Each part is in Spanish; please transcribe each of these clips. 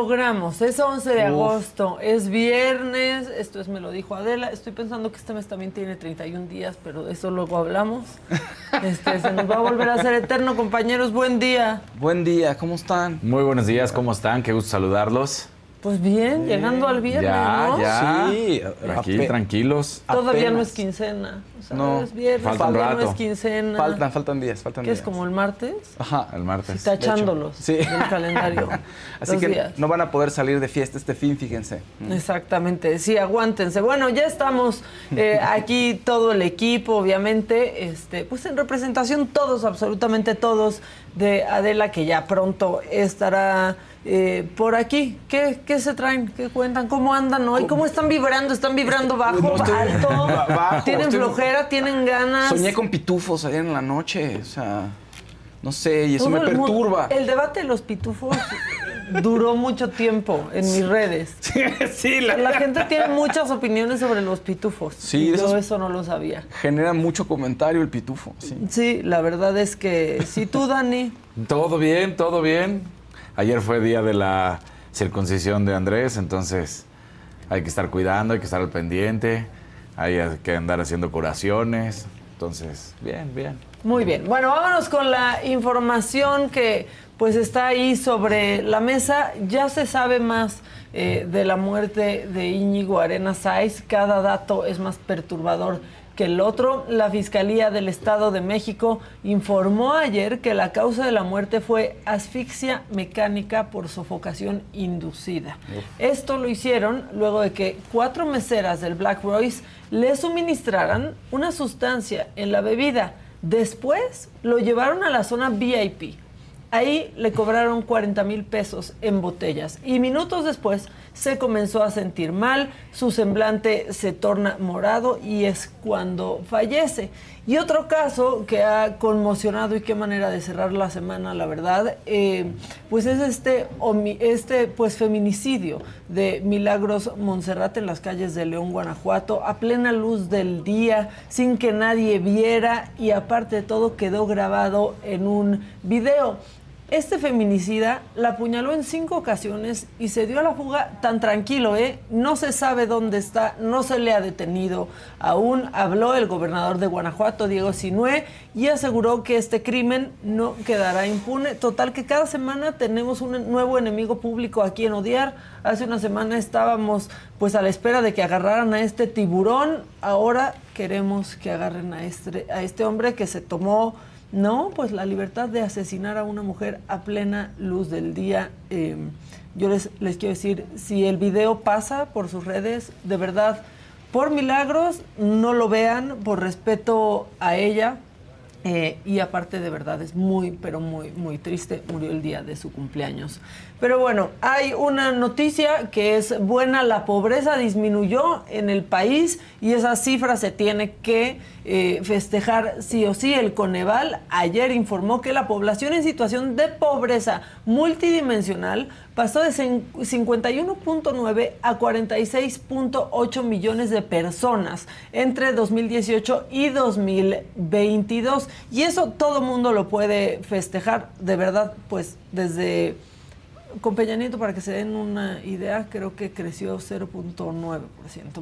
Logramos, es 11 de agosto, es viernes, esto es me lo dijo Adela, estoy pensando que este mes también tiene 31 días, pero de eso luego hablamos. Este, se nos va a volver a hacer eterno, compañeros, buen día. Buen día, ¿cómo están? Muy buenos días, ¿cómo están? Qué gusto saludarlos. Pues bien, llegando al viernes, Ya, ¿no? ya. Sí, Aquí, tranquilos. Todavía no es quincena. O sea, No, es viernes, falta un todavía no rato. es quincena. Faltan, faltan días, faltan ¿Qué días. es como el martes? Ajá. El martes. Tachándolos Sí. del calendario. Así los que días. no van a poder salir de fiesta este fin, fíjense. Exactamente, sí, aguántense. Bueno, ya estamos eh, aquí todo el equipo, obviamente, este, pues en representación todos, absolutamente todos, de Adela, que ya pronto estará eh, por aquí. ¿Qué, ¿Qué se traen? ¿Qué cuentan? ¿Cómo andan hoy? ¿Cómo están vibrando? ¿Están vibrando bajo, No estoy- alto? ba- bajo, ¿Tienen estoy- flojera? ¿Tienen ganas? Soñé con pitufos ayer en la noche, o sea, no sé, y eso Todo me perturba. El debate de los pitufos duró mucho tiempo en mis redes. sí, La gente tiene muchas opiniones sobre los pitufos. Sí, y yo eso no lo sabía. Genera mucho comentario el pitufo, sí. Sí, la verdad es que si tú, Dani, Todo bien, todo bien. Ayer fue día de la circuncisión de Andrés, entonces hay que estar cuidando, hay que estar al pendiente, hay que andar haciendo curaciones. Entonces, bien, bien. muy bien. Bueno, vámonos con la información que pues está ahí sobre la mesa. Ya se sabe más eh, de la muerte de Íñigo Arenas Sáiz. Cada dato es más perturbador que el otro. La Fiscalía del Estado de México informó ayer que la causa de la muerte fue asfixia mecánica por sofocación inducida. Esto lo hicieron luego de que cuatro meseras del Black Royce le suministraran una sustancia en la bebida. Después lo llevaron a la zona VIP. Ahí le cobraron 40 mil pesos en botellas y minutos después se comenzó a sentir mal, su semblante se torna morado y es cuando fallece. Y otro caso que ha conmocionado y qué manera de cerrar la semana, la verdad, eh, pues es este, este pues feminicidio de Milagros Monserrat en las calles de León, Guanajuato, a plena luz del día, sin que nadie viera y aparte de todo quedó grabado en un video. Este feminicida la apuñaló en cinco ocasiones y se dio a la fuga tan tranquilo, ¿eh? No se sabe dónde está, no se le ha detenido aún. Habló el gobernador de Guanajuato, Diego Sinué, y aseguró que este crimen no quedará impune. Total, que cada semana tenemos un nuevo enemigo público aquí en Odiar. Hace una semana estábamos pues a la espera de que agarraran a este tiburón. Ahora queremos que agarren a este, a este hombre que se tomó no, pues la libertad de asesinar a una mujer a plena luz del día. Eh, yo les, les quiero decir, si el video pasa por sus redes, de verdad, por milagros, no lo vean, por respeto a ella. eh, y aparte, de verdad, es muy, pero muy, muy triste. Murió el día de su cumpleaños. Pero bueno, hay una noticia que es buena. La pobreza disminuyó en el país y esa cifra se tiene que eh, festejar sí o sí. El Coneval ayer informó que la población en situación de pobreza multidimensional pasó de cin- 51.9 a 46.8 millones de personas entre 2018 y 2022. y eso todo mundo lo puede festejar, de verdad, pues desde con para que se den una idea, creo que creció 0.9%.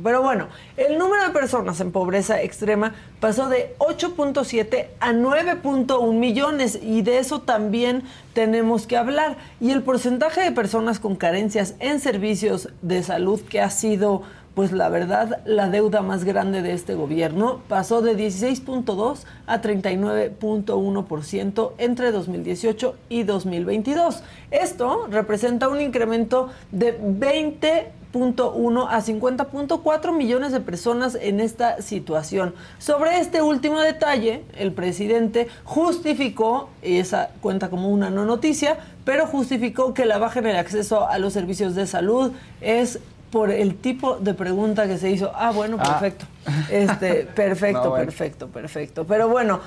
Pero bueno, el número de personas en pobreza extrema pasó de 8.7 a 9.1 millones y de eso también tenemos que hablar. Y el porcentaje de personas con carencias en servicios de salud que ha sido pues la verdad, la deuda más grande de este gobierno pasó de 16.2 a 39.1% entre 2018 y 2022. Esto representa un incremento de 20.1 a 50.4 millones de personas en esta situación. Sobre este último detalle, el presidente justificó, y esa cuenta como una no noticia, pero justificó que la baja en el acceso a los servicios de salud es por el tipo de pregunta que se hizo. Ah, bueno, perfecto. Este, perfecto, perfecto, perfecto. Pero bueno,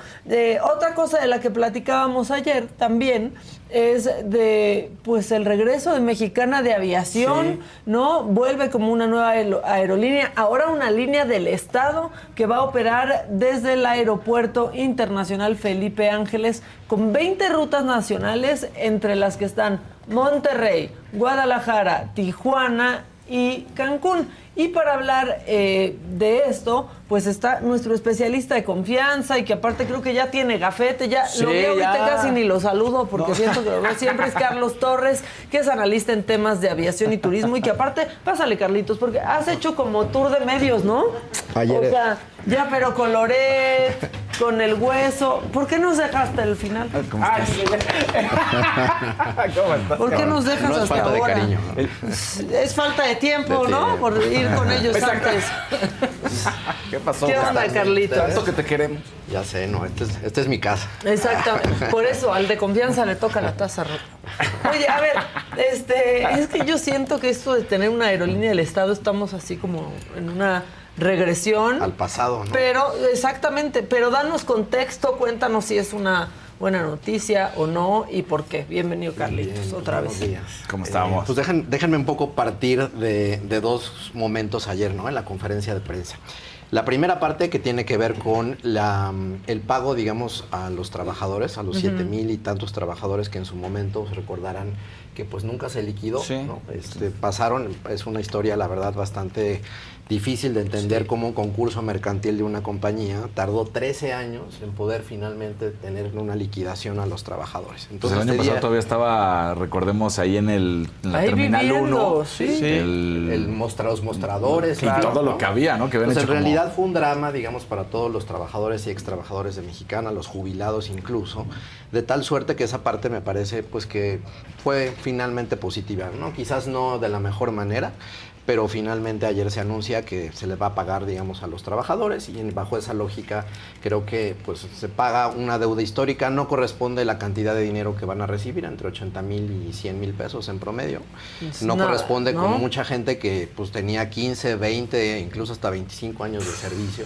otra cosa de la que platicábamos ayer también es de pues el regreso de Mexicana de Aviación, ¿no? Vuelve como una nueva aerolínea, ahora una línea del Estado que va a operar desde el Aeropuerto Internacional Felipe Ángeles con 20 rutas nacionales entre las que están Monterrey, Guadalajara, Tijuana y Cancún. Y para hablar eh, de esto, pues está nuestro especialista de confianza y que aparte creo que ya tiene gafete, ya lo veo ahorita casi ni lo saludo porque siento que lo veo siempre, es Carlos Torres, que es analista en temas de aviación y turismo y que aparte, pásale Carlitos, porque has hecho como tour de medios, ¿no? Ayer. O sea, ya pero con Loret, con el hueso, ¿por qué nos dejaste el final? ¿Cómo estás? ¿Cómo estás? ¿Por qué nos dejas No es hasta falta de ahora? Es falta de tiempo, De ¿no? tiempo. Por ir con ellos antes. ¿Qué pasó? ¿Qué onda? Carlitos? Tanto que te queremos. Ya sé, no, esta es, esta es mi casa. Exactamente. Por eso al de confianza le toca la taza rota. Oye, a ver, este, es que yo siento que esto de tener una aerolínea del Estado estamos así como en una regresión. Al pasado, ¿no? Pero, exactamente, pero danos contexto, cuéntanos si es una buena noticia o no y por qué. Bienvenido, Carlitos, Bien, otra buenos vez. días. ¿Cómo estamos? Eh, pues déjenme un poco partir de, de dos momentos ayer, ¿no? En la conferencia de prensa. La primera parte que tiene que ver con la, el pago, digamos, a los trabajadores, a los siete mil y tantos trabajadores que en su momento se recordarán que pues nunca se liquidó, Sí. ¿no? Este, pasaron, es una historia, la verdad, bastante difícil de entender cómo un concurso mercantil de una compañía tardó 13 años en poder finalmente tener una liquidación a los trabajadores. Pues Entonces, el año este pasado día- todavía estaba, recordemos, ahí en, el, en la Ahí Terminal viviendo, 1. sí. El, el mostra, los mostradores y todo lo que había, ¿no? Que habían Pues hecho en como- realidad fue un drama, digamos, para todos los trabajadores y ex trabajadores de Mexicana, los jubilados incluso, de tal suerte que esa parte me parece pues que fue finalmente positiva, ¿no? Quizás no de la mejor manera, pero finalmente ayer se anuncia que se les va a pagar, digamos, a los trabajadores y bajo esa lógica creo que pues se paga una deuda histórica, no corresponde la cantidad de dinero que van a recibir, entre 80 mil y 100 mil pesos en promedio. Es No nada, corresponde ¿no? con mucha gente que pues tenía 15, 20, incluso hasta 25 años de servicio.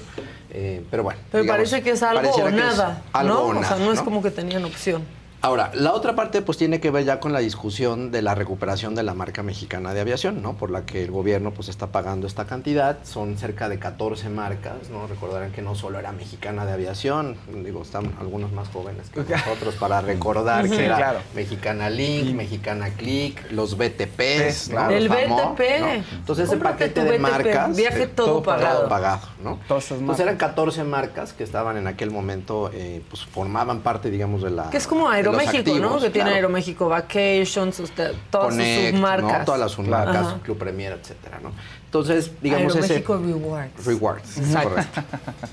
Eh, pero bueno. Pero digamos, parece que es algo o que es nada, algo ¿no? o o sea, no es como que tenían opción. Ahora, la otra parte pues tiene que ver ya con la discusión de la recuperación de la marca mexicana de aviación, ¿no? Por la que el gobierno pues está pagando esta cantidad, son cerca de 14 marcas, ¿no? Recordarán que no solo era mexicana de aviación, digo, están algunos más jóvenes que nosotros para recordar que era claro. Mexicana Link, Mexicana Click, los BTPs, ¿no? El famo, BTP. ¿no? Entonces ese paquete de BTP, marcas viaje eh, todo pagado. todo pagado, ¿no? Todas esas Entonces eran 14 marcas que estaban en aquel momento, eh, pues formaban parte, digamos, de la Que es como Aeroméxico, ¿no? Que tiene claro. Aeroméxico Vacations, usted, todas Connect, sus submarcas. ¿no? Todas las submarcas, Ajá. Club Premier, etcétera, ¿no? Entonces, digamos ese... Aeroméxico Rewards. Rewards, correcto.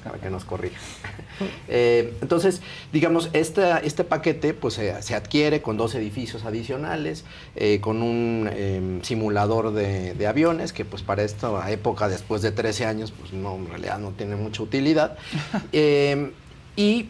Para que nos corrija. Eh, entonces, digamos, esta- este paquete pues se, se adquiere con dos edificios adicionales, eh, con un eh, simulador de, de aviones, que pues para esta época, después de 13 años, pues no, en realidad no tiene mucha utilidad. Eh, y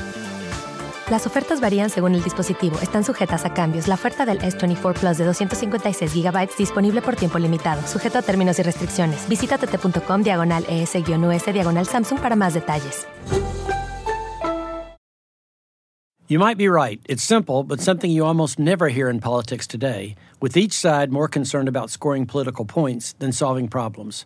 Las ofertas varían según el dispositivo. Están sujetas a cambios. La oferta del S24 Plus de 256 GB disponible por tiempo limitado, sujeto a términos y restricciones. Visita tt.com diagonal ES-US diagonal Samsung para más detalles. You might be right. It's simple, but something you almost never hear in politics today, with each side more concerned about scoring political points than solving problems.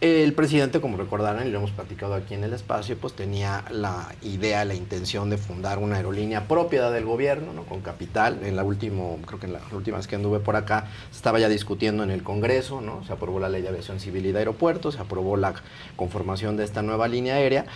El presidente, como recordarán y lo hemos platicado aquí en el espacio, pues tenía la idea, la intención de fundar una aerolínea propiedad del gobierno, ¿no? con capital. En la última, creo que en la última vez que anduve por acá, estaba ya discutiendo en el Congreso, ¿no? Se aprobó la ley de aviación civil y de aeropuertos, se aprobó la conformación de esta nueva línea aérea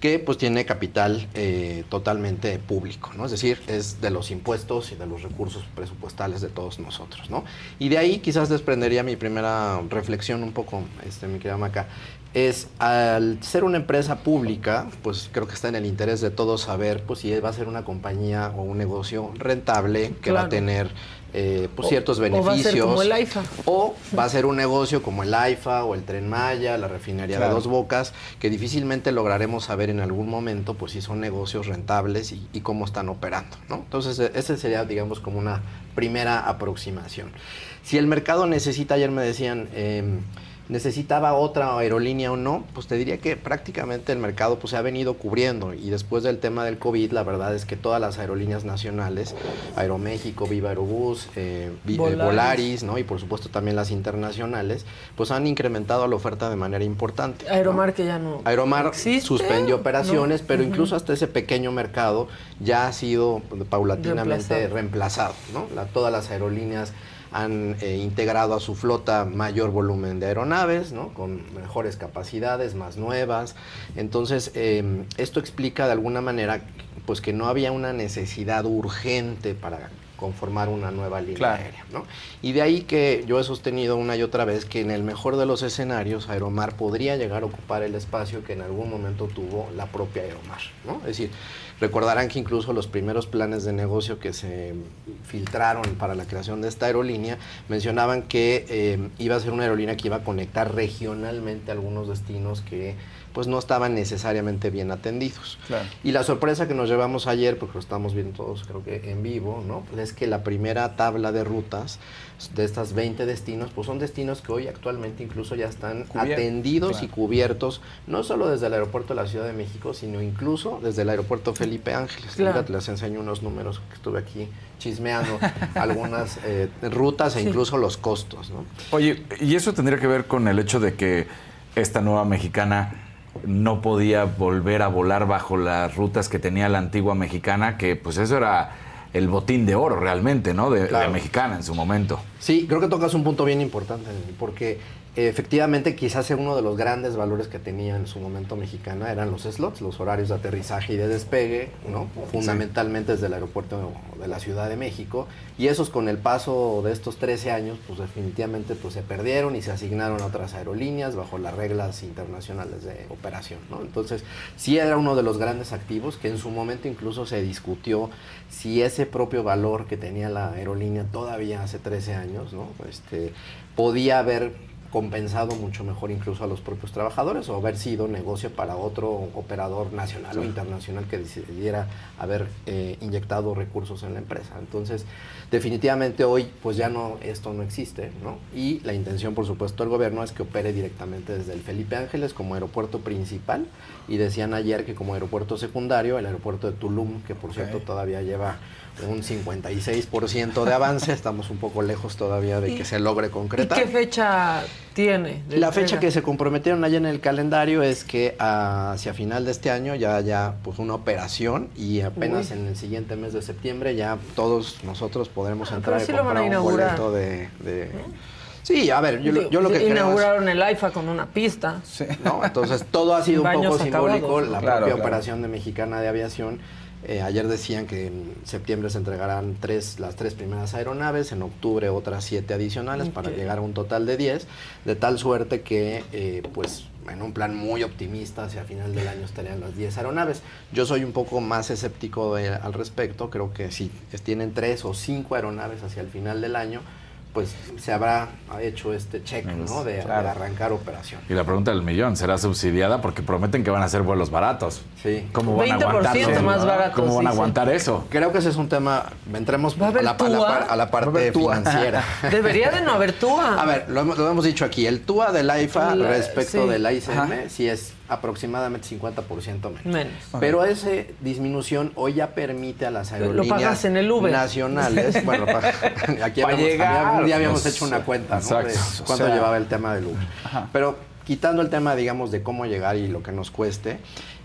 que pues tiene capital eh, totalmente público, ¿no? Es decir, es de los impuestos y de los recursos presupuestales de todos nosotros, ¿no? Y de ahí quizás desprendería mi primera reflexión un poco, este, mi querida Maca, es al ser una empresa pública, pues creo que está en el interés de todos saber pues si va a ser una compañía o un negocio rentable que va a tener eh, pues, ciertos beneficios. O va a ser como el AIFA. O va a ser un negocio como el AIFA o el Tren Maya, la refinería de Dos Bocas, que difícilmente lograremos saber en algún momento pues si son negocios rentables y, cómo están operando. ¿no? Entonces, e, ese sería, digamos, como una primera aproximación. Si el mercado necesita, ayer me decían... Eh, necesitaba otra aerolínea o no, pues te diría que prácticamente el mercado pues se ha venido cubriendo y después del tema del COVID, la verdad es que todas las aerolíneas nacionales, Aeroméxico, Viva Aerobús, eh, eh, Volaris. ¿no? y por supuesto también las internacionales, pues han incrementado la oferta de manera importante. Aeromar que ya no Aeromar suspendió operaciones, pero incluso hasta ese pequeño mercado ya ha sido paulatinamente reemplazado, ¿no? todas las aerolíneas han eh, integrado a su flota mayor volumen de aeronaves, ¿no? con mejores capacidades, más nuevas. Entonces, em, esto explica de alguna manera pues, que no había una necesidad urgente para conformar una nueva línea aérea. ¿no? Y de ahí que yo he sostenido una y otra vez que en el mejor de los escenarios Aeromar podría llegar a ocupar el espacio que en algún momento tuvo la propia Aeromar. ¿no? Es decir, Recordarán que incluso los primeros planes de negocio que se filtraron para la creación de esta aerolínea mencionaban que eh, iba a ser una aerolínea que iba a conectar regionalmente algunos destinos que pues no estaban necesariamente bien atendidos. Y la sorpresa que nos llevamos ayer, porque lo estamos viendo todos creo que en vivo, ¿no? Pues es que la primera tabla de rutas de estas 20 destinos, pues son destinos que hoy actualmente incluso ya están atendidos y cubiertos, no solo desde el aeropuerto de la Ciudad de México, sino incluso desde el aeropuerto Felipe Ángeles. les enseño unos números que estuve aquí chismeando, algunas eh, rutas e incluso los costos, ¿no? Oye, y eso tendría que ver con el hecho de que esta nueva mexicana no podía volver a volar bajo las rutas que tenía la antigua mexicana, que pues eso era el botín de oro realmente, ¿no? De, la mexicana en su momento. Sí, creo que tocas un punto bien importante, porque efectivamente quizás uno de los grandes valores que tenía en su momento mexicana eran los slots, los horarios de aterrizaje y de despegue, ¿no? fundamentalmente desde el aeropuerto de la Ciudad de México, y esos con el paso de estos 13 años, pues definitivamente pues, se perdieron y se asignaron a otras aerolíneas bajo las reglas internacionales de operación. ¿no? Entonces, sí era uno de los grandes activos que en su momento incluso se discutió si ese propio valor que tenía la aerolínea todavía hace 13 años, ¿no? este, podía haber compensado mucho mejor incluso a los propios trabajadores o haber sido negocio para otro operador nacional o internacional que decidiera haber eh, inyectado recursos en la empresa. Entonces, definitivamente hoy pues ya no, esto no existe, ¿no? Y la intención, por supuesto, del gobierno es que opere directamente desde el Felipe Ángeles como aeropuerto principal y decían ayer que como aeropuerto secundario, el aeropuerto de Tulum, que por cierto todavía lleva un 56% de avance, estamos un poco lejos todavía de que se logre concretar. ¿Y qué fecha tiene? La fecha que se comprometieron allá en el calendario es que hacia final de este año ya haya pues una operación y apenas en el siguiente mes de septiembre ya todos nosotros podremos ah, entrar y comprar un boleto de, Sí, a ver, yo, lo- yo lo que creo es- Inauguraron el AIFA con una pista. ¿no? Entonces todo ha sido un poco simbólico. La Claro, propia claro. operación de Mexicana de Aviación. Eh, ayer decían que en septiembre se entregarán tres, las tres primeras aeronaves, en octubre otras siete adicionales para llegar a un total de 10, de tal suerte que, eh, pues, en un plan muy optimista, hacia final del año estarían las 10 aeronaves. Yo soy un poco más escéptico de- al respecto, creo que si tienen tres o cinco aeronaves hacia el final del año, pues se habrá hecho este check, ¿no? De, arrancar operación. Y la pregunta del millón, ¿será subsidiada? Porque prometen que van a ser vuelos baratos. Sí. ¿Cómo van a 20% aguantar? más baratos, ¿Cómo van a sí, sí. aguantar eso? Creo que ese es un tema, entremos ¿Va a a la, a la a la ¿Va a parte financiera. Debería de no haber TUA. A ver, lo, hemos- lo hemos dicho aquí, el TUA del AIFA La- respecto sí. del AICM Ajá. sí es aproximadamente 50% menos. Menos. Pero esa disminución hoy ya permite a las Lo aerolíneas pagas en el Uber. nacionales, bueno, pa- aquí habíamos, llegar, había- un día habíamos pues, hecho una cuenta, ¿no? De O cuánto sea, llevaba el tema del Uber. Pero quitando el tema, digamos, de cómo llegar y lo que nos cueste,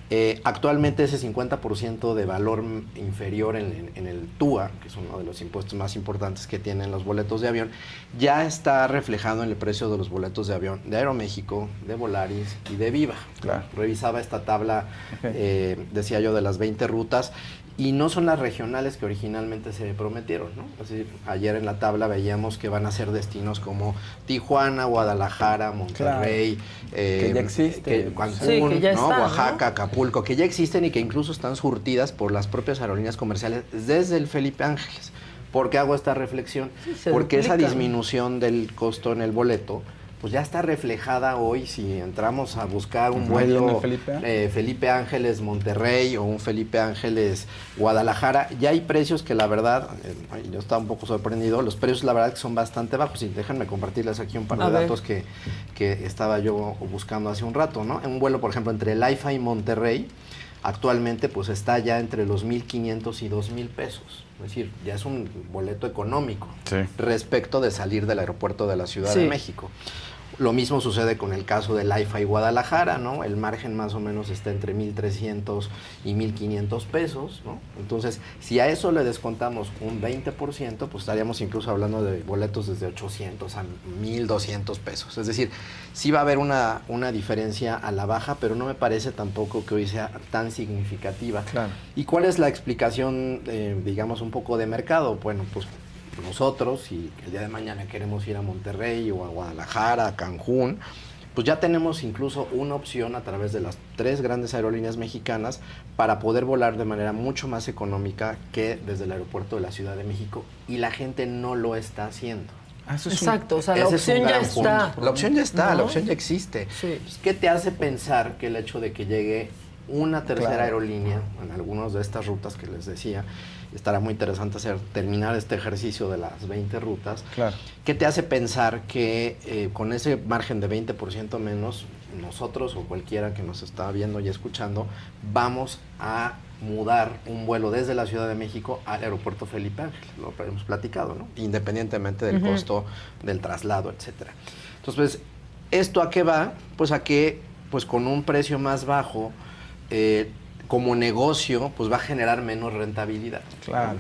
eh, actualmente ese 50% de valor inferior en, en- en el TUA, que es uno de los impuestos más importantes que tienen los boletos de avión, ya está reflejado en el precio de los boletos de avión de Aeroméxico, de Volaris y de Viva. Claro. Revisaba esta tabla, eh, decía yo, de las 20 rutas. Y no son las regionales que originalmente se prometieron, ¿no? Es decir, ayer en la tabla veíamos que van a ser destinos como Tijuana, Guadalajara, Monterrey, eh, Que ya existe. que Cancún, Sí, que ya ¿no? están, ¿no? Oaxaca, Acapulco, que ya existen y que incluso están surtidas por las propias aerolíneas comerciales desde el Felipe Ángeles. ¿Por qué hago esta reflexión? Porque esa disminución del costo en el boleto, pues ya está reflejada hoy si entramos a buscar un vuelo el Felipe. eh, Felipe Ángeles Monterrey o un Felipe Ángeles Guadalajara, ya hay precios que la verdad, eh, yo estaba un poco sorprendido, los precios la verdad que son bastante bajos y déjenme compartirles aquí un par A de datos que, que estaba yo buscando hace un rato, ¿no? En un vuelo, por ejemplo, entre el AIFA y Monterrey, actualmente pues está ya entre los 1.500 y 2.000 pesos. Es decir, ya es un boleto económico Sí. respecto de salir del aeropuerto de la Ciudad Sí. de México. Lo mismo sucede con el caso del AIFA y Guadalajara, ¿no? El margen más o menos está entre 1.300 y 1.500 pesos, ¿no? Entonces, si a eso le descontamos un 20%, pues estaríamos incluso hablando de boletos desde 800 a 1.200 pesos. Es decir, sí va a haber una, una diferencia a la baja, pero no me parece tampoco que hoy sea tan significativa. Claro. ¿Y cuál es la explicación, eh, digamos, un poco de mercado? Bueno, pues nosotros, si el día de mañana queremos ir a Monterrey o a Guadalajara, a Cancún, pues ya tenemos incluso una opción a través de las tres grandes aerolíneas mexicanas para poder volar de manera mucho más económica que desde el aeropuerto de la Ciudad de México y la gente no lo está haciendo. Ah, eso es un- Exacto, o sea, la opción ya punto. está. La opción ya está, ¿No? la opción ya existe. Sí. Pues, ¿Qué te hace pensar que el hecho de que llegue una tercera Claro. aerolínea en algunas de estas rutas que les decía, estará muy interesante hacer terminar este ejercicio de las 20 rutas? Claro. ¿Qué te hace pensar que eh, con ese margen de 20% menos, nosotros o cualquiera que nos está viendo y escuchando, vamos a mudar un vuelo desde la Ciudad de México al aeropuerto Felipe Ángeles? Lo hemos platicado, ¿no? Independientemente del costo del traslado, etcétera. Entonces, ¿esto a qué va? Pues a que, pues con un precio más bajo, eh, como negocio, pues va a generar menos rentabilidad. Claro.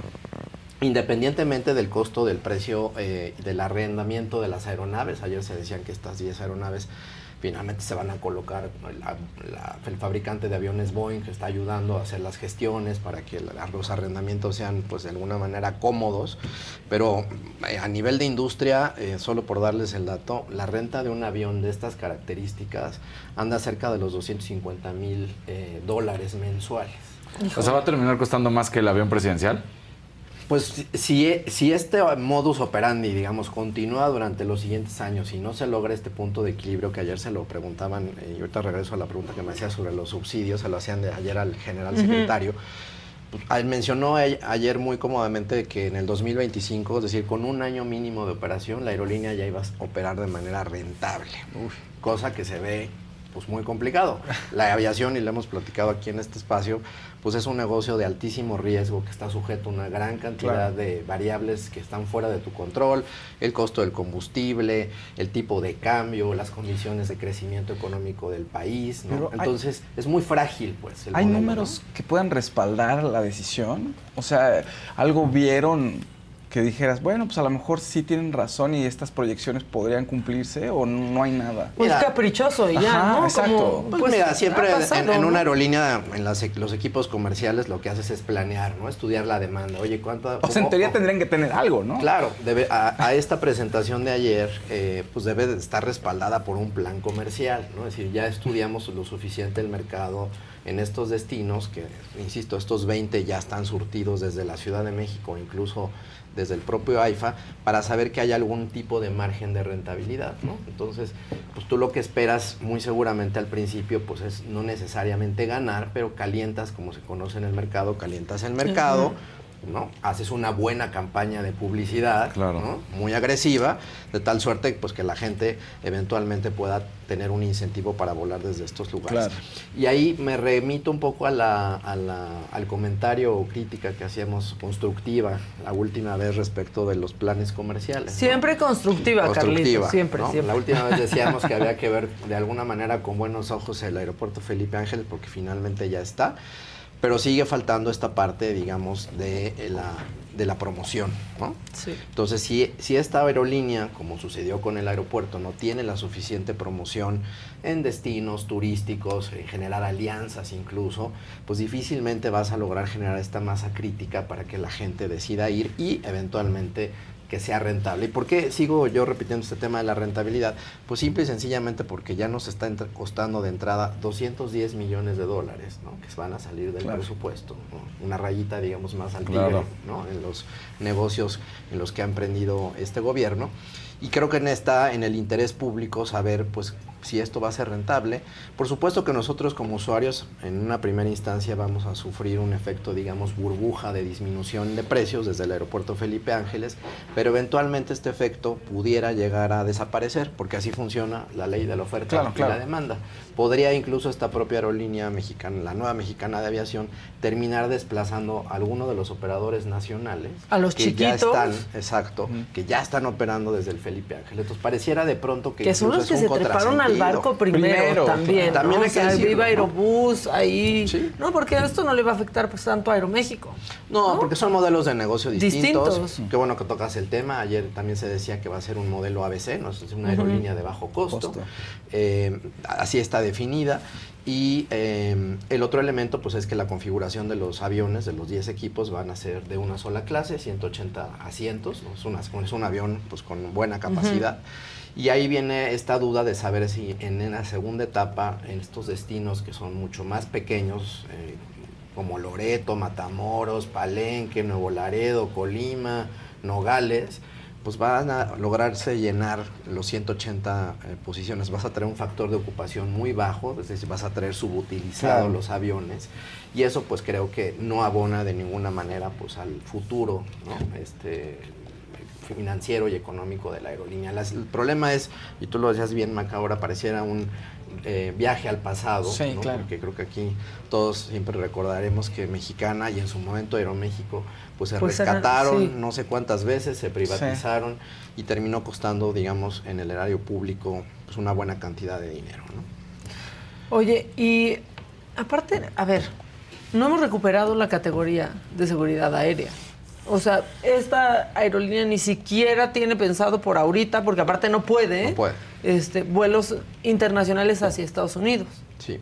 Independientemente del costo del precio eh, del arrendamiento de las aeronaves, ayer se decían que estas 10 aeronaves finalmente se van a colocar, la- el fabricante de aviones Boeing que está ayudando a hacer las gestiones para que los arrendamientos sean pues de alguna manera cómodos, pero eh, a nivel de industria, eh, solo por darles el dato, la renta de un avión de estas características anda cerca de los 250 mil eh, dólares mensuales. O sea, ¿va a terminar costando más que el avión presidencial? Pues si, si este modus operandi, digamos, continúa durante los siguientes años y no se logra este punto de equilibrio que ayer se lo preguntaban, eh, y ahorita regreso a la pregunta que me hacía sobre los subsidios, se lo hacían de ayer al general secretario, pues, a- mencionó ayer muy cómodamente que en el 2025, es decir, con un año mínimo de operación, la aerolínea ya iba a operar de manera rentable, cosa que se ve pues muy complicado. La aviación, y lo hemos platicado aquí en este espacio, pues es un negocio de altísimo riesgo que está sujeto a una gran cantidad Claro. de variables que están fuera de tu control, el costo del combustible, el tipo de cambio, las condiciones de crecimiento económico del país, ¿no? Hay- Entonces, es muy frágil, pues. el ¿Hay modelo, números que puedan respaldar la decisión? O sea, ¿algo vieron que dijeras, bueno, pues a lo mejor sí tienen razón y estas proyecciones podrían cumplirse o no hay nada? Pues Mira. caprichoso y ya, Ajá, ¿no? exacto. Pues, pues, mira, siempre en- pasado, en, ¿no? una aerolínea, en las e- los equipos comerciales, lo que haces es planear, ¿no? Estudiar la demanda. Oye, ¿cuánto? O sea, en teoría tendrían que tener algo, ¿no? Claro, debe, a, a esta presentación de ayer, eh, pues debe de estar respaldada por un plan comercial, ¿no? Es decir, ya estudiamos lo suficiente el mercado en estos destinos, que, insisto, estos 20 ya están surtidos desde la Ciudad de México, incluso desde el propio AIFA, para saber que hay algún tipo de margen de rentabilidad, ¿no? Entonces, pues tú lo que esperas muy seguramente al principio, pues es no necesariamente ganar, pero calientas, como se conoce en el mercado, calientas el mercado, ¿no? Haces una buena campaña de publicidad, Claro. ¿no? Muy agresiva, de tal suerte pues que la gente eventualmente pueda tener un incentivo para volar desde estos lugares. Claro. Y ahí me remito un poco a la, a la- al comentario o crítica que hacíamos constructiva la última vez respecto de los planes comerciales. ¿no? Siempre constructiva, Carlito. Siempre, ¿no? siempre. La última vez decíamos que había que ver de alguna manera con buenos ojos el aeropuerto Felipe Ángeles porque finalmente ya está, pero sigue faltando esta parte, digamos, de eh, la, de la promoción, ¿no? Sí. Entonces, si, si esta aerolínea, como sucedió con el aeropuerto, no tiene la suficiente promoción en destinos turísticos, en generar alianzas incluso, pues difícilmente vas a lograr generar esta masa crítica para que la gente decida ir y eventualmente que sea rentable. ¿Y por qué sigo yo repitiendo este tema de la rentabilidad? Pues simple y sencillamente porque ya nos está costando de entrada 210 millones de dólares, ¿no? Que van a salir del Claro. presupuesto. ¿no? Una rayita, digamos, más al Claro. tigre, ¿no? En los negocios en los que ha emprendido este gobierno. Y creo que en- está en el interés público saber, pues, si esto va a ser rentable. Por supuesto que nosotros como usuarios, en una primera instancia, vamos a sufrir un efecto, digamos, burbuja de disminución de precios desde el aeropuerto Felipe Ángeles, pero eventualmente este efecto pudiera llegar a desaparecer, porque así funciona la ley de la oferta Claro, y claro. la demanda. Podría incluso esta propia aerolínea mexicana, la nueva mexicana de aviación, terminar desplazando a alguno de los operadores nacionales. A los que ya chiquitos. están, exacto, que ya están operando desde el Felipe Ángeles. Entonces pareciera de pronto que Que son los que se treparon al barco primero, Primero, también. También hay O sea, que decirlo, Viva ¿no? Aerobús, ahí. Sí. No, porque esto no le va a afectar pues tanto a Aeroméxico. No, porque son modelos de negocio distintos. Distintos. Qué bueno que tocas el tema. Ayer también se decía que va a ser un modelo ABC, ¿no? es una aerolínea de bajo costo. Costo. Eh, así está definida. Y eh, el otro elemento, pues es que la configuración de los aviones, de los 10 equipos, van a ser de una sola clase, 180 asientos. ¿no? Es, una- es un avión pues, con buena capacidad. Y ahí viene esta duda de saber si en la segunda etapa, en estos destinos que son mucho más pequeños, eh, como Loreto, Matamoros, Palenque, Nuevo Laredo, Colima, Nogales, pues van a lograrse llenar los 180 eh, posiciones. Vas a tener un factor de ocupación muy bajo, es decir, vas a tener subutilizados Claro. los aviones. Y eso pues creo que no abona de ninguna manera pues al futuro, ¿no? Este financiero y económico de la aerolínea. Las- el problema es, y tú lo decías bien, Maca, ahora pareciera un eh, viaje al pasado, Sí, ¿no? claro. porque creo que aquí todos siempre recordaremos que Mexicana y en su momento Aeroméxico pues se Pues rescataron sí. no sé cuántas veces, se privatizaron y terminó costando, digamos, en el erario público pues una buena cantidad de dinero. ¿no? Oye, y aparte, a ver, no hemos recuperado la categoría de seguridad aérea. O sea, esta aerolínea ni siquiera tiene pensado por ahorita, porque aparte no puede, No puede. Este, vuelos internacionales hacia Estados Unidos. Sí,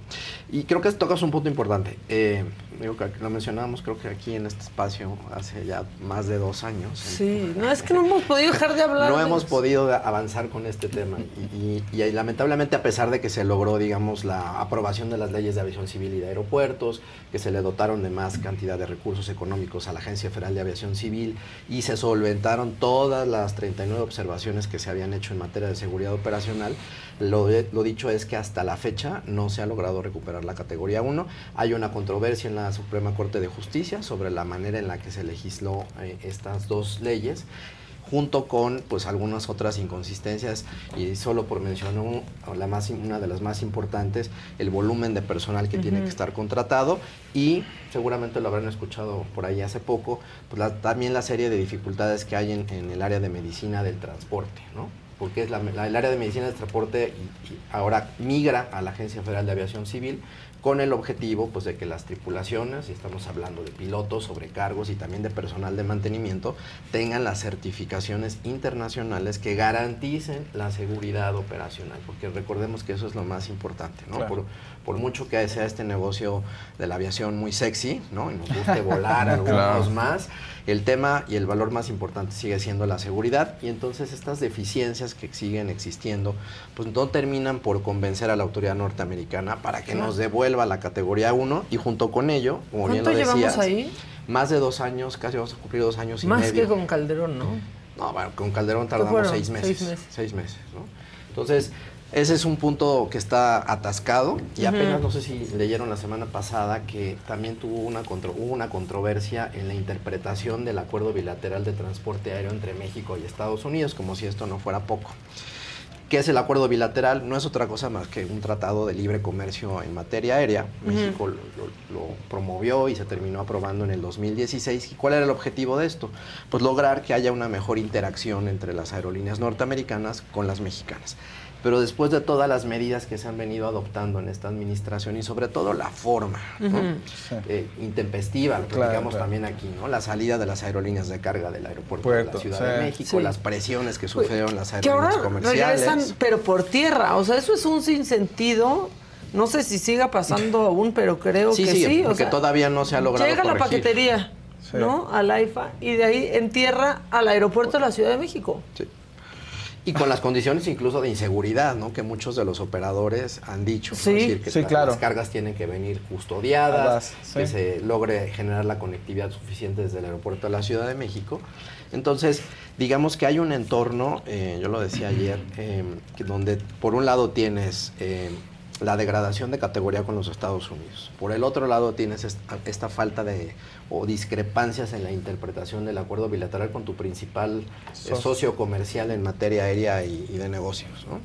y creo que tocas un punto importante. Eh, digo que lo mencionamos, creo que aquí en este espacio hace ya más de dos años. Sí, no es que no hemos podido dejar de hablar. No de hemos eso. podido avanzar con este tema y, y- y lamentablemente a pesar de que se logró, digamos, la aprobación de las leyes de aviación civil y de aeropuertos, que se le dotaron de más cantidad de recursos económicos a la Agencia Federal de Aviación Civil y se solventaron todas las 39 observaciones que se habían hecho en materia de seguridad operacional, lo, dicho es que hasta la fecha no se ha logrado recuperar la categoría 1. Hay una controversia en la Suprema Corte de Justicia sobre la manera en la que se legisló eh, estas dos leyes junto con pues algunas otras inconsistencias y solo por mencionar un- la más, una de las más importantes, el volumen de personal que tiene que estar contratado y seguramente lo habrán escuchado por ahí hace poco, pues la- también la serie de dificultades que hay en, en el área de medicina del transporte, ¿no? Porque es la- la- el área de medicina del transporte y- y ahora migra a la Agencia Federal de Aviación Civil con el objetivo pues, de que las tripulaciones, y estamos hablando de pilotos, sobrecargos y también de personal de mantenimiento, tengan las certificaciones internacionales que garanticen la seguridad operacional, porque recordemos que eso es lo más importante, ¿no? Claro. Por, por mucho que sea este negocio de la aviación muy sexy, ¿no? Y nos guste volar algunos Claro. más, el tema y el valor más importante sigue siendo la seguridad y entonces estas deficiencias que siguen existiendo pues no terminan por convencer a la autoridad norteamericana para que nos devuelva la categoría 1 y junto con ello, como bien ¿Cuánto lo llevamos decías, ahí? más de dos años, casi vamos a cumplir dos años y Más medio. que con Calderón, ¿no? No, bueno, con Calderón tardamos seis meses. Seis meses. Seis meses, ¿no? Entonces, ese es un punto que está atascado y apenas no sé si leyeron la semana pasada que también tuvo una contro- hubo una controversia en la interpretación del acuerdo bilateral de transporte aéreo entre México y Estados Unidos, como si esto no fuera poco. ¿Qué es el acuerdo bilateral? No es otra cosa más que un tratado de libre comercio en materia aérea. México lo, lo- lo promovió y se terminó aprobando en el 2016. ¿Y cuál era el objetivo de esto? Pues lograr que haya una mejor interacción entre las aerolíneas norteamericanas con las mexicanas. Pero después de todas las medidas que se han venido adoptando en esta administración y sobre todo la forma ¿no? Eh, intempestiva, lo Claro, platicamos claro. también aquí, ¿no? la salida de las aerolíneas de carga del aeropuerto de la Ciudad sí. de México, Sí. las presiones que sufrieron las ahora aerolíneas comerciales. regresan, pero por tierra. O sea, eso es un sinsentido. No sé si siga pasando aún, pero creo Sí, que sí, sí. o porque sea, todavía no se ha logrado Llega la paquetería, Sí. ¿no? Al AIFA y de ahí en tierra al aeropuerto de la Ciudad de México. Sí. Y con las condiciones incluso de inseguridad, ¿no? Que muchos de los operadores han dicho. ¿no? Sí. Es decir, que Sí, la- claro. las cargas tienen que venir custodiadas, sí. que se logre generar la conectividad suficiente desde el aeropuerto de la Ciudad de México. Entonces, digamos que hay un entorno, eh, yo lo decía ayer, eh, que donde por un lado tienes eh, la degradación de categoría con los Estados Unidos. Por el otro lado tienes esta, esta falta de o discrepancias en la interpretación del acuerdo bilateral con tu principal eh, Socio. socio comercial en materia aérea y, y de negocios. ¿no?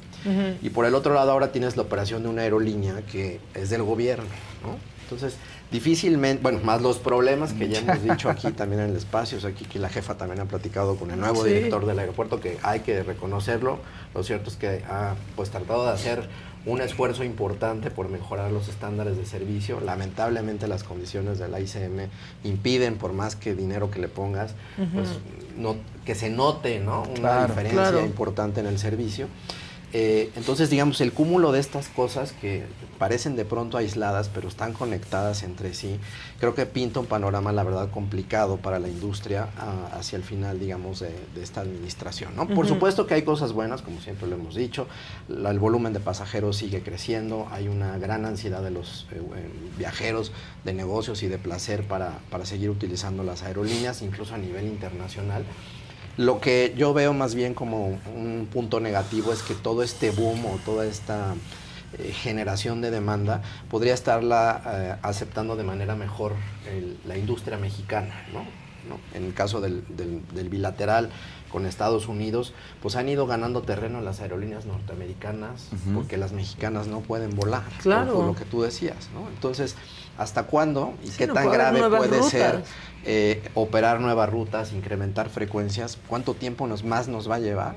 Y por el otro lado ahora tienes la operación de una aerolínea que es del gobierno. ¿no? Entonces, difícilmente, bueno, más los problemas que ya hemos dicho aquí también en el espacio, o sea, aquí que la jefa también ha platicado con el nuevo Sí. director del aeropuerto, que hay que reconocerlo. Lo cierto es que ha pues tratado de hacer un esfuerzo importante por mejorar los estándares de servicio. Lamentablemente las condiciones de la ICM impiden, por más que dinero que le pongas, pues no, que se note ¿no? una Claro, diferencia claro. importante en el servicio. Eh, entonces, digamos, el cúmulo de estas cosas que parecen de pronto aisladas, pero están conectadas entre sí, creo que pinta un panorama, la verdad, complicado para la industria ah, hacia el final, digamos, de, de esta administración. ¿no? Por supuesto que hay cosas buenas, como siempre lo hemos dicho, la- el volumen de pasajeros sigue creciendo, hay una gran ansiedad de los eh, eh, viajeros de negocios y de placer para, para seguir utilizando las aerolíneas, incluso a nivel internacional. Lo que yo veo más bien como un punto negativo es que todo este boom o toda esta eh, generación de demanda podría estarla eh, aceptando de manera mejor el- la industria mexicana, ¿no? ¿no? En el caso del, del- del bilateral con Estados Unidos, pues han ido ganando terreno las aerolíneas norteamericanas porque las mexicanas no pueden volar. Claro. Por lo que tú decías, ¿no? Entonces, ¿hasta cuándo y Sí, qué no tan grave puede ser. Eh, operar nuevas rutas, incrementar frecuencias, ¿cuánto tiempo nos, más nos va a llevar?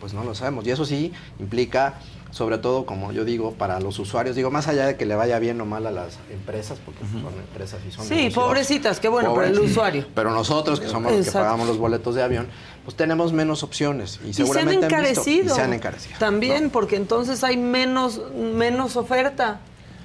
Pues no lo sabemos. Y eso sí implica, sobre todo, como yo digo, para los usuarios, digo, más allá de que le vaya bien o mal a las empresas, porque son empresas y son Sí, pobrecitas, qué bueno, para el usuario. Pero nosotros, que somos los que pagamos los boletos de avión, pues tenemos menos opciones. Y Y se han seguramente han visto- encarecido. y se han encarecido. También, ¿no? porque entonces hay menos, menos oferta.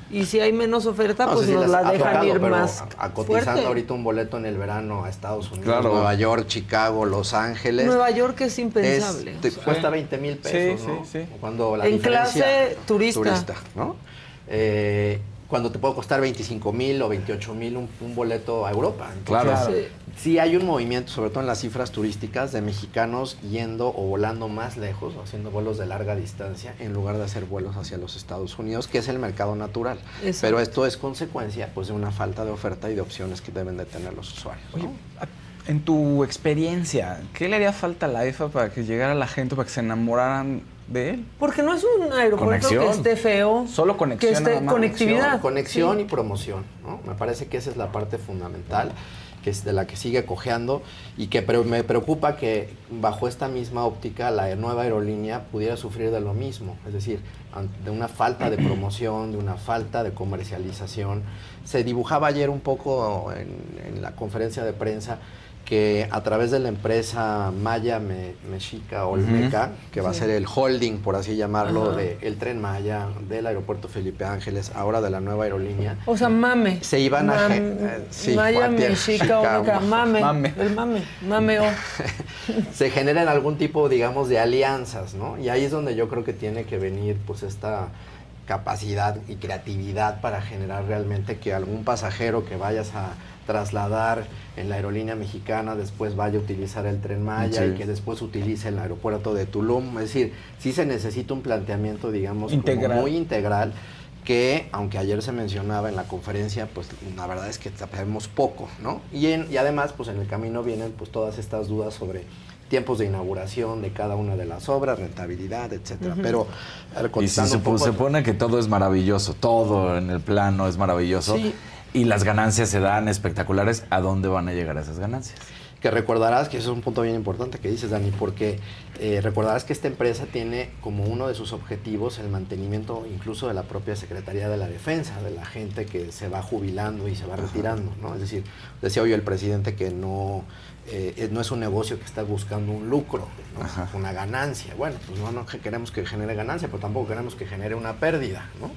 Y si hay menos oferta, No pues si nos la dejan tocado, ir más a- a cotizando fuerte. ahorita un boleto en el verano a Estados Unidos, Claro. Nueva York, Chicago, Los Ángeles. Nueva York es es- impensable. te cuesta 20 mil pesos, Sí, ¿no? sí, sí. Cuando la En clase turista. ¿no? Eh, cuando te puede costar 25 mil o 28 mil un, un boleto a Europa. Entonces, Claro. Sí. Sí hay un movimiento, sobre todo en las cifras turísticas, de mexicanos yendo o volando más lejos, o haciendo vuelos de larga distancia, en lugar de hacer vuelos hacia los Estados Unidos, que es el mercado natural. Exacto. Pero esto es consecuencia pues, de una falta de oferta y de opciones que deben de tener los usuarios. ¿no? Oye, a- en tu experiencia, ¿qué le haría falta a la EFA para que llegara la gente, para que se enamoraran de él? Porque no es un aeropuerto Conexión. que esté feo. Solo conexión Que esté conectividad. Conexión y Sí. promoción, ¿no? Me parece que esa es la parte fundamental. que es de la que sigue cojeando y que pero me preocupa que bajo esta misma óptica la nueva aerolínea pudiera sufrir de lo mismo, es decir, de una falta de promoción, de una falta de comercialización. Se dibujaba ayer un poco en la conferencia de prensa que a través de la empresa Maya Mexica Olmeca, que va a ser el holding, por así llamarlo, del tren Maya, del aeropuerto Felipe Ángeles, ahora de la nueva aerolínea. O sea, mame. Se iban a... Eh, Maya Mexica Olmeca, mame, mame. El mame, mame se generan algún tipo, digamos, de alianzas, ¿no? Y ahí es donde yo creo que tiene que venir, pues, esta capacidad y creatividad para generar realmente que algún pasajero que vayas a trasladar en la aerolínea mexicana, después vaya a utilizar el tren Maya y que después utilice el aeropuerto de Tulum. Es decir, sí se necesita un planteamiento, digamos, muy integral que, aunque ayer se mencionaba en la conferencia, pues la verdad es que sabemos poco, ¿no? Y, y además, pues en el camino vienen pues todas estas dudas sobre tiempos de inauguración de cada una de las obras, rentabilidad, etcétera. Pero y si se, se pone que todo es maravilloso, todo en el plano es maravilloso. Sí y las ganancias se dan espectaculares, ¿a dónde van a llegar esas ganancias? Que recordarás que eso es un punto bien importante que dices, Dani, porque eh, recordarás que esta empresa tiene como uno de sus objetivos el mantenimiento incluso de la propia Secretaría de la Defensa, de la gente que se va jubilando y se va retirando, ¿no? Es decir, decía hoy el presidente que no eh, no es un negocio que está buscando un lucro, una ganancia. Bueno, pues no, no, queremos que genere ganancia, pero tampoco queremos que genere una pérdida. ¿no?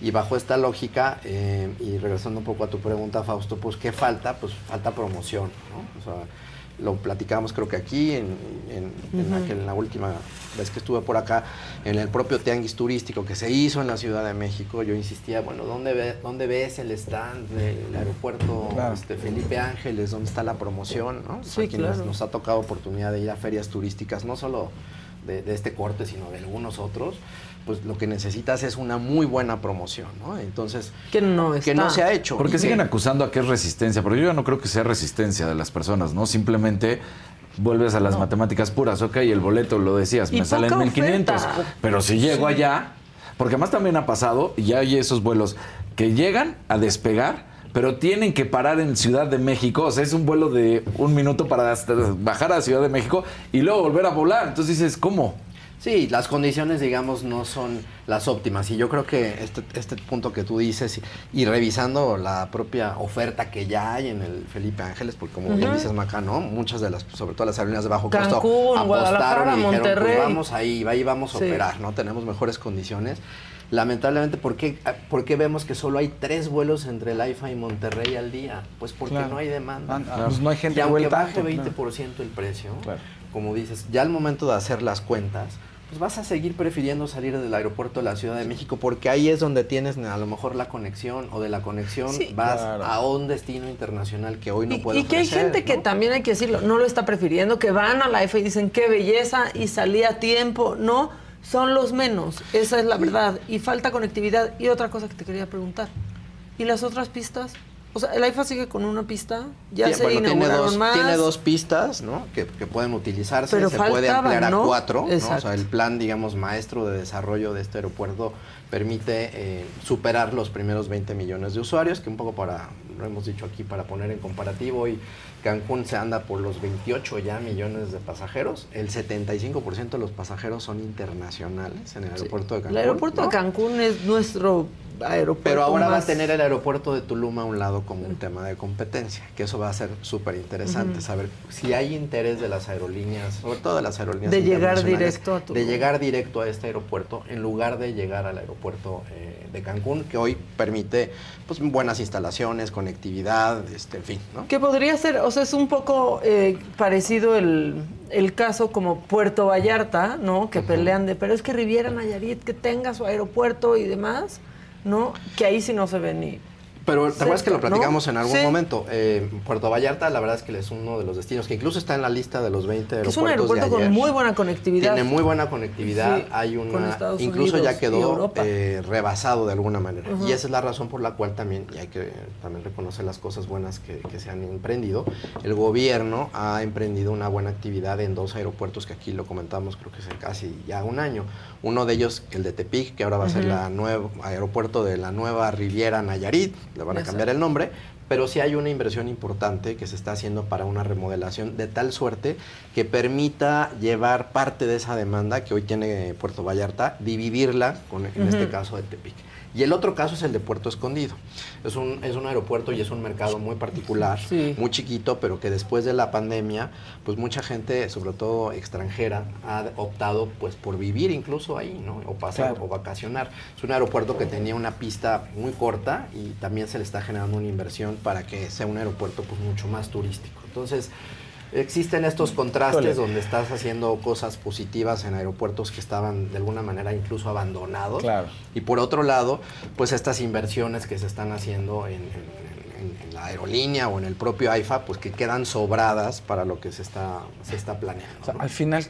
Y bajo esta lógica, eh, y regresando un poco a tu pregunta, Fausto, pues ¿qué falta? Pues falta promoción. ¿no? O sea, lo platicamos creo que aquí, en, en, la última vez que estuve por acá, en el propio tianguis turístico que se hizo en la Ciudad de México, yo insistía, bueno, ¿dónde, ve, dónde ves el stand del aeropuerto este, Felipe Ángeles? ¿Dónde está la promoción? ¿no? Sí, quienes nos ha tocado oportunidad de ir a ferias turísticas, no solo de, de este corte, sino de algunos otros pues lo que necesitas es una muy buena promoción, ¿no? Entonces, que no, que no se ha hecho. Porque siguen acusando a que es resistencia, pero yo ya no creo que sea resistencia de las personas, ¿no? Simplemente vuelves a las matemáticas puras, ok, el boleto lo decías, me salen 1500, pero si llego allá, porque además también ha pasado, y ya hay esos vuelos que llegan a despegar, pero tienen que parar en Ciudad de México, o sea, es un vuelo de un minuto para bajar a Ciudad de México y luego volver a volar, entonces dices, ¿cómo? Sí, las condiciones, digamos, no son las óptimas. Y yo creo que este, este punto que tú dices, y, revisando la propia oferta que ya hay en el Felipe Ángeles, porque como bien dices, Maca, ¿no? Muchas de las, sobre todo las aerolíneas de bajo costo, apostaron y dijeron, pues vamos ahí, ahí vamos a operar, ¿no? Tenemos mejores condiciones. Lamentablemente, ¿por qué, ¿por qué, vemos que solo hay tres vuelos entre el AIFA y Monterrey al día? Pues porque no hay demanda. Ah, pues no hay gente y aunque baje 20% el precio, como dices, ya al momento de hacer las cuentas, pues vas a seguir prefiriendo salir del aeropuerto de la Ciudad de México porque ahí es donde tienes a lo mejor la conexión o de la conexión vas a un destino internacional que hoy no puedes Y que hay gente que también hay que decirlo, no lo está prefiriendo, que van a la F y dicen qué belleza y salí a tiempo, no, son los menos, esa es la verdad. Y falta conectividad. Y otra cosa que te quería preguntar. ¿Y las otras pistas? O sea, el IFA sigue con una pista, ya se tiene dos, Tiene dos pistas, ¿no? Que, pueden utilizarse, Pero se puede ampliar a cuatro, ¿no? O sea, el plan, digamos, maestro de desarrollo de este aeropuerto permite eh, superar los primeros 20 millones de usuarios, que un poco para, lo hemos dicho aquí, para poner en comparativo, y Cancún se anda por los 28 ya millones de pasajeros, el 75% de los pasajeros son internacionales en el aeropuerto de Cancún. El aeropuerto de Cancún es nuestro aeropuerto. Pero ahora va a tener el aeropuerto de Tulum a un lado como un tema de competencia, que eso va a ser súper interesante, saber si hay interés de las aerolíneas, sobre todo de las aerolíneas de llegar directo a Tulum. de llegar directo a este aeropuerto en lugar de llegar al aeropuerto eh, de Cancún, que hoy permite pues buenas instalaciones, conectividad, este, en fin, ¿no? Que podría ser, o sea, es un poco eh, parecido el, el, caso como Puerto Vallarta, ¿no? Que pelean de, pero es que Riviera Nayarit que tenga su aeropuerto y demás. ¿No? Que ahí sí no se ve ni pero te acuerdas que lo platicamos en algún momento. Eh, Puerto Vallarta, la verdad es que es uno de los destinos que incluso está en la lista de los 20 aeropuertos. Es un aeropuerto con muy buena conectividad. Tiene muy buena conectividad. Hay una. Incluso ya quedó eh, rebasado de alguna manera. Y esa es la razón por la cual también, y hay que también reconocer las cosas buenas que, se han emprendido, el gobierno ha emprendido una buena actividad en dos aeropuertos que aquí lo comentamos, creo que hace casi ya un año. Uno de ellos, el de Tepic, que ahora va a ser el aeropuerto de la nueva Riviera Nayarit le van a cambiar el nombre, pero sí hay una inversión importante que se está haciendo para una remodelación de tal suerte que permita llevar parte de esa demanda que hoy tiene Puerto Vallarta, dividirla con, en este caso de Tepic. Y el otro caso es el de Puerto Escondido. Es un, es un aeropuerto y es un mercado muy particular, muy chiquito, pero que después de la pandemia, pues mucha gente, sobre todo extranjera, ha optado pues por vivir incluso ahí, ¿no? O pasar o vacacionar. Es un aeropuerto que tenía una pista muy corta y también se le está generando una inversión para que sea un aeropuerto pues mucho más turístico. Entonces, existen estos contrastes donde estás haciendo cosas positivas en aeropuertos que estaban de alguna manera incluso abandonados. Y por otro lado, pues estas inversiones que se están haciendo en, la aerolínea o en el propio AIFA, pues que quedan sobradas para lo que se está, se está planeando. Al final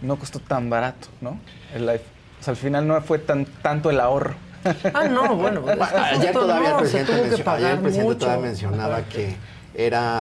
no costó tan barato, ¿no? El AIFA. O sea, al final no fue tan, tanto el ahorro. Ah, no, bueno. ayer todavía el presidente, ayer el presidente todavía mencionaba que era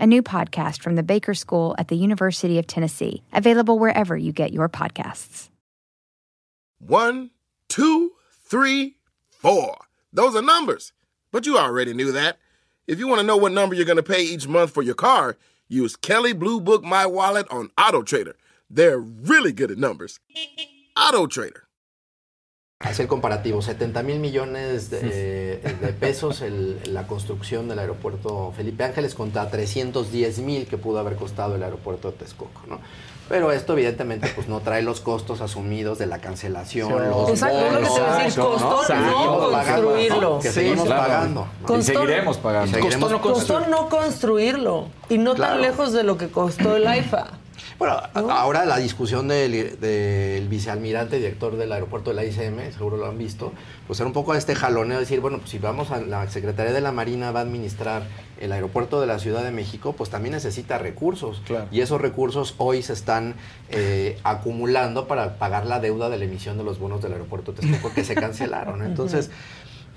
a new podcast from the Baker School at the University of Tennessee, available wherever you get your podcasts. One, two, three, four. Those are numbers, but you already knew that. If you want to know what number you're going to pay each month for your car, use Kelly Blue Book My Wallet on Auto Trader. They're really good at numbers. Auto Trader. Hacer comparativo, 70 mil millones de, pesos la construcción del aeropuerto Felipe Ángeles contra 310 mil que pudo haber costado el aeropuerto de Texcoco, ¿no? Pero esto evidentemente pues no trae los costos asumidos de la cancelación, los Exacto, bonos, lo que decir, costó no, construirlo. Que seguimos pagando. y seguiremos pagando. costó, no costó, no construirlo y no tan lejos de lo que costó el AIFA. Bueno, ahora la discusión del, vicealmirante director del aeropuerto de la ICM, seguro lo han visto, pues era un poco este jaloneo de decir, bueno, pues si vamos a la Secretaría de la Marina va a administrar el aeropuerto de la Ciudad de México, pues también necesita recursos. Y esos recursos hoy se están eh, acumulando para pagar la deuda de la emisión de los bonos del aeropuerto de Texcoco que se cancelaron. Entonces...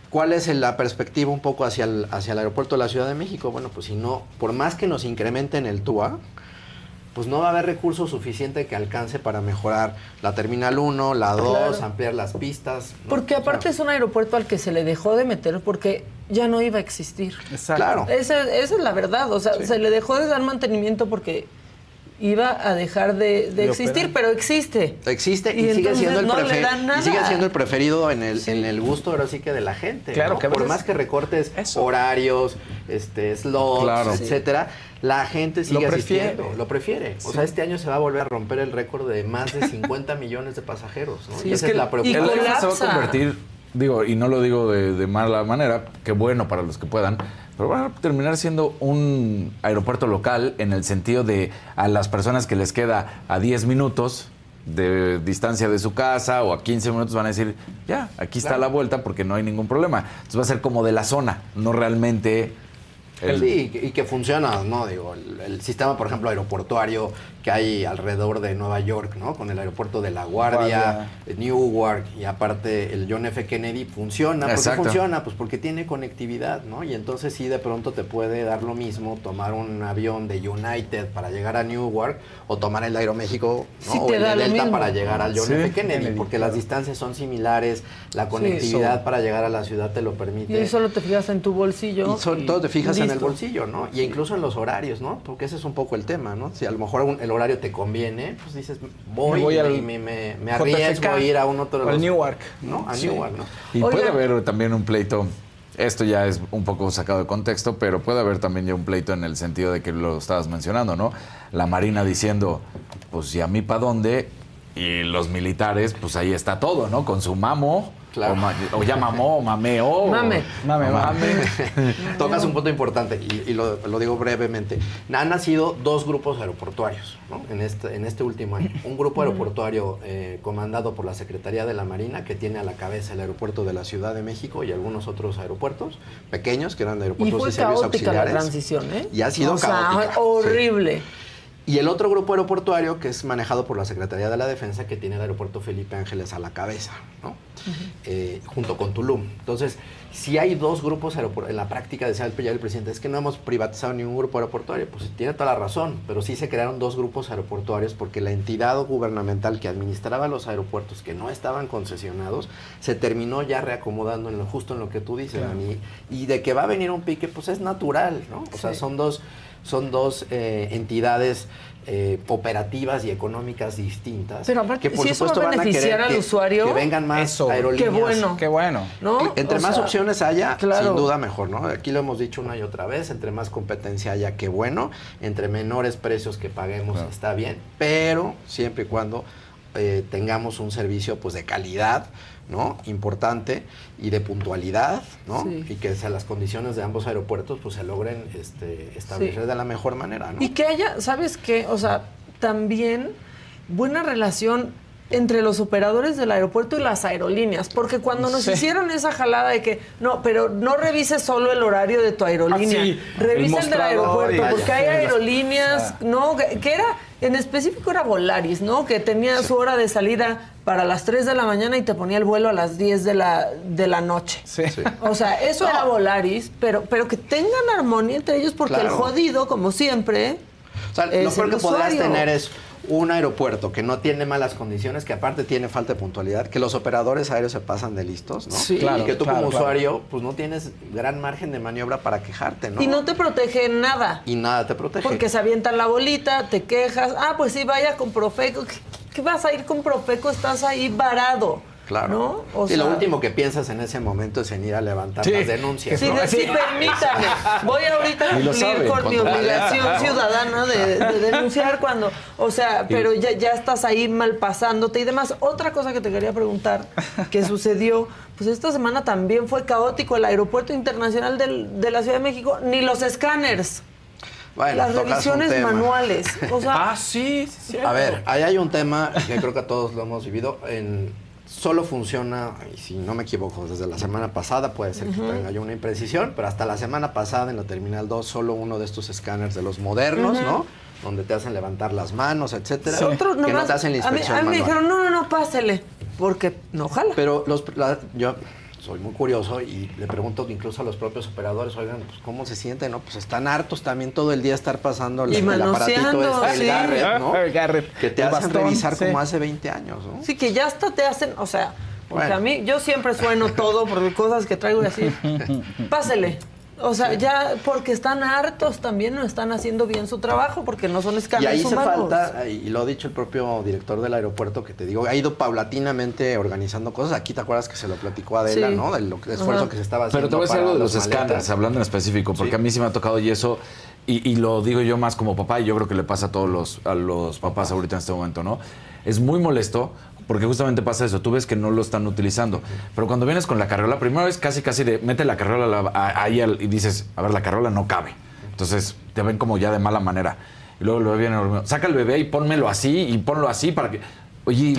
¿Cuál es la perspectiva un poco hacia el, hacia el aeropuerto de la Ciudad de México? Bueno, pues si no, por más que nos incrementen el TUA, pues no va a haber recursos suficiente que alcance para mejorar la Terminal 1, la 2, ampliar las pistas. Porque aparte es un aeropuerto al que se le dejó de meter porque ya no iba a existir. Exacto. Claro. Esa, es la verdad, o sea, se le dejó de dar mantenimiento porque iba a dejar de, existir, pero existe. Existe y, sigue siendo el preferido. sigue siendo el preferido en el, en el gusto ahora sí que de la gente. Claro, que por más que recortes horarios, este, slots, etcétera, la gente sigue lo prefiere. lo prefiere. O sea, este año se va a volver a romper el récord de más de 50 millones de pasajeros, y esa es, la preocupación. se va a convertir, digo, y no lo digo de, de mala manera, que bueno para los que puedan, pero van a terminar siendo un aeropuerto local en el sentido de a las personas que les queda a 10 minutos de distancia de su casa o a 15 minutos van a decir, ya, aquí está la vuelta porque no hay ningún problema. Entonces va a ser como de la zona, no realmente Sí, y que funciona, ¿no? Digo, el, sistema, por ejemplo, aeroportuario que hay alrededor de Nueva York, ¿no? Con el aeropuerto de La Guardia, Newark y aparte el John F. Kennedy funciona. ¿Por qué funciona? Pues porque tiene conectividad, ¿no? Y entonces sí, de pronto te puede dar lo mismo tomar un avión de United para llegar a Newark o tomar el Aeroméxico, ¿no? o el de Delta para llegar al John F. Kennedy, porque las distancias son similares, la conectividad para llegar a la ciudad te lo permite. Y solo te fijas en tu bolsillo. Y, todo te fijas en el bolsillo, ¿no? Y incluso en los horarios, ¿no? Porque ese es un poco el tema, ¿no? Si a lo mejor el horario te conviene, pues dices, voy, y me, me, arriesgo a ir a un otro... Al Newark. ¿No? A Newark, ¿no? Y puede haber también un pleito esto ya es un poco sacado de contexto, pero puede haber también ya un pleito en el sentido de que lo estabas mencionando, ¿no? La Marina diciendo, pues, ¿y a mí para dónde? Y los militares, pues ahí está todo, ¿no? Con su mamo o, ya mamó, mameo. Mame. Mame, mame. Tocas un punto importante y, lo, digo brevemente. Han nacido dos grupos aeroportuarios en, este, en este último año. Un grupo aeroportuario eh, comandado por la Secretaría de la Marina, que tiene a la cabeza el aeropuerto de la Ciudad de México y algunos otros aeropuertos pequeños, que eran aeropuertos y, servicios auxiliares. la transición, ¿eh? Y ha sido o horrible. Y el otro grupo aeroportuario que es manejado por la Secretaría de la Defensa, que tiene el aeropuerto Felipe Ángeles a la cabeza, ¿no? Eh, junto con Tulum. Entonces, si hay dos grupos aeroportuarios, en la práctica decía el, el presidente, es que no hemos privatizado ningún grupo aeroportuario. Pues tiene toda la razón, pero sí se crearon dos grupos aeroportuarios porque la entidad gubernamental que administraba los aeropuertos que no estaban concesionados se terminó ya reacomodando en lo, justo en lo que tú dices, Dani. Y de que va a venir un pique, pues es natural, ¿no? O sea, son dos, son dos eh, entidades eh, operativas y económicas distintas. Pero aparte, que por si eso va a supuesto van a beneficiar querer al que- usuario, que vengan más eso, aerolíneas. Qué bueno. Qué bueno. ¿No? Entre O más sea, opciones haya, claro. sin duda mejor, ¿no? Aquí lo hemos dicho una y otra vez, entre más competencia haya, qué bueno, entre menores precios que paguemos Claro. está bien, pero siempre y cuando eh, tengamos un servicio pues de calidad, ¿no? Importante y de puntualidad, ¿no? Sí. Y que se- las condiciones de ambos aeropuertos pues se logren este, establecer Sí. de la mejor manera, ¿no? Y que haya, ¿sabes qué? O sea, también buena relación entre los operadores del aeropuerto y las aerolíneas, porque cuando nos Sí. hicieron esa jalada de que no, pero no revises solo el horario de tu aerolínea, Ah, sí, revisa el el del aeropuerto, porque hay Sí, aerolíneas, no, que, que era en específico era Volaris, ¿no? Que tenía su hora de salida para las 3 de la mañana y te ponía el vuelo a las 10 de la de la noche. Sí. O sea, eso era Volaris, pero pero que tengan armonía entre ellos porque el jodido, como siempre, O sea, lo es peor el que podrás tener es un aeropuerto que no tiene malas condiciones, que aparte tiene falta de puntualidad, que los operadores aéreos se pasan de listos, ¿no? Sí. y Claro, que tú claro, como claro. usuario, pues no tienes gran margen de maniobra para quejarte, ¿no? Y no te protege nada. Y nada te protege. Porque se avientan la bolita, te quejas. Ah, pues sí, vaya con Profeco. ¿Qué, qué vas a ir con Profeco? Estás ahí varado. Claro. ¿No? O lo último que piensas en ese momento es en ir a levantar Sí. las denuncias. Sí, ¿no? sí, permítame. Voy ahorita a cumplir sabe, con mi obligación ciudadana de, de denunciar cuando, o sea, pero ya, ya estás ahí mal pasándote y demás. Otra cosa que te quería preguntar que sucedió, pues esta semana también fue caótico el aeropuerto internacional del- de la Ciudad de México, ni los escáners, Bueno, las revisiones manuales. O sea, Ah, sí, sí. A ver, ahí hay un tema que creo que a todos lo hemos vivido. En, solo funciona, y si no me equivoco, desde la semana pasada, puede ser que tenga yo una imprecisión, pero hasta la semana pasada en la Terminal 2, solo uno de estos escáneres de los modernos, ¿no? Donde te hacen levantar las manos, etcétera. otros que no nomás- te hacen la a mí, inspección a mí me dijeron, no, no, no, pásele, porque no jala. Pero los, la- yo soy muy curioso y le pregunto incluso a los propios operadores, oigan, pues, ¿cómo se sienten? No, pues están hartos también todo el día estar pasando Y el, el aparatito este, el sí. Garrett, ¿no? El Garrett, Que te el hacen bastón, revisar sí. como hace 20 años, ¿no? Sí, que ya hasta te hacen, o sea, porque Bueno. a mí, yo siempre sueno todo por cosas que traigo y así. Pásele. O sea, ya porque están hartos también, no están haciendo bien su trabajo, porque no son Y escándalos ahí se falta, y lo ha dicho el propio director del aeropuerto, que te digo, ha ido paulatinamente organizando cosas. Aquí te acuerdas que se lo platicó Adela, Sí. ¿no? Del esfuerzo Ajá. que se estaba haciendo. Pero te voy a decir algo de los escáneres, hablando en específico, porque Sí. a mí sí me ha tocado y eso, y, y lo digo yo más como papá, y yo creo que le pasa a todos los, a los papás ahorita en este momento, ¿no? Es muy molesto. Porque justamente pasa eso, tú ves que no lo están utilizando. Pero cuando vienes con la carriola, primero es casi casi de mete la carriola ahí y dices, a ver, la carriola no cabe. Entonces te ven como ya de mala manera. Y luego el bebé viene. Saca el bebé y pónmelo así y ponlo así para que. Oye,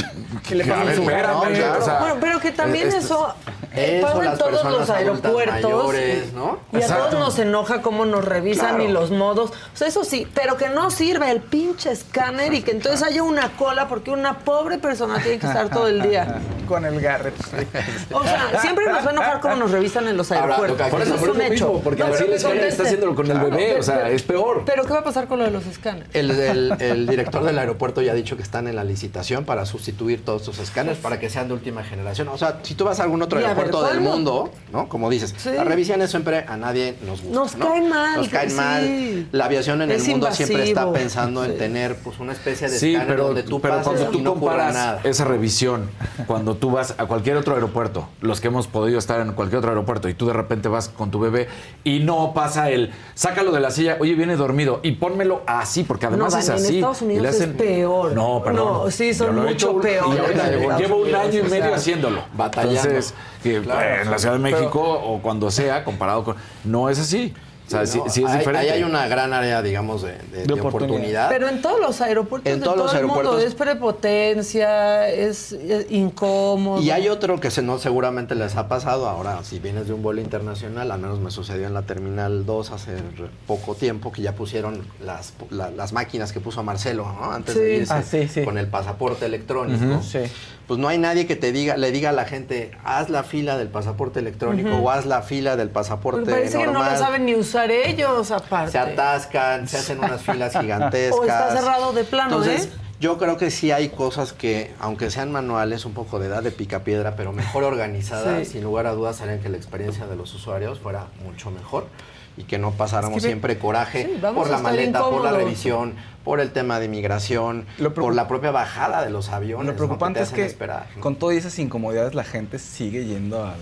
Que le a pongan ver, su espérame, mano, claro. o sea, bueno, pero que también eso, eh, Eso, pasa en todos los aeropuertos. mayores, ¿no? Y a todos nos enoja cómo nos revisan Claro. y los modos. O sea, eso sí, pero que no sirva el pinche escáner y que entonces haya una cola porque una pobre persona tiene que estar todo el día. Con el Garrett. O sea, siempre nos va a enojar cómo nos revisan en los Ahora, aeropuertos. toca- Por eso, es por un eso hecho. mismo, porque No, así está haciéndolo con el bebé, o sea, es peor. Pero ¿qué va a pasar con lo de los escáneres? El, el- el director del aeropuerto ya ha dicho que están en la licitación para sustituir todos estos escáneres para que sean de última generación. O sea, si tú vas a algún otro ver, aeropuerto del mundo, ¿no? Como dices, Sí. las revisiones siempre a nadie nos gustan. Nos ¿no? caen mal, Nos caen sí. mal. La aviación en Es el mundo siempre está pensando en tener pues una especie de Sí, escáner pero, donde tú pero cuando y tú no comparas nada. esa revisión, cuando tú vas a cualquier otro aeropuerto, los que hemos podido estar en cualquier otro aeropuerto, y tú de repente vas con tu bebé y no pasa el, sácalo de la silla, oye, viene dormido, y pónmelo así, porque además No, es Dani, en así. Estados y le hacen- es peor. No, perdón. No, sí, son mucho hecho en llevo, un año y medio haciéndolo. batallando. Entonces, que Claro. en la Ciudad de México o cuando sea, comparado con... No es así. O sea, sí, No, sí es ahí- diferente. Ahí hay una gran área, digamos, de, de- de oportunidad. oportunidad. Pero en todos los aeropuertos En de todos todo los el mundo aeropuertos. es prepotencia, es, es incómodo. Y hay otro que se, no, seguramente les ha pasado ahora, si vienes de un vuelo internacional, al menos me sucedió en la Terminal 2 hace poco tiempo, que ya pusieron las, la- las máquinas que puso Marcelo, ¿no? Antes de Sí. irse Ah, sí, sí. con el pasaporte electrónico. Sí. Pues no hay nadie que te diga, le diga a la gente, haz la fila del pasaporte electrónico o haz la fila del pasaporte Me parece que no lo saben ni usar ellos, aparte. se atascan, se hacen unas filas gigantescas. O está cerrado de plano, Entonces, ¿eh? yo creo que sí hay cosas que, aunque sean manuales, un poco de edad de picapiedra, pero mejor organizadas, Sí. sin lugar a dudas harían que la experiencia de los usuarios fuera mucho mejor y que no pasáramos Es que ve- siempre coraje Sí, por a la maleta, por la revisión, por el tema de inmigración, por la propia bajada de los aviones. Lo ¿no? preocupante te es que esperar, ¿no? con todas esas incomodidades la gente sigue yendo al,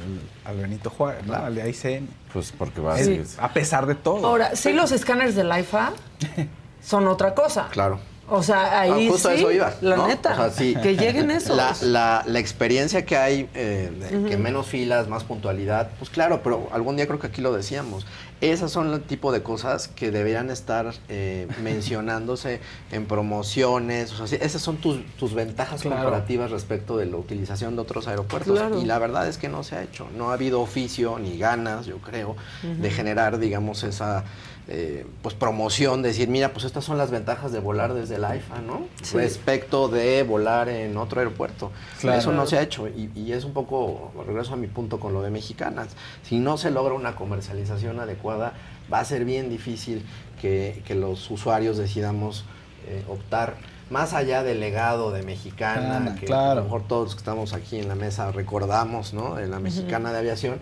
al Benito Juárez, ¿no? al de AICN. Pues porque va así. A pesar de todo. Ahora, sí los escáneres del IFA son otra cosa. Claro. O sea, ahí Ah, justo a sí, eso iba. la ¿no? neta, O sea, sí. que lleguen esos. La, la- la experiencia que hay, eh, de que menos filas, más puntualidad, pues claro, pero algún día creo que aquí lo decíamos. Esas son el tipo de cosas que deberían estar eh, mencionándose en promociones. O sea, esas son tus, tus ventajas Claro. comparativas respecto de la utilización de otros aeropuertos. Claro. Y la verdad es que no se ha hecho. No ha habido oficio ni ganas, yo creo, de generar, digamos, esa eh, pues promoción, decir, mira, pues estas son las ventajas de volar desde el AIFA, ¿no? Sí. Respecto de volar en otro aeropuerto. Claro. Eso no se ha hecho y, y es un poco, regreso a mi punto con lo de mexicanas, si no se logra una comercialización adecuada, va a ser bien difícil que, que los usuarios decidamos eh, optar más allá del legado de mexicana, Ah, que claro. a lo mejor todos los que estamos aquí en la mesa recordamos, ¿no? De la mexicana de aviación.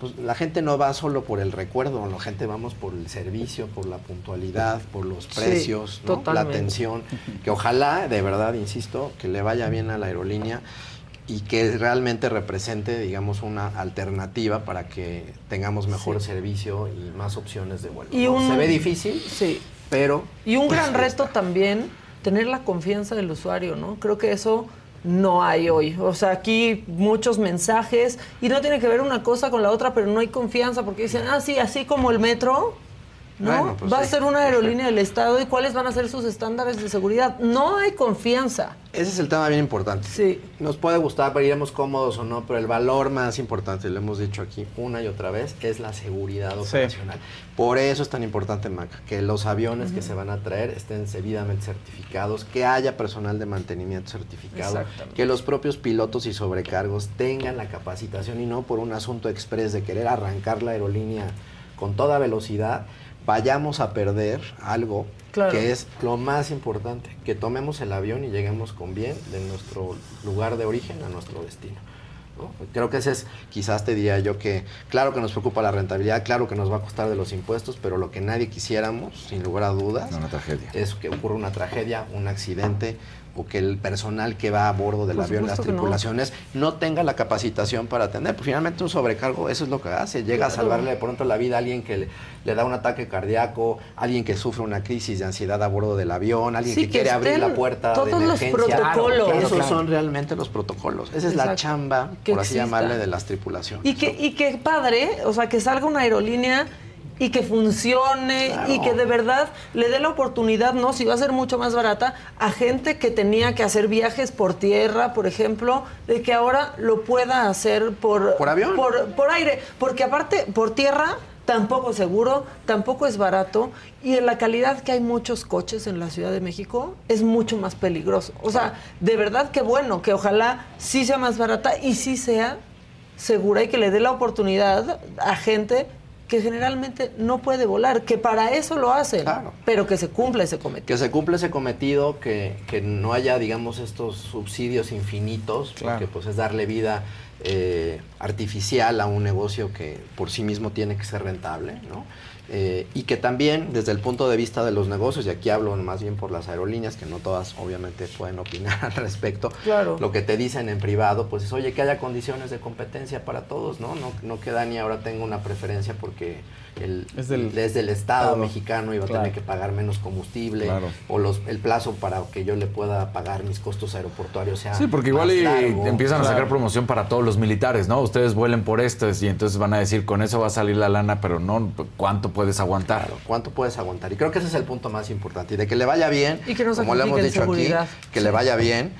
Pues la gente no va solo por el recuerdo, la gente vamos por el servicio, por la puntualidad, por los Sí, precios, ¿no? la atención. Que ojalá, de verdad, insisto, que le vaya bien a la aerolínea y que realmente represente, digamos, una alternativa para que tengamos mejor servicio y más opciones de vuelo. Y ¿no? un- Se ve difícil, Sí. pero... Y un pues, gran reto también, tener la confianza del usuario, ¿no? Creo que eso no hay hoy. O sea, aquí muchos mensajes y no tiene que ver una cosa con la otra, pero no hay confianza porque dicen, ah, sí, así como el metro, ¿no? Bueno, pues Va a ser una aerolínea del Estado y cuáles van a ser sus estándares de seguridad. No hay confianza. Ese es el tema bien importante. Sí. Nos puede gustar, pero iremos cómodos o no, pero el valor más importante, lo hemos dicho aquí una y otra vez, es la seguridad Sí. operacional. Por eso es tan importante, Maca, que los aviones que se van a traer estén debidamente certificados, que haya personal de mantenimiento certificado, que los propios pilotos y sobrecargos tengan la capacitación y no por un asunto express de querer arrancar la aerolínea con toda velocidad, vayamos a perder algo Claro. que es lo más importante, que tomemos el avión y lleguemos con bien de nuestro lugar de origen a nuestro destino. ¿no? Creo que ese es, quizás te diría yo que, claro que nos preocupa la rentabilidad, claro que nos va a costar de los impuestos, pero lo que nadie quisiéramos, sin lugar a dudas, Una tragedia. es que ocurra una tragedia, un accidente o que el personal que va a bordo del Por avión, las no. tripulaciones, no. tenga la capacitación para atender. Pues finalmente un sobrecargo, eso es lo que hace. Llega a salvarle de pronto la vida a alguien que le, le da un ataque cardíaco, alguien que sufre una crisis de ansiedad a bordo del avión, alguien Sí, que, que quiere abrir la puerta de todos los emergencia. protocolos. Esos Claro. son realmente los protocolos. Esa es la chamba, Que por así exista. llamarle, de las tripulaciones. Y que, y que padre, o sea, que salga una aerolínea y que funcione Claro. y que de verdad le dé la oportunidad, ¿no? Si va a ser mucho más barata, a gente que tenía que hacer viajes por tierra, por ejemplo, de que ahora lo pueda hacer por... Por avión. Por, por aire. Porque aparte, por tierra tampoco es seguro, tampoco es barato y en la calidad que hay muchos coches en la Ciudad de México es mucho más peligroso. O sea, de verdad que bueno, que ojalá sí sea más barata y sí sea segura y que le dé la oportunidad a gente que generalmente no puede volar, que para eso lo hacen, Claro. pero que se cumpla ese cometido. Que se cumpla ese cometido, que, que no haya, digamos, estos subsidios infinitos, Claro. porque pues es darle vida eh, artificial a un negocio que por sí mismo tiene que ser rentable, ¿no? Eh, y que también, desde el punto de vista de los negocios, y aquí hablo más bien por las aerolíneas, que no todas obviamente pueden opinar al respecto, Claro. lo que te dicen en privado, pues es, oye, que haya condiciones de competencia para todos, ¿no? No, no que Dani ahora tenga una preferencia porque el, Es del- desde el Estado Estado. mexicano iba a Claro. tener que pagar menos combustible Claro. o los, el plazo para que yo le pueda pagar mis costos aeroportuarios sea Sí, porque igual y largo. empiezan a sacar promoción para todos los militares, ¿no? Ustedes vuelen por esto y entonces van a decir, con eso va a salir la lana, pero no, ¿cuánto puedes aguantar? Claro, ¿cuánto puedes aguantar? Y creo que ese es el punto más importante. Y de que le vaya bien, Y que como le hemos dicho seguridad. aquí, que le vaya bien,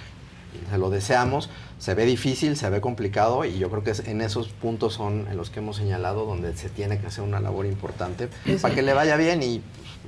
y se lo deseamos. Se ve difícil, se ve complicado y yo creo que es- en esos puntos son en los que hemos señalado donde se tiene que hacer una labor importante para que le vaya bien y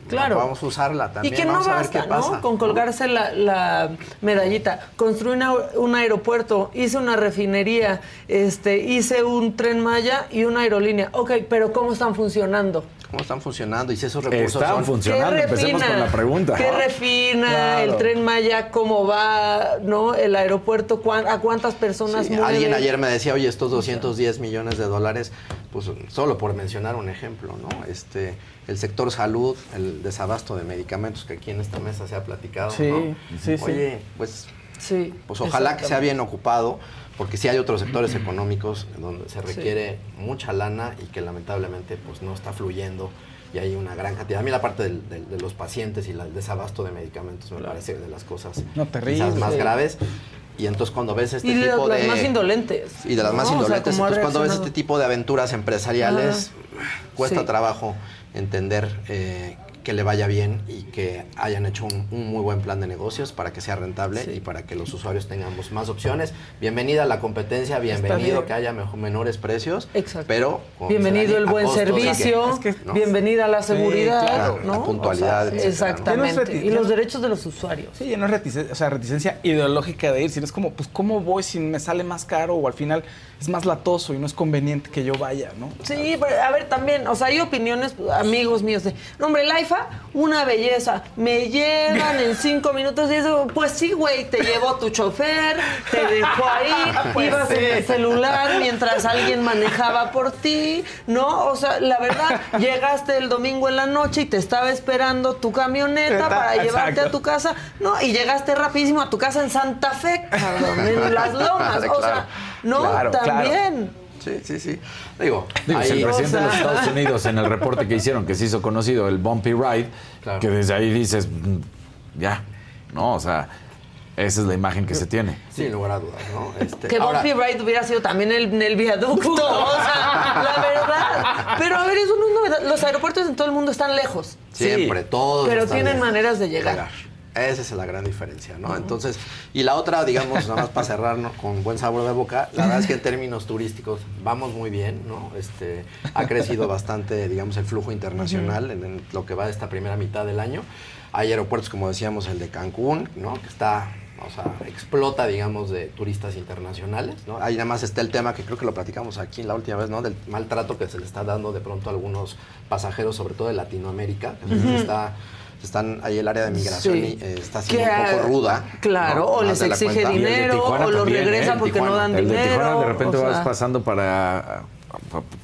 Claro. vamos a usarla también. Y que no vamos a ver basta, qué pasa. ¿no? Con colgarse la, la medallita. Construí una- un aeropuerto, hice una refinería, este, hice un tren Maya y una aerolínea. Ok, pero ¿cómo están funcionando? ¿Cómo están funcionando? Y si esos recursos Están son... funcionando. ¿Qué Empecemos refina? con la pregunta. ¿Qué refina? Claro. El tren Maya, ¿cómo va? ¿No? El aeropuerto, ¿cuán- ¿a cuántas personas Sí, mueve? alguien ayer me decía, oye, estos 210 millones de dólares, pues solo por mencionar un ejemplo, ¿no? Este, el sector salud, el desabasto de medicamentos que aquí en esta mesa se ha platicado, Sí, ¿no? sí, sí. Oye, pues, Sí. pues ojalá que sea bien ocupado, porque sí hay otros sectores económicos donde se requiere mucha lana y que lamentablemente pues no está fluyendo y hay una gran cantidad. A mí la parte del- del- de los pacientes y la- el desabasto de medicamentos me parece de las cosas No, terrible. quizás más Sí. graves. Y entonces cuando ves este Y de tipo las de... más indolentes. Y de las más ¿no? O sea, indolentes. ¿cómo ha Entonces, cuando ves este tipo de aventuras empresariales, cuesta Sí. trabajo entender eh, que le vaya bien y que hayan hecho un, un muy buen plan de negocios para que sea rentable Sí. y para que los usuarios tengamos más opciones. Bienvenida a la competencia, bienvenido bien. que haya mejor, menores precios, Exacto. pero con- Bienvenido el a buen costos servicio, que- ¿no? bienvenida la seguridad, claro, ¿no? la puntualidad, exactamente. No y los derechos de los usuarios. Sí, ya no es reticencia, o sea, reticencia ideológica de ir, sino es como, pues, ¿cómo voy si me sale más caro o al final es más latoso y no es conveniente que yo vaya, ¿no? Sí, pero a ver, también, o sea, hay opiniones, amigos míos, de, no, hombre, el Una belleza, me llevan en cinco minutos y eso, pues sí, güey, te llevó tu chofer, te dejó ahí, ibas en el celular mientras alguien manejaba por ti, ¿no? O sea, la verdad, llegaste el domingo en la noche y te estaba esperando tu camioneta para Exacto. llevarte a tu casa, ¿no? Y llegaste rapidísimo a tu casa en Santa Fe, cabrón, en Las Lomas, o sea, ¿no? claro, claro. Sí, sí, sí. Digo, Digo, si el presidente de los Estados Unidos, en el reporte que hicieron, que se hizo conocido, el Bumpy Ride, Claro. que desde ahí dices, mm, ya, no, o sea, esa es la imagen que se tiene. sin lugar a dudas, ¿no? Este, Que ahora- Bumpy Ride hubiera sido también el, en el viaducto, o sea, la verdad. Pero a ver, eso no es novedad. Los aeropuertos en todo el mundo están lejos. Siempre, todos. Pero están tienen lejos maneras de llegar. Esa es la gran diferencia, ¿no? Entonces, y la otra, digamos, nada más para cerrarnos con buen sabor de boca, la verdad es que en términos turísticos vamos muy bien, ¿no? Este, ha crecido bastante, digamos, el flujo internacional en, en lo que va de esta primera mitad del año. Hay aeropuertos, como decíamos, el de Cancún, ¿no? Que está, o sea, explota, digamos, de turistas internacionales, ¿no? Ahí nada más está el tema que creo que lo platicamos aquí la última vez, ¿no? Del maltrato que se le está dando de pronto a algunos pasajeros, sobre todo de Latinoamérica, que se está están ahí el área de migración Sí. y eh, está siendo Que, un poco ah, ruda. Claro, ¿no? o les exige dinero, o los también, regresa ¿eh? porque Tijuana. no dan El dinero. de Tijuana de repente o vas pasando para ah,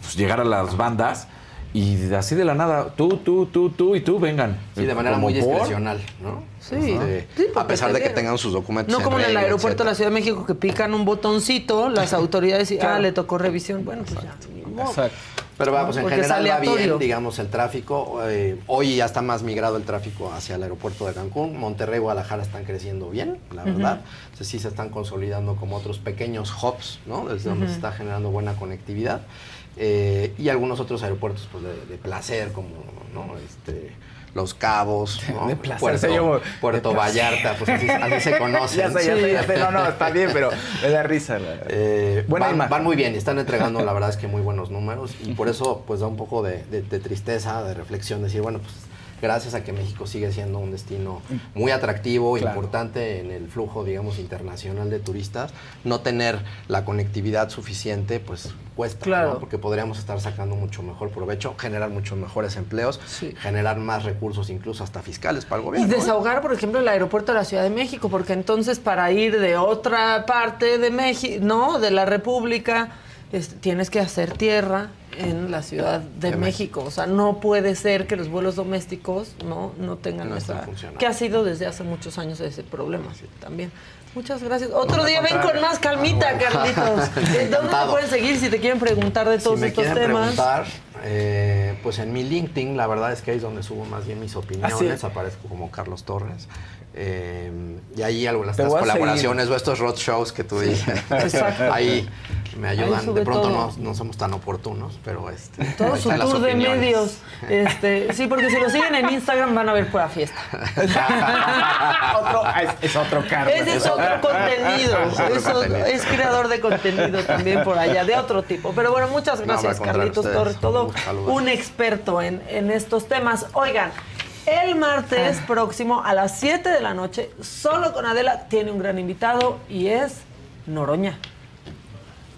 pues, llegar a las bandas y así de la nada, tú, tú, tú, tú y tú vengan. Sí, de manera muy por- discrecional, ¿no? Sí. Este, Sí, porque a pesar de que tengan sus documentos. No como en el aeropuerto de la. Ciudad de México que pican un botoncito, las autoridades y, ah, le tocó revisión. Bueno, pues ya. ni modo. Exacto. Pero vamos, en Porque es general va bien, digamos, el tráfico. Eh, hoy ya está más migrado el tráfico hacia el aeropuerto de Cancún. Monterrey y Guadalajara están creciendo bien, la verdad. Entonces, sí se están consolidando como otros pequeños hubs, ¿no? Desde donde se está generando buena conectividad. Eh, y algunos otros aeropuertos pues, de, de placer, como ¿no? este, Los Cabos, ¿no? De placer, Puerto, de. Vallarta, pues así, así se conocen. Ya sé, ya sé, ya sé. No, no, está bien, pero me da risa. Eh, Buena van, muy bien y están entregando, la verdad es que muy buenos números. Y por eso, pues da un poco de, de- de tristeza, de reflexión, decir, bueno, pues gracias a que México sigue siendo un destino muy atractivo, Claro. importante en el flujo, digamos, internacional de turistas, no tener la conectividad suficiente, pues cuesta, Claro. ¿no? porque podríamos estar sacando mucho mejor provecho, generar muchos mejores empleos, Sí. generar más recursos, incluso hasta fiscales para el Y gobierno. ¿eh? desahogar, por ejemplo, el aeropuerto de la Ciudad de México, porque entonces para ir de otra parte de México, no, de la República, es- tienes que hacer tierra en la Ciudad de, De México. O sea, no puede ser que los vuelos domésticos no, no tengan No esa... Que ha sido desde hace muchos años ese problema también. Muchas gracias. Otro día ven con más calmita, Carlitos. Eh, ¿Dónde te pueden seguir si te quieren preguntar de todos si me estos quieren temas? preguntar, eh, pues en mi LinkedIn, la verdad es que ahí es donde subo más bien mis opiniones, Así es. aparezco como Carlos Torres. Eh, y ahí algunas las colaboraciones o estos road shows que tú dices, ahí me ayudan. de pronto no, no somos tan oportunos, pero este, Todo su tour de medios. Este, sí, porque si lo siguen en Instagram van a ver pura fiesta. otro, es, es otro Carlos. Ese es otro contenido. Es otro creador de contenido también por allá, de otro tipo. Pero bueno, muchas gracias, Carlitos. Torres. Todo un experto en, en estos temas. Oigan, el martes próximo a las 7 de la noche, solo con Adela, tiene un gran invitado y es Noroña.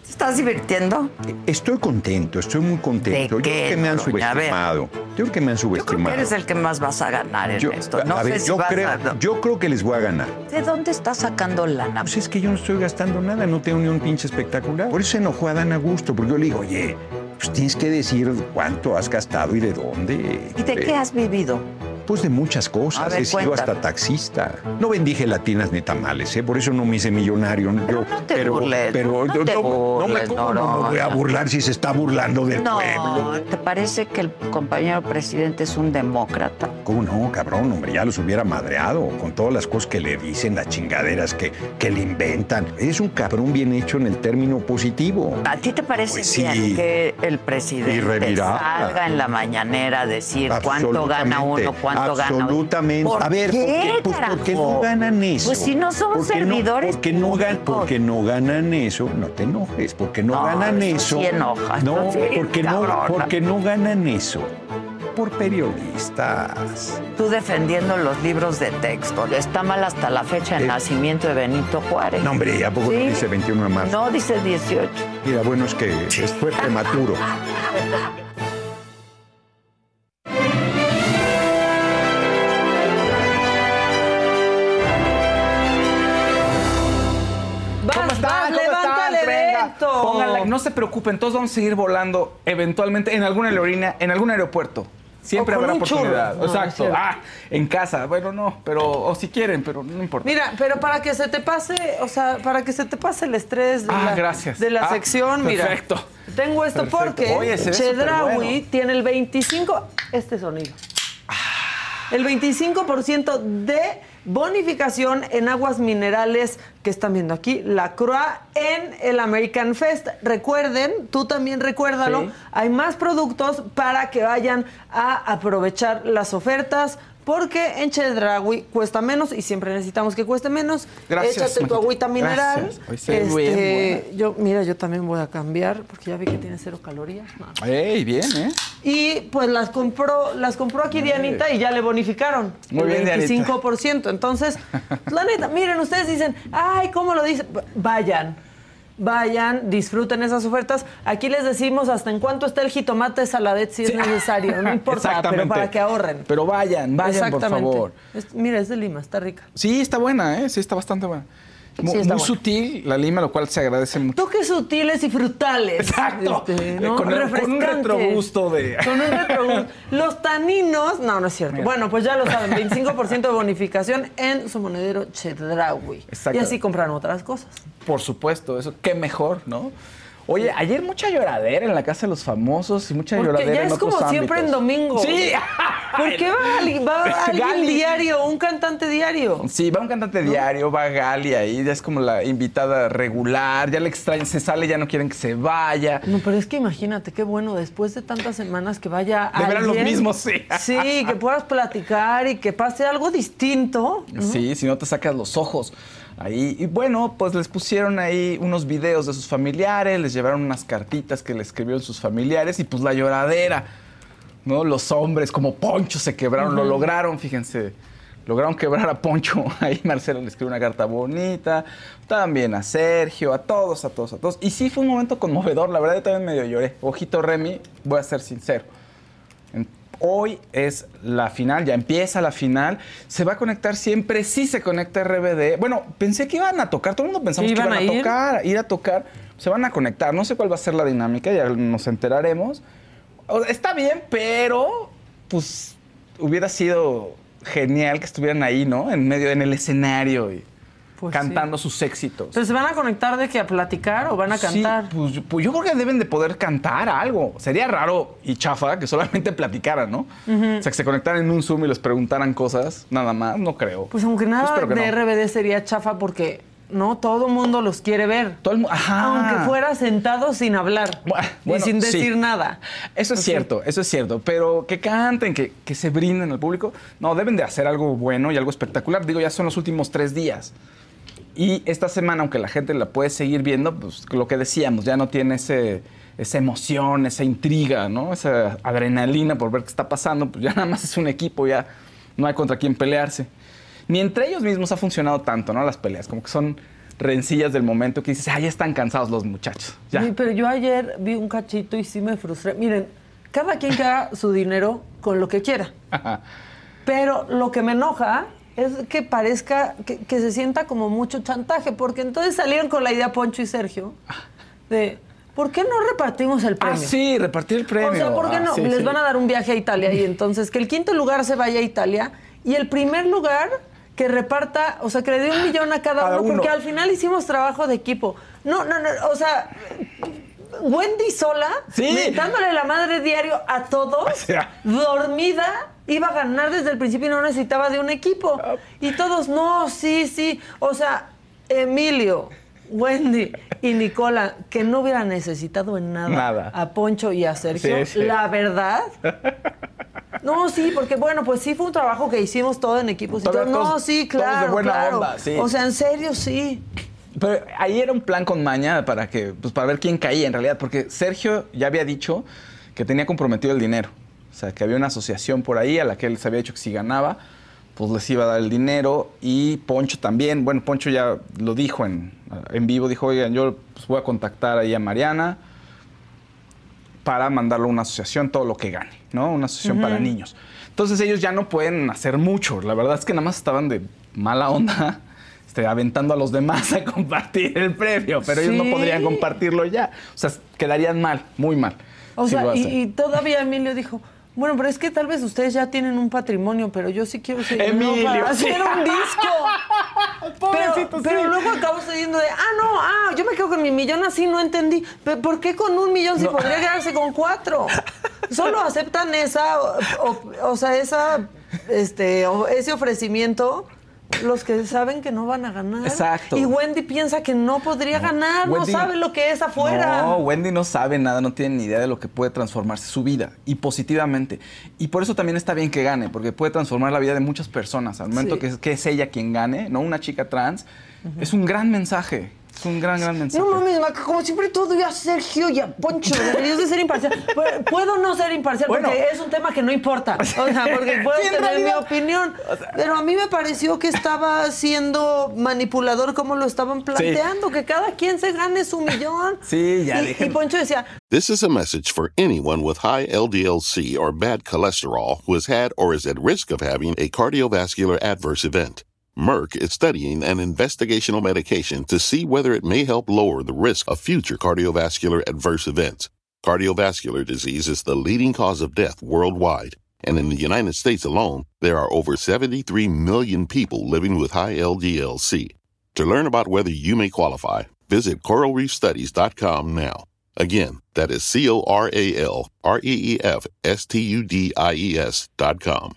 ¿Te estás divirtiendo? Estoy contento, estoy muy contento. ¿De Yo qué, creo que me han subestimado. Yo creo que me han Yo creo que subestimado. eres el que más vas a ganar en Yo- esto. No a sé ver, si yo, vas creo, a... yo creo que les voy a ganar. ¿De dónde estás sacando lana? Pues es que yo no estoy gastando nada, no tengo ni un pinche espectacular. Por eso se enojó a Dan Augusto, porque yo le digo, oye, pues tienes que decir cuánto has gastado y de dónde. ¿Y de qué has vivido? Pues de muchas cosas. Ver, He sido cuéntame. hasta taxista. No vendí gelatinas ni tamales, ¿eh? por eso no me hice millonario. Yo- no te pero, burles, pero no te me- burles, ¿cómo no me voy a burlar si se está burlando del No, pueblo? ¿te parece que el compañero presidente es un demócrata? ¿Cómo no, cabrón? Hombre, ya los hubiera madreado con todas las cosas que le dicen, las chingaderas que, que le inventan. Es un cabrón bien hecho en el término positivo. ¿A ti te parece Pues sí. bien que el presidente salga en la mañanera a decir cuánto gana uno, cuánto Absolutamente. ¿Por a ver, qué, ¿por qué? Pues porque no ganan eso. Pues si no son ¿Por qué no- servidores porque, no gan- porque no ganan eso, no te enojes. Porque no, No, ganan eso eso. sí enoja, No, sí, porque no, porque no ganan eso. Por periodistas. Tú defendiendo los libros de texto. Está mal hasta la fecha de Eh. nacimiento de Benito Juárez. No, hombre, ¿a poco no dice 21 de marzo? No, dice 18. Mira, bueno, es que es- fue prematuro. No se preocupen, todos vamos a seguir volando eventualmente en alguna aerolínea, en algún aeropuerto. Siempre habrá oportunidad. No, Exacto. ah, en casa. Bueno, no, pero o si quieren, pero no importa. Mira, pero para que se te pase, o sea, para que se te pase el estrés de Ah, la, gracias. de la Ah, sección, mira. perfecto. Tengo esto Perfecto. porque Oye, Chedraui tiene el 25, este sonido. El 25% de bonificación en aguas minerales que están viendo aquí, la Croix en el American Fest. Recuerden, tú también recuérdalo, Sí. hay más productos para que vayan a aprovechar las ofertas. Porque en Chedraui cuesta menos y siempre necesitamos que cueste menos. Gracias, Échate tu agüita mineral. Este, yo, mira, yo también voy a cambiar porque ya vi que tiene cero calorías. No. Ey, bien, ¿eh? Y pues las compró, las compró aquí Dianita y ya le bonificaron Muy el bien, Dianita. 25%. Entonces, la neta, miren, ustedes dicen, ay, ¿cómo lo dicen? Vayan, vayan, disfruten esas ofertas. Aquí les decimos hasta en cuánto está el jitomate saladet si es necesario, no importa, pero para que ahorren. Pero vayan, vayan, por favor. Es- mira, es de Lima, está rica. Sí, está buena, ¿eh? Sí, está bastante buena. Sí, muy sutil la lima, lo cual se agradece mucho. Toques sutiles y frutales. Exacto. Este, ¿no? Con el- con un retrogusto de- Con un retrogusto. Los taninos. No, no es cierto. Mira. Bueno, pues ya lo saben. 25% de bonificación en su monedero Chedraui. Exacto. Y así compran otras cosas. Por supuesto, eso qué mejor, ¿no? Oye, ayer mucha lloradera en la casa de los famosos y mucha Porque lloradera ya en es otros como siempre en domingo. Sí. ¿Por qué va, va alguien Gali. diario, un cantante diario? Sí, va un cantante diario, va Gali ahí, ya es como la invitada regular, ya le extrañan, se sale, ya no quieren que se vaya. No, pero es que imagínate qué bueno después de tantas semanas que vaya De ver a los mismos, sí. Sí, que puedas platicar y que pase algo distinto. ¿no? Sí, si no te sacas los ojos. Ahí, y bueno, pues les pusieron ahí unos videos de sus familiares, les llevaron unas cartitas que le escribieron sus familiares y pues la lloradera, ¿no? Los hombres como Poncho se quebraron, lo lograron, fíjense. Lograron quebrar a Poncho. Ahí Marcelo le escribió una carta bonita. También a Sergio, a todos, a todos, a todos. Y sí fue un momento conmovedor. La verdad, yo también medio lloré. Ojito Remy, voy a ser sincero. Hoy es la final, ya empieza la final. Se va a conectar siempre, sí se conecta RBD. Bueno, pensé que iban a tocar, todo el mundo pensamos ¿Que que iban a, ir? tocar, ir a tocar. Se van a conectar, no sé cuál va a ser la dinámica, ya nos enteraremos. O- Está bien, pero pues hubiera sido genial que estuvieran ahí, ¿no? En medio, en el escenario. y- Pues cantando sus éxitos. Entonces, ¿se van a conectar de que a platicar o van a cantar? Sí, pues, pues yo creo que deben de poder cantar algo. Sería raro y chafa que solamente platicaran, ¿no? O sea, que se conectaran en un Zoom y les preguntaran cosas, nada más, no creo. Pues aunque nada que de no. RBD sería chafa porque no todo el mundo los quiere ver. Todo el Ajá. Aunque fuera sentado sin hablar Bueno, y sin sí. decir nada. Eso es Pues sí. cierto, eso es cierto. Pero que canten, que, que se brinden al público. No, deben de hacer algo bueno y algo espectacular. Digo, ya son los últimos tres días. Y esta semana, aunque la gente la puede seguir viendo, pues lo que decíamos, ya no tiene ese, esa emoción, esa intriga, ¿no? Esa adrenalina por ver qué está pasando. Pues ya nada más es un equipo, ya no hay contra quién pelearse. Ni entre ellos mismos ha funcionado tanto, ¿no? Las peleas, como que son rencillas del momento que dices, ah, ya están cansados los muchachos. Ya. Sí, pero yo ayer vi un cachito y sí me frustré. Miren, cada quien que haga su dinero con lo que quiera. Pero lo que me enoja es que parezca, que, que se sienta como mucho chantaje, porque entonces salieron con la idea Poncho y Sergio de, ¿por qué no repartimos el premio? Ah, sí, repartir el premio. O sea, ¿por qué Ah, no? sí, Les sí. van a dar un viaje a Italia y entonces que el quinto lugar se vaya a Italia y el primer lugar que reparta, o sea, que le dé un millón a cada, Cada uno, uno. porque al final hicimos trabajo de equipo. No, no, no, o sea, Wendy sola, Sí. mentándole la madre diario a todos, sea. dormida, iba a ganar desde el principio y no necesitaba de un equipo. Y todos, no, sí, sí. O sea, Emilio, Wendy y Nicola, que no hubieran necesitado en nada, Nada. a Poncho y a Sergio, Sí, sí. la verdad. No, sí, porque bueno, pues sí fue un trabajo que hicimos todo en equipos y todo. Todavía No, todos- sí, todos de claro, buena claro. onda, sí. O sea, en serio, sí. Pero ahí era un plan con maña para que, pues para ver quién caía en realidad, porque Sergio ya había dicho que tenía comprometido el dinero. O sea, que había una asociación por ahí a la que él se había dicho que si ganaba, pues les iba a dar el dinero. Y Poncho también, bueno, Poncho ya lo dijo en, en vivo, dijo, oigan, yo pues, voy a contactar ahí a Mariana para mandarlo a una asociación todo lo que gane, ¿no? Una asociación para niños. Entonces ellos ya no pueden hacer mucho. La verdad es que nada más estaban de mala onda, este, aventando a los demás a compartir el premio, pero ellos no podrían compartirlo ya. O sea, quedarían mal, muy mal. O si sea, y, todavía Emilio dijo, bueno, pero es que tal vez ustedes ya tienen un patrimonio, pero yo sí quiero seguir Emilio, para sí. hacer un disco. Pobrecito, pero, pero luego acabó diciendo de, ah, no, ah, yo me quedo con mi millón así, no entendí. Pe- ¿Por qué con un millón si podría quedarse con cuatro? Solo aceptan esa, o, o- o sea, esa, este, o- ese ofrecimiento los que saben que no van a ganar. Exacto. Y Wendy piensa que no podría ganar, Wendy- no sabe lo que es afuera. No, Wendy no sabe nada, no tiene ni idea de lo que puede transformarse su vida y positivamente. Y por eso también está bien que gane, porque puede transformar la vida de muchas personas. Al momento Sí. que, es, que es ella quien gane, no una chica trans, es un gran mensaje. Es un gran, gran mensaje. No mames, Maca, como siempre todo y a Sergio y a Poncho. Deberías de ser imparcial. Pu- Puedo no ser imparcial Bueno. porque es un tema que no importa. O sea, porque puedo Sí, en tener mi realidad. opinión. Pero a mí me pareció que estaba siendo manipulador como lo estaban planteando, que cada quien se gane su millón. Sí, ya y, y Poncho decía, This is a message for anyone with high LDL-C or bad cholesterol who has had or is at risk of having a cardiovascular adverse event. Merck is studying an investigational medication to see whether it may help lower the risk of future cardiovascular adverse events. Cardiovascular disease is the leading cause of death worldwide, and in the United States alone, there are over 73 million people living with high LDL-C. To learn about whether you may qualify, visit coralreefstudies.com now. Again, that is C O R A L R E E F S T U D I E S dot com.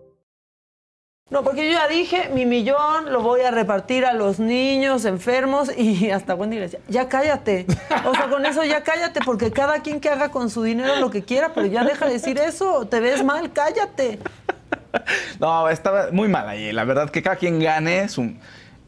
No, porque yo ya dije, mi millón lo voy a repartir a los niños enfermos y hasta Wendy le decía, ya cállate. O sea, con eso ya cállate, porque cada quien que haga con su dinero lo que quiera, pero ya deja de decir eso, te ves mal, cállate. No, estaba muy mal ahí. La verdad que cada quien gane su-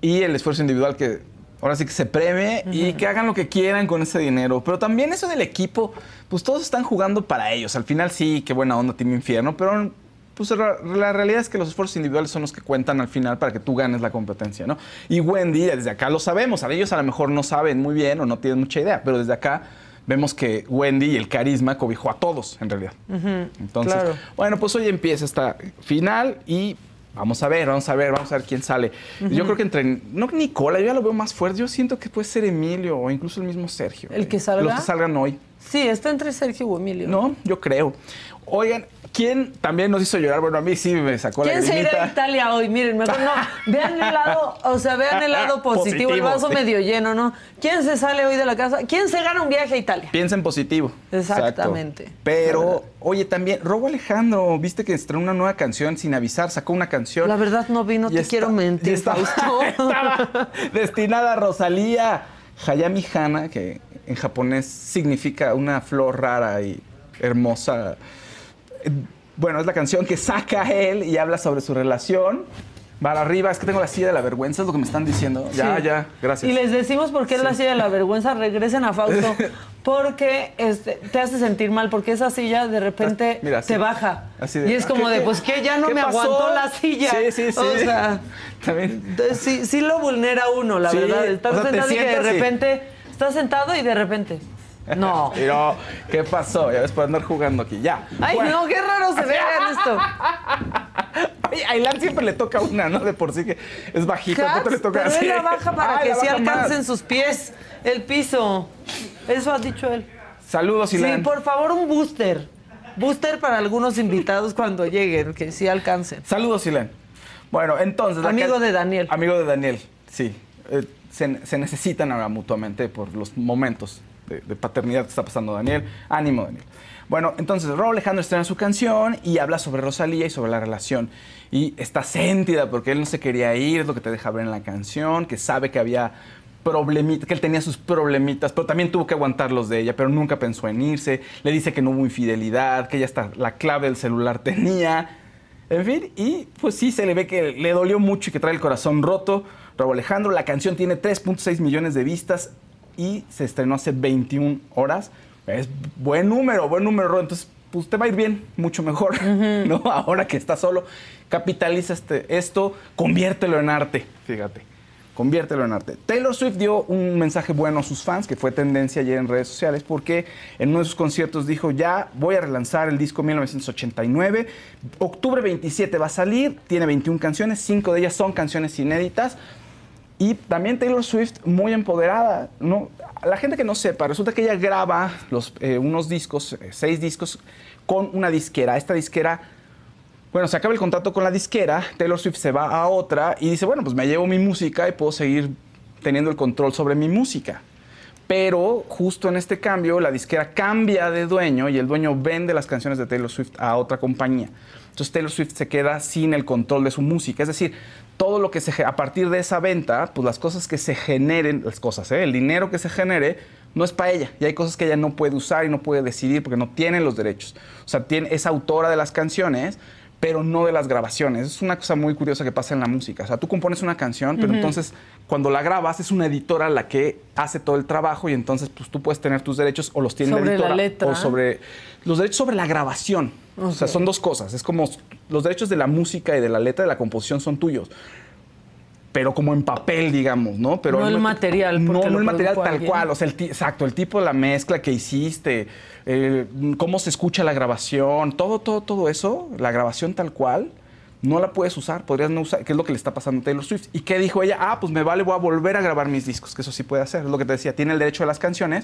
y el esfuerzo individual que ahora sí que se premie y que hagan lo que quieran con ese dinero. Pero también eso del equipo, pues todos están jugando para ellos. Al final sí, qué buena onda Team Infierno, pero pues la, realidad es que los esfuerzos individuales son los que cuentan al final para que tú ganes la competencia, ¿no? Y Wendy, desde acá lo sabemos, a ellos a lo mejor no saben muy bien o no tienen mucha idea, pero desde acá vemos que Wendy y el carisma cobijó a todos, en realidad. Entonces, Claro. bueno, pues hoy empieza esta final y vamos a ver, vamos a ver, vamos a ver quién sale. Yo creo que entre, no Nicola, yo ya lo veo más fuerte, yo siento que puede ser Emilio o incluso el mismo Sergio. ¿El que salga? Los que salgan hoy. Sí, está entre Sergio o Emilio. No, yo creo. Oigan, ¿quién también nos hizo llorar? Bueno, a mí sí me sacó la ¿Quién se irá a lagrimita. Italia hoy? Miren, mejor no. Vean el lado, o sea, vean el lado positivo, el vaso sí. medio lleno, ¿no? ¿Quién se sale hoy de la casa? ¿Quién se gana un viaje a Italia? Piensa en positivo. Exactamente. Exacto. Pero, oye, también, Robo Alejandro, viste que estrenó una nueva canción sin avisar, sacó una canción. La verdad no vi, no te está- quiero mentir, estaba- estaba destinada a Rosalía Hayami Hana, que en japonés significa una flor rara y hermosa. Bueno, es la canción que saca él y habla sobre su relación. Va arriba, es que tengo la silla de la vergüenza, es lo que me están diciendo. Ya, Sí. ya, gracias. Y les decimos por qué es la silla de la vergüenza, regresen a Fausto, porque este, te hace sentir mal, porque esa silla de repente Mira, así. te baja. Así de, y es como ¿qué- de, pues que ya no me pasó? aguantó la silla. Sí, sí, sí. O sea, También. sí, sí lo vulnera uno, la verdad. Estar o sea, te sentado y que de repente, estás sentado y de repente, no. Pero, ¿qué pasó? Ya ves por andar jugando aquí. Ya. Ay, Bueno. no, qué raro se ve esto. Oye, a siempre le toca una, ¿no? De por sí que es bajito. Cats, ¿cuánto le toca pero así? él la baja para Ay, que sí más. alcancen sus pies el piso. Eso ha dicho él. Saludos, Sí, Ilan. por favor, un booster. Booster para algunos invitados cuando lleguen, que sí alcancen. Saludos, Ilan. Bueno, entonces... Amigo de Daniel. Amigo de Daniel, sí. Eh, se, se necesitan ahora mutuamente por los momentos de, de paternidad que está pasando Daniel. Ánimo, Daniel. Bueno, entonces Rob Alejandro estrena su canción y habla sobre Rosalía y sobre la relación. Y está sentida porque él no se quería ir, es lo que te deja ver en la canción, que sabe que había problemitas, que él tenía sus problemitas, pero también tuvo que aguantarlos de ella, pero nunca pensó en irse. Le dice que no hubo infidelidad, que ella hasta la clave del celular tenía. En fin, y pues sí, se le ve que le dolió mucho y que trae el corazón roto. Robo Alejandro, la canción tiene 3.6 millones de vistas y se estrenó hace 21 horas. Es buen número, buen número, Ro. Entonces, pues te va a ir bien, mucho mejor, ¿no? Ahora que estás solo, capitaliza este, esto, conviértelo en arte, fíjate. Conviértelo en arte. Taylor Swift dio un mensaje bueno a sus fans, que fue tendencia ayer en redes sociales, porque en uno de sus conciertos dijo, ya voy a relanzar el disco 1989, octubre 27 va a salir, tiene 21 canciones, 5 de ellas son canciones inéditas, y también Taylor Swift muy empoderada, ¿no? La gente que no sepa, resulta que ella graba los, eh, unos discos, eh, seis discos, con una disquera. Esta disquera bueno, se acaba el contrato con la disquera, Taylor Swift se va a otra y dice, bueno, pues me llevo mi música y puedo seguir teniendo el control sobre mi música. Pero justo en este cambio, la disquera cambia de dueño y el dueño vende las canciones de Taylor Swift a otra compañía. Entonces Taylor Swift se queda sin el control de su música. Es decir, todo lo que se a partir de esa venta, pues las cosas que se generen, las cosas, ¿eh? el dinero que se genere, no es para ella. Y hay cosas que ella no puede usar y no puede decidir porque no tiene los derechos. O sea, es autora de las canciones, pero no de las grabaciones. Es una cosa muy curiosa que pasa en la música. O sea, tú compones una canción, pero entonces cuando la grabas es una editora la que hace todo el trabajo y entonces pues tú puedes tener tus derechos o los tiene la Sobre la editora letra. o sobre los derechos sobre la grabación. O sea, son dos cosas. Es como los derechos de la música y de la letra de la composición son tuyos. Pero como en papel, digamos, ¿no? Pero No el material, No, no el material tal alguien. cual. O sea, el exacto, el tipo de la mezcla que hiciste, eh, cómo se escucha la grabación, todo, todo, todo eso, la grabación tal cual, no la puedes usar, podrías no usar, que es lo que le está pasando a Taylor Swift. ¿Y qué dijo ella? Ah, pues me vale, voy a volver a grabar mis discos, que eso sí puede hacer. Es lo que te decía, tiene el derecho a las canciones,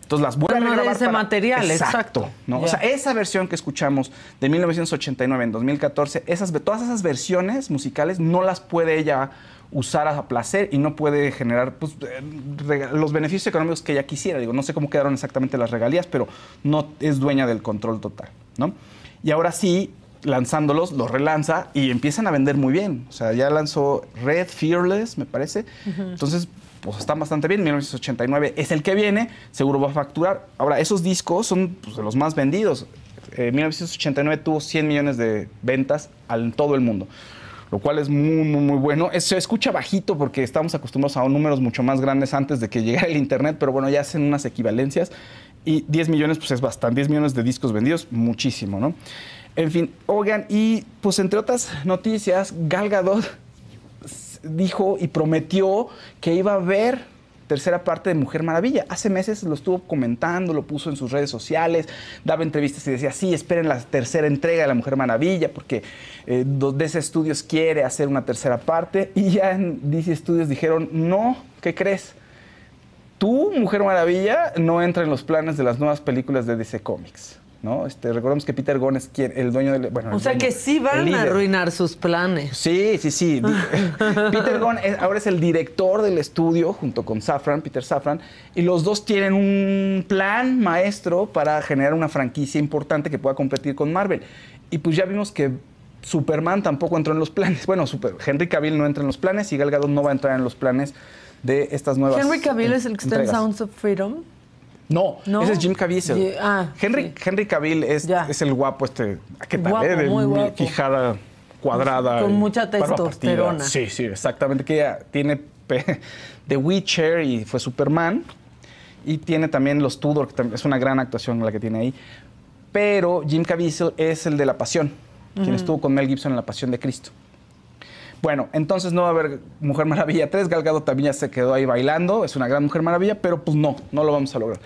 entonces las vuelve no a grabar. ese para- material, exacto. ¿no? Ya. O sea, esa versión que escuchamos de 1989 en 2014, esas, todas esas versiones musicales no las puede ella usar a placer y no puede generar pues, eh, los beneficios económicos que ella quisiera. Digo, no sé cómo quedaron exactamente las regalías, pero no es dueña del control total, ¿no? Y ahora sí, lanzándolos, los relanza y empiezan a vender muy bien. O sea, ya lanzó Red Fearless, me parece. Entonces, pues están bastante bien. 1989 es el que viene, seguro va a facturar. Ahora, esos discos son pues, de los más vendidos. Eh, 1989 tuvo 100 millones de ventas en todo el mundo, lo cual es muy, muy, muy bueno. Es- se escucha bajito porque estamos acostumbrados a números mucho más grandes antes de que llegara el Internet, pero bueno, ya hacen unas equivalencias. Y 10 millones, pues es bastante. 10 millones de discos vendidos, muchísimo, ¿no? En fin, oigan, y pues entre otras noticias, Gal Gadot dijo y prometió que iba a ver tercera parte de Mujer Maravilla. Hace meses lo estuvo comentando, lo puso en sus redes sociales, daba entrevistas y decía, sí, esperen la tercera entrega de la Mujer Maravilla, porque eh, DC Studios quiere hacer una tercera parte. Y ya en DC Studios dijeron, no, ¿qué crees? tú, Mujer Maravilla, no entra en los planes de las nuevas películas de DC Comics. ¿No? Este, recordemos que Peter Gunn es quien, el dueño del. Bueno, O sea dueño, que sí van a arruinar sus planes. Sí, sí, sí. Peter Gunn es- ahora es el director del estudio junto con Safran, Peter Safran, y los dos tienen un plan maestro para generar una franquicia importante que pueda competir con Marvel. Y pues ya vimos que Superman tampoco entró en los planes. Bueno, Super- Henry Cavill no entra en los planes y Gal Gadot no va a entrar en los planes de estas nuevas Henry Cavill en- es el que está en. Sounds of Freedom. No, ¿No? ese es Jim Caviezel. Ah, Henry, Henry Cavill es, es el guapo este, ¿qué tal? Guapo, eh? De muy guapo. quijada cuadrada. Con mucha testosterona. Sí, sí, exactamente. Que ella tiene The Witcher y fue Superman. Y tiene también Los Tudor, que es una gran actuación la que tiene ahí. Pero Jim Caviezel es el de La Pasión, quien estuvo con Mel Gibson en La Pasión de Cristo. Bueno, entonces no va a haber Mujer Maravilla 3. Gal Gadot también ya se quedó ahí bailando. Es una gran Mujer Maravilla, pero pues no, no lo vamos a lograr.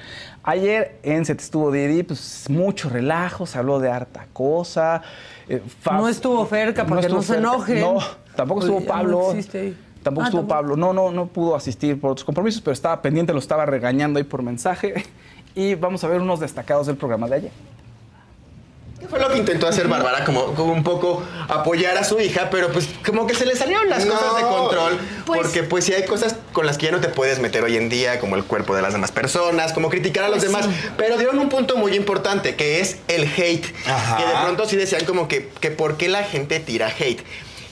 Ayer en Set estuvo Didi, pues mucho relajo, se habló de harta cosa. eh, No estuvo Ferca, para que no se enojen. No, tampoco estuvo no Pablo. ahí. Tampoco Ah, estuvo tampoco. Pablo. No, no, no pudo asistir por otros compromisos, pero estaba pendiente, lo estaba regañando ahí por mensaje. Y vamos a ver unos destacados del programa de ayer. ¿Qué fue lo que intentó hacer Bárbara? Como, como un poco apoyar a su hija, pero pues como que se le salieron las No, cosas de control. pues- porque pues sí hay cosas con las que ya no te puedes meter hoy en día, como el cuerpo de las demás personas, como criticar a los Pues demás. sí. Pero dieron un punto muy importante, que es el hate. Ajá. Que de pronto sí decían como que, que por qué la gente tira hate.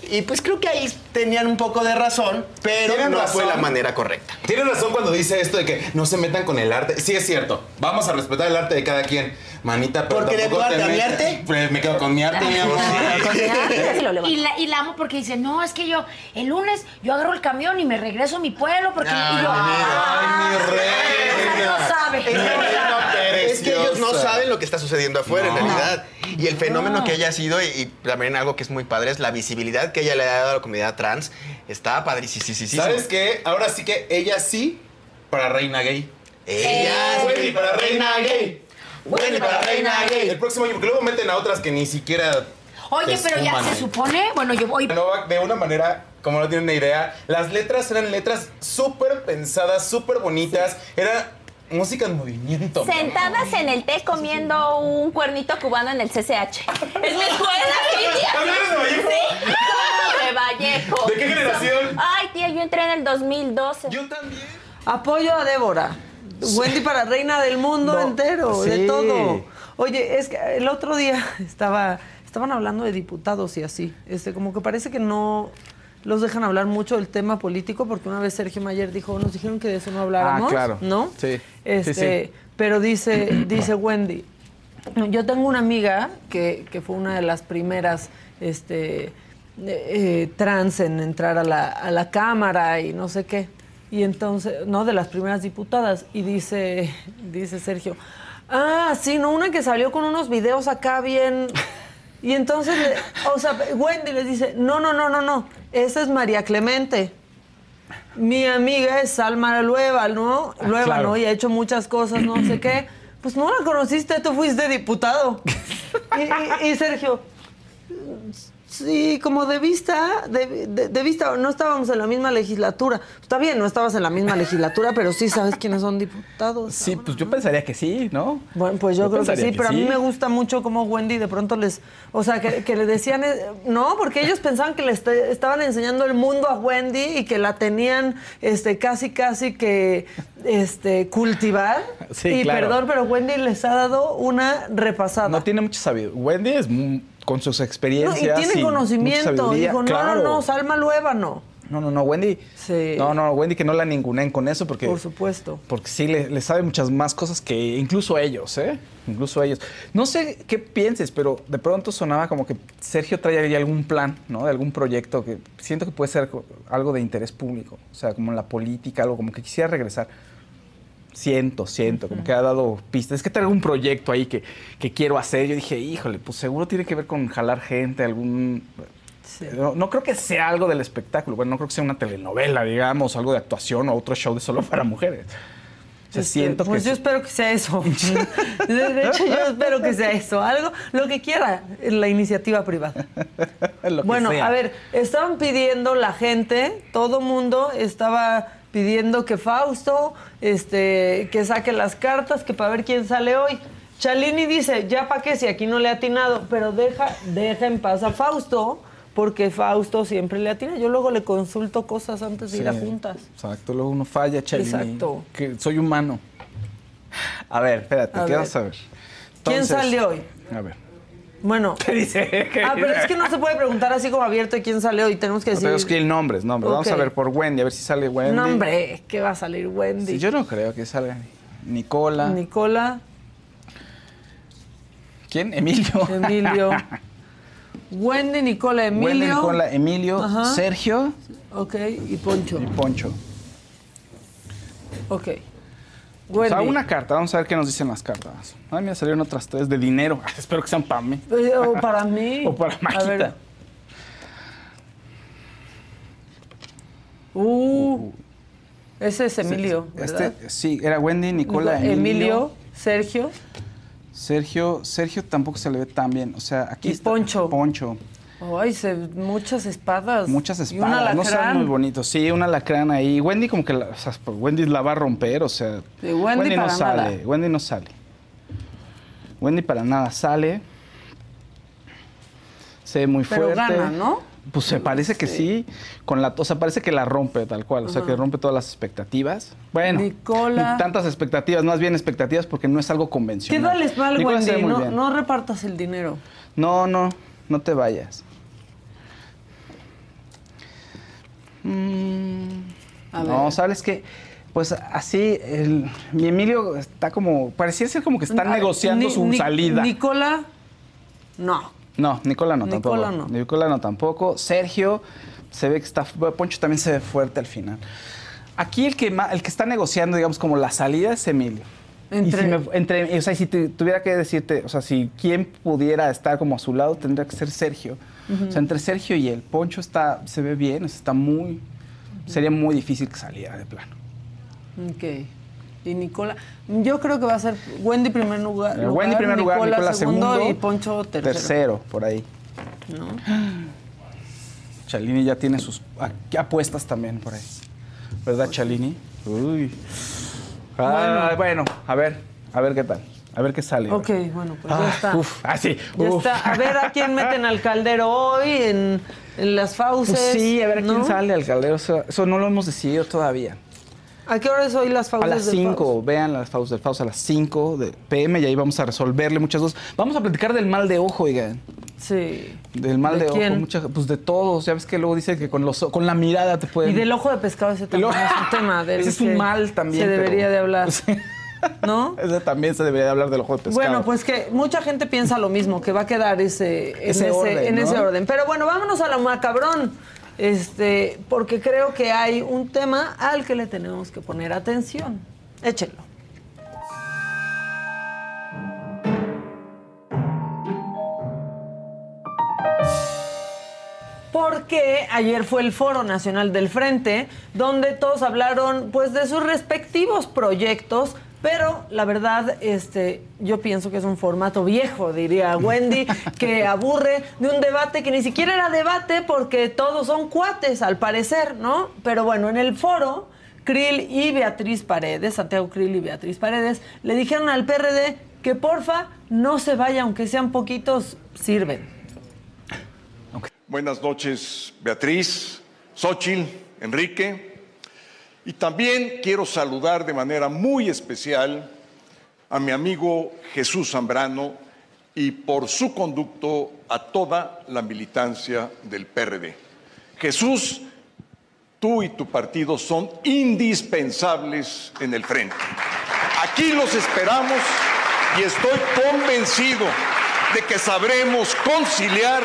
Y pues creo que ahí tenían un poco de razón, pero Tienen no razón. fue la manera correcta. Tienes razón cuando dice esto de que no se metan con el arte. Sí, es cierto. Vamos a respetar el arte de cada quien. Manita, pero Porque de tampoco tu arte te a mi arte. Pues me quedo con mi arte, mi amor. Y la, y la amo porque dice, no, es que yo, el lunes yo agarro el camión y me regreso a mi pueblo porque... y yo, Ay, mi reina. no sabe. Es que, es que ellos no saben lo que está sucediendo afuera, en No. realidad. Y el fenómeno No. que ella ha sido, y, y también algo que es muy padre, es la visibilidad que ella le ha dado a la comunidad trans. Está padrísimo. ¿Sabes qué? Ahora sí que ella sí para reina gay. Ella Wendy sí. para reina gay. Wendy para reina gay. El próximo año, porque luego meten a otras que ni siquiera. Oye, pero ya se supone, bueno, yo voy... No, de una manera, como no tienen una idea, las letras eran letras súper pensadas, súper bonitas. Era música en movimiento. Sentadas en el té comiendo un cuernito cubano en el CCH. Es mi escuela, tía. Sí, de Vallejo. ¿De qué generación? Ay, tía, yo entré en el 2012. Yo también. Apoyo a Débora. Wendy para reina del mundo No, entero, sí. de todo. Oye, es que el otro día estaba, estaban hablando de diputados y así. Este, como que parece que no los dejan hablar mucho del tema político, porque una vez Sergio Mayer dijo, nos dijeron que de eso no habláramos. Ah, claro. ¿No? Sí. Este, sí, sí. Pero dice, dice Wendy, yo tengo una amiga que, que fue una de las primeras este, eh, eh, trans en entrar a la, a la Cámara y no sé qué. Y entonces, no, de las primeras diputadas. Y dice, dice Sergio, ah, sí, no, una que salió con unos videos acá bien... Y entonces, le- o sea, Wendy les dice, no, no, no, no, no, esa es María Clemente. Mi amiga es Salma Lueva, ¿no? Lueva, claro. ¿no? Y ha hecho muchas cosas, no sé qué. Pues no la conociste, tú fuiste diputado. y, y- y Sergio, sí, como de vista, de, de- de vista, no estábamos en la misma legislatura. Está bien, no estabas en la misma legislatura, pero sí sabes quiénes son diputados. Sí, pues yo pensaría que sí, ¿no? Bueno, pues yo, Yo creo que sí, que pero a mí me gusta mucho cómo Wendy de pronto les, o sea, que, que le decían, eh, no, porque ellos pensaban que le est- estaban enseñando el mundo a Wendy y que la tenían, este, casi, casi que, este, cultivar. Sí, y claro. perdón, pero Wendy les ha dado una repasada. No tiene mucho sabiduría. Wendy es con sus No, experiencias. y tiene conocimiento. Dijo, no, Claro. no, no, Salma Lueva no. No, no, no, Wendy. Sí. No, no, Wendy, que no la ningunen con eso porque. Por supuesto. Porque sí le, le sabe muchas más cosas que incluso ellos, ¿eh? Incluso ellos. No sé qué pienses, pero de pronto sonaba como que Sergio trae ahí algún plan, ¿no? De algún proyecto que siento que puede ser algo de interés público. O sea, como en la política, algo como que quisiera regresar. Siento, siento, como que ha dado pistas. Es que traigo un proyecto ahí que, que quiero hacer. Yo dije, híjole, pues seguro tiene que ver con jalar gente, algún... No, no creo que sea algo del espectáculo, bueno, no creo que sea una telenovela, digamos, algo de actuación o otro show de solo para mujeres. O sea, Este, siento pues que... yo espero que sea eso. De, hecho, yo espero que sea eso. Algo, lo que quiera, la iniciativa privada. Lo que Bueno, sea. a ver, estaban pidiendo la gente, todo mundo estaba pidiendo que Fausto, este, que saque las cartas, que para ver quién sale hoy. Chalini dice, ya pa' qué si aquí no le ha atinado, pero deja, deja en paz a Fausto, porque Fausto siempre le atina. Yo luego le consulto cosas antes de ir a juntas. Exacto, luego uno falla, Chalini. Exacto. Que soy humano. A ver, espérate, A ¿qué ver. vas a ver? ¿Quién sale hoy? A ver. Bueno. ¿Qué dice? ¿Qué Ah, pero dice? es que no se puede preguntar así como abierto de quién sale hoy. Tenemos que No, decir. tenemos que ir nombres, nombres. Vamos a ver por Wendy, a ver si sale Wendy. No, hombre, que va a salir Wendy. Sí, yo no creo que salga Nicola. Nicola, ¿Quién? Emilio. Emilio. Wendy, Nicola, Emilio. Wendy, Nicola, Emilio, Ajá. Sergio Ok, y Poncho. y Poncho. Ok. O sea, una carta, vamos a ver qué nos dicen las cartas. Ay, mira, salieron otras tres de dinero. Espero que sean para mí. Eh, O para mí. O para A Maquita. ver. Uh, ese es Emilio, ¿verdad? Este, sí, era Wendy, Nicola, Emilio, Emilio. Sergio. Sergio, Sergio tampoco se le ve tan bien. O sea, aquí Y está Poncho. Poncho. Ay, se, muchas espadas. Muchas Y un espadas. No son muy bonitos. Sí, una alacrán ahí. Wendy como que la, o sea, Wendy la va a romper, o sea. Sí, Wendy no para sale. nada. Wendy no sale. Wendy para nada sale. Se ve muy Pero fuerte. gana, ¿no? Pues se parece que sí. Con la, o sea, parece que la rompe tal cual. O sea, que rompe todas las expectativas. Bueno, Nicola. ni tantas expectativas, más bien expectativas porque no es algo convencional. Mal, Nicola se ve Wendy. no repartas el dinero. No, no, no te vayas. Mm, A no, ver. ¿sabes qué? Pues así, el- mi Emilio está como, parecía ser como que está A ver, negociando Ni- su Ni- salida. Nicola, no. no, Nicola no Nicola tampoco. no. Nicola no tampoco. Sergio se ve que está, Poncho también se ve fuerte al final. Aquí el que, el que está negociando, digamos, como la salida es Emilio. Entre- Y si me- entre- o sea, si te- tuviera que decirte, o sea, si quién pudiera estar como a su lado, tendría que ser Sergio. Ujú. O sea, entre Sergio y él. Poncho está, se ve bien, está muy. Sería muy difícil que saliera de plano. Ok. Y Nicola, yo creo que va a ser Wendy primer lugar. Eh, Wendy primer lugar, Nicola segundo. y Poncho tercero. Tercero, por ahí. ¿no? Chalini ya tiene sus apuestas también por ahí. ¿Verdad, Chalini? Uy. Ah, bueno, a ver, a ver qué tal. A ver qué sale. Ok, bueno, pues Ah, ya está. Uf, ah, sí. Ya uf. está. A ver a quién meten al caldero hoy en, en las fauces. Pues sí, a ver a quién ¿no? sale al caldero. Eso, eso no lo hemos decidido todavía. ¿A qué hora es hoy las A fauces? las del 5, vean las Faust del Faust a las 5 de PM y ahí vamos a resolverle muchas cosas. Vamos a platicar del mal de ojo, oigan. Sí. Del mal ¿De de, quién? ojo, mucha- pues de todos. Ya ves que luego dice que con, los, con la mirada te pueden... Y del ojo de pescado ese también es un tema. Del Ese es un mal también, Se debería pero- de hablar. ¿No? Ese también se debería de hablar del ojo de pescado. Bueno, pues que mucha gente piensa lo mismo, que va a quedar ese, en Ese ese, orden, en ¿no? ese orden. Pero bueno, vámonos a lo macabrón. Este, porque creo que hay un tema al que le tenemos que poner atención. Échenlo. Porque ayer fue el Foro Nacional del Frente, donde todos hablaron pues de sus respectivos proyectos, pero la verdad, este, yo pienso que es un formato viejo, diría Wendy, que aburre de un debate que ni siquiera era debate porque todos son cuates, al parecer, ¿no? Pero bueno, en el foro, Krill y Beatriz Paredes, Santiago Krill y Beatriz Paredes, le dijeron al PRD que porfa no se vaya, aunque sean poquitos, sirven. Buenas noches, Beatriz, Xochil, Enrique. Y también quiero saludar de manera muy especial a mi amigo Jesús Zambrano y por su conducto a toda la militancia del PRD. Jesús, tú y tu partido son indispensables en el frente. Aquí los esperamos y estoy convencido de que sabremos conciliar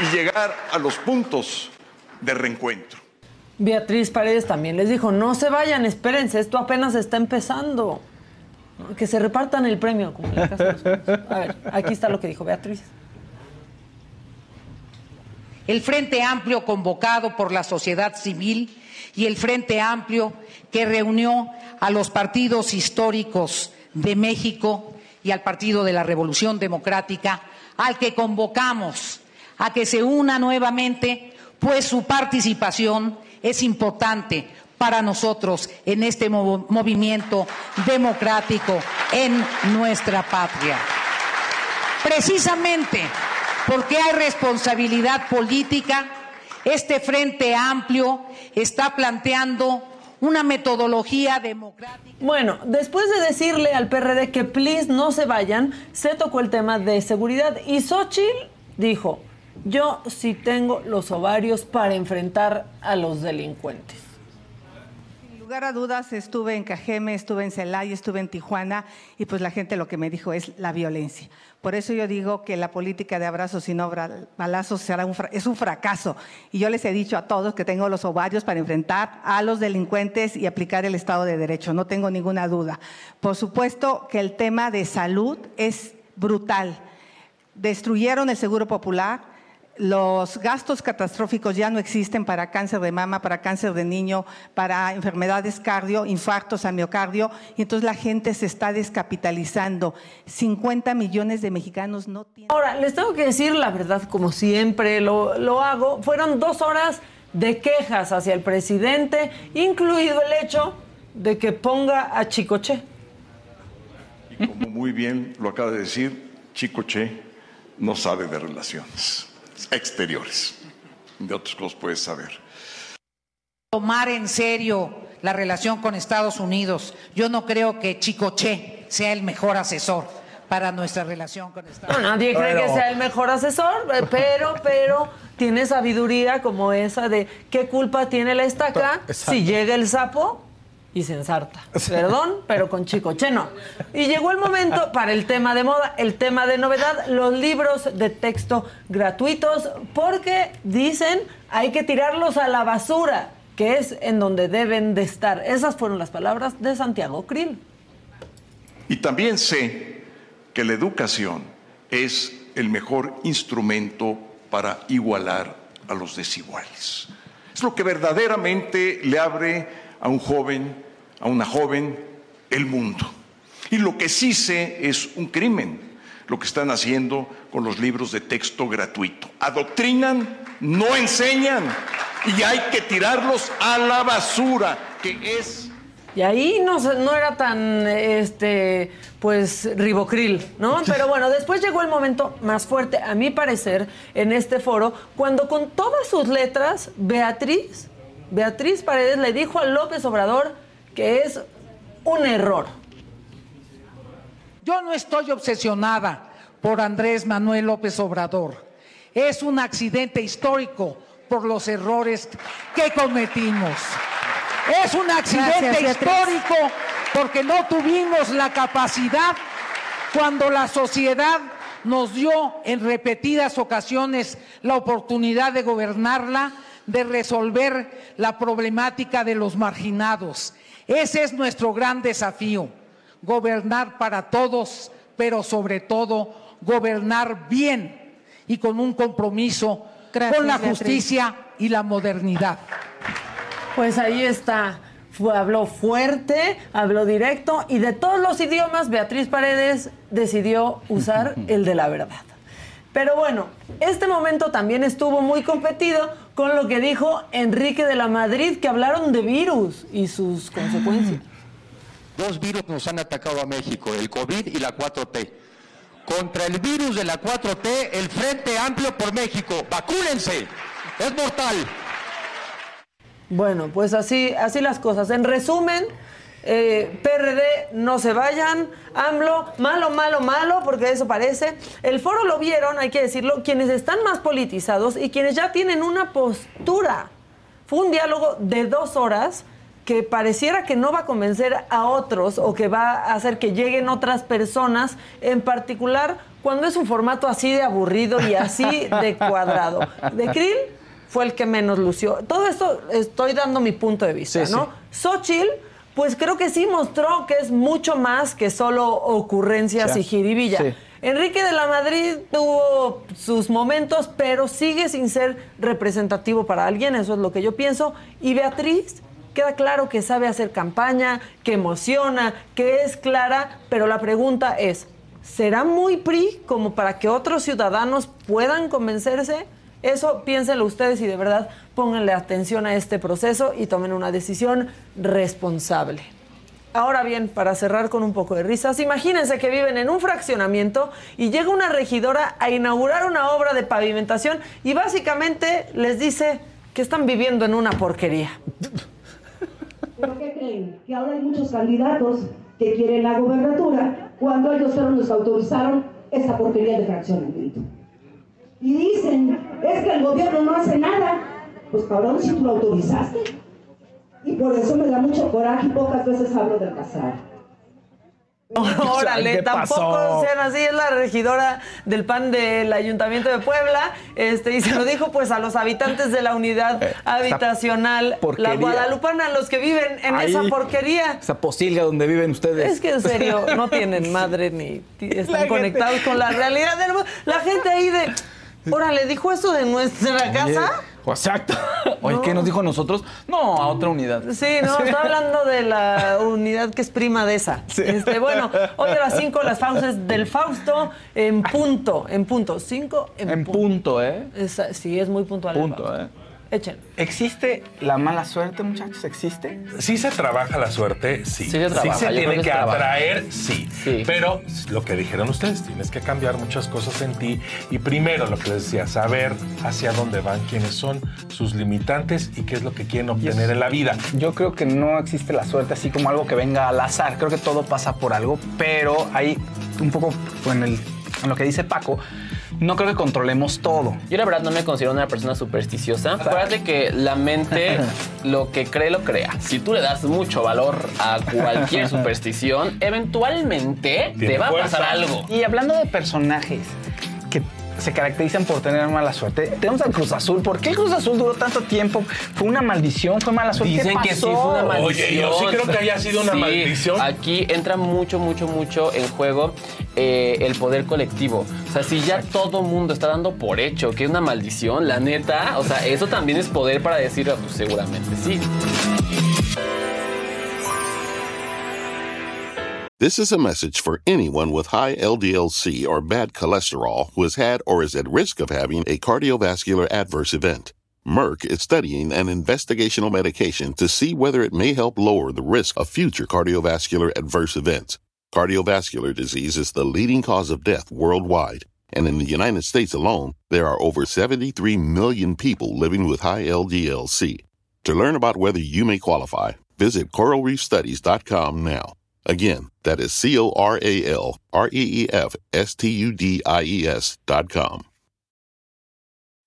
y llegar a los puntos de reencuentro. Beatriz Paredes también les dijo, no se vayan, espérense, esto apenas está empezando. Que se repartan el premio, como. A ver, aquí está lo que dijo Beatriz. El Frente Amplio convocado por la sociedad civil y el Frente Amplio que reunió a los partidos históricos de México y al Partido de la Revolución Democrática, al que convocamos a que se una nuevamente, pues su participación es importante para nosotros en este movimiento democrático en nuestra patria. Precisamente porque hay responsabilidad política, este Frente Amplio está planteando una metodología democrática. Bueno, después de decirle al PRD que please no se vayan, se tocó el tema de seguridad y Xochitl dijo, yo sí tengo los ovarios para enfrentar a los delincuentes. Sin lugar a dudas, estuve en Cajeme, estuve en Celaya, estuve en Tijuana y pues la gente lo que me dijo es la violencia. Por eso yo digo que la política de abrazos y no balazos será un es un fracaso. Y yo les he dicho a todos que tengo los ovarios para enfrentar a los delincuentes y aplicar el Estado de Derecho, no tengo ninguna duda. Por supuesto que el tema de salud es brutal. Destruyeron el Seguro Popular, los gastos catastróficos ya no existen para cáncer de mama, para cáncer de niño, para enfermedades cardio, infartos a miocardio, y entonces la gente se está descapitalizando. 50 millones de mexicanos no tienen... Ahora, les tengo que decir la verdad, como siempre lo, lo hago, fueron dos horas de quejas hacia el presidente, incluido el hecho de que ponga a Chicoche. Como muy bien lo acaba de decir, Chico Che no sabe de relaciones exteriores. De otros cosas puedes saber. Tomar en serio la relación con Estados Unidos. Yo no creo que Chicoche sea el mejor asesor para nuestra relación con Estados No, Unidos. nadie cree que sea el mejor asesor, eh, pero, pero tiene sabiduría como esa de qué culpa tiene la estaca Exacto. si llega el sapo y se ensarta. Perdón, pero con Chicoche no. Y llegó el momento para el tema de moda, el tema de novedad, los libros de texto gratuitos, porque dicen hay que tirarlos a la basura, que es en donde deben de estar. Esas fueron las palabras de Santiago Krill. Y también sé que la educación es el mejor instrumento para igualar a los desiguales. Es lo que verdaderamente le abre a un joven, a una joven, el mundo. Y lo que sí sé es un crimen, lo que están haciendo con los libros de texto gratuito. Adoctrinan, no enseñan y hay que tirarlos a la basura, que es Y ahí no, no era tan, este, pues, ribocril, ¿no? Pero bueno, después llegó el momento más fuerte, a mi parecer, en este foro, cuando con todas sus letras, Beatriz, Beatriz Paredes le dijo a López Obrador que es un error. Yo no estoy obsesionada por Andrés Manuel López Obrador. Es un accidente histórico por los errores que cometimos. Es un accidente Gracias, histórico porque no tuvimos la capacidad cuando la sociedad nos dio en repetidas ocasiones la oportunidad de gobernarla, de resolver la problemática de los marginados. Ese es nuestro gran desafío, gobernar para todos, pero sobre todo gobernar bien y con un compromiso Gracias, con la Beatriz. justicia y la modernidad. Pues ahí está. Fue- habló fuerte, habló directo y de todos los idiomas, Beatriz Paredes decidió usar el de la verdad. Pero bueno, este momento también estuvo muy competido con lo que dijo Enrique de la Madrid, que hablaron de virus y sus consecuencias. Dos virus nos han atacado a México, el COVID y la 4T. Contra el virus de la 4T, el Frente Amplio por México. ¡Vacúnense! ¡Es mortal! Bueno, pues así, así las cosas. En resumen, eh, PRD, no se vayan. AMLO, malo, malo, malo, porque eso parece. El foro lo vieron, hay que decirlo, quienes están más politizados y quienes ya tienen una postura. Fue un diálogo de dos horas que pareciera que no va a convencer a otros o que va a hacer que lleguen otras personas, en particular cuando es un formato así de aburrido y así de cuadrado. De Krill fue el que menos lució. Todo esto estoy dando mi punto de vista, Sí, ¿no? Xochitl, pues creo que sí mostró que es mucho más que solo ocurrencias y jiribilla. Sí. Enrique de la Madrid tuvo sus momentos, pero sigue sin ser representativo para alguien, eso es lo que yo pienso. Y Beatriz, queda claro que sabe hacer campaña, que emociona, que es clara, pero la pregunta es, ¿será muy PRI como para que otros ciudadanos puedan convencerse? Eso piénsenlo ustedes y de verdad pónganle atención a este proceso y tomen una decisión responsable. Ahora bien, para cerrar con un poco de risas, imagínense que viven en un fraccionamiento y llega una regidora a inaugurar una obra de pavimentación y básicamente les dice que están viviendo en una porquería. ¿Pero qué creen? Que ahora hay muchos candidatos que quieren la gobernatura cuando ellos fueron los autorizaron esta porquería de fraccionamiento. Y dicen, es que el gobierno no hace nada. Pues cabrón, si tú lo autorizaste. Y por eso me da mucho coraje y pocas veces hablo del casar. Órale, ¿qué tampoco sean así, es la regidora del PAN del Ayuntamiento de Puebla, este, y se lo dijo pues a los habitantes de la unidad habitacional, la guadalupana, los que viven en Ahí. esa porquería. Esa posilga donde viven ustedes. Es que en serio, no tienen madre ni están gente- conectados con la realidad del mundo. La gente ahí de, órale, dijo eso de nuestra casa. Exacto. Oye, ¿qué nos dijo a nosotros? No, a otra unidad. Sí, no, está hablando de la unidad que es prima de esa. Este, bueno, hoy a las 5 las fauces del Fausto en punto, en punto. 5 en, En punto, ¿eh? Sí, es muy puntual. Punto. ¿eh? Échenlo. ¿Existe la mala suerte, muchachos? ¿Existe? Sí se trabaja la suerte, sí. Sí se trabaja, se yo creo tiene que se atraer, sí. Pero lo que dijeron ustedes, tienes que cambiar muchas cosas en ti. Y primero, lo que les decía, saber hacia dónde van, quiénes son, sus limitantes y qué es lo que quieren obtener en la vida. Yo creo que no existe la suerte así como algo que venga al azar. Creo que todo pasa por algo, pero hay un poco en, el, en lo que dice Paco. No creo que controlemos todo. Yo la verdad no me considero una persona supersticiosa. Acuérdate que la mente lo que cree lo crea. Si tú le das mucho valor a cualquier superstición, eventualmente te va a pasar algo. Y hablando de personajes se caracterizan por tener mala suerte, tenemos al Cruz Azul. ¿Por qué el Cruz Azul duró tanto tiempo? ¿Fue una maldición? ¿Fue mala suerte? Dicen ¿Qué que sí pasó? fue una maldición. Oye, yo sí creo que haya sido una Sí, maldición. Aquí entra mucho, mucho, mucho en juego eh, el poder colectivo. O sea, si ya todo mundo está dando por hecho que es una maldición, la neta, o sea, eso también es poder para decir, "Ah, pues seguramente sí. This is a message for anyone with high LDLC or bad cholesterol who has had or is at risk of having a cardiovascular adverse event. Merck is studying an investigational medication to see whether it may help lower the risk of future cardiovascular adverse events. Cardiovascular disease is the leading cause of death worldwide, and in the United States alone, there are over 73 million people living with high LDLC. To learn about whether you may qualify, visit coralreefstudies.com now. Again, that is C O R A L R E E F S T U D I E S dot com.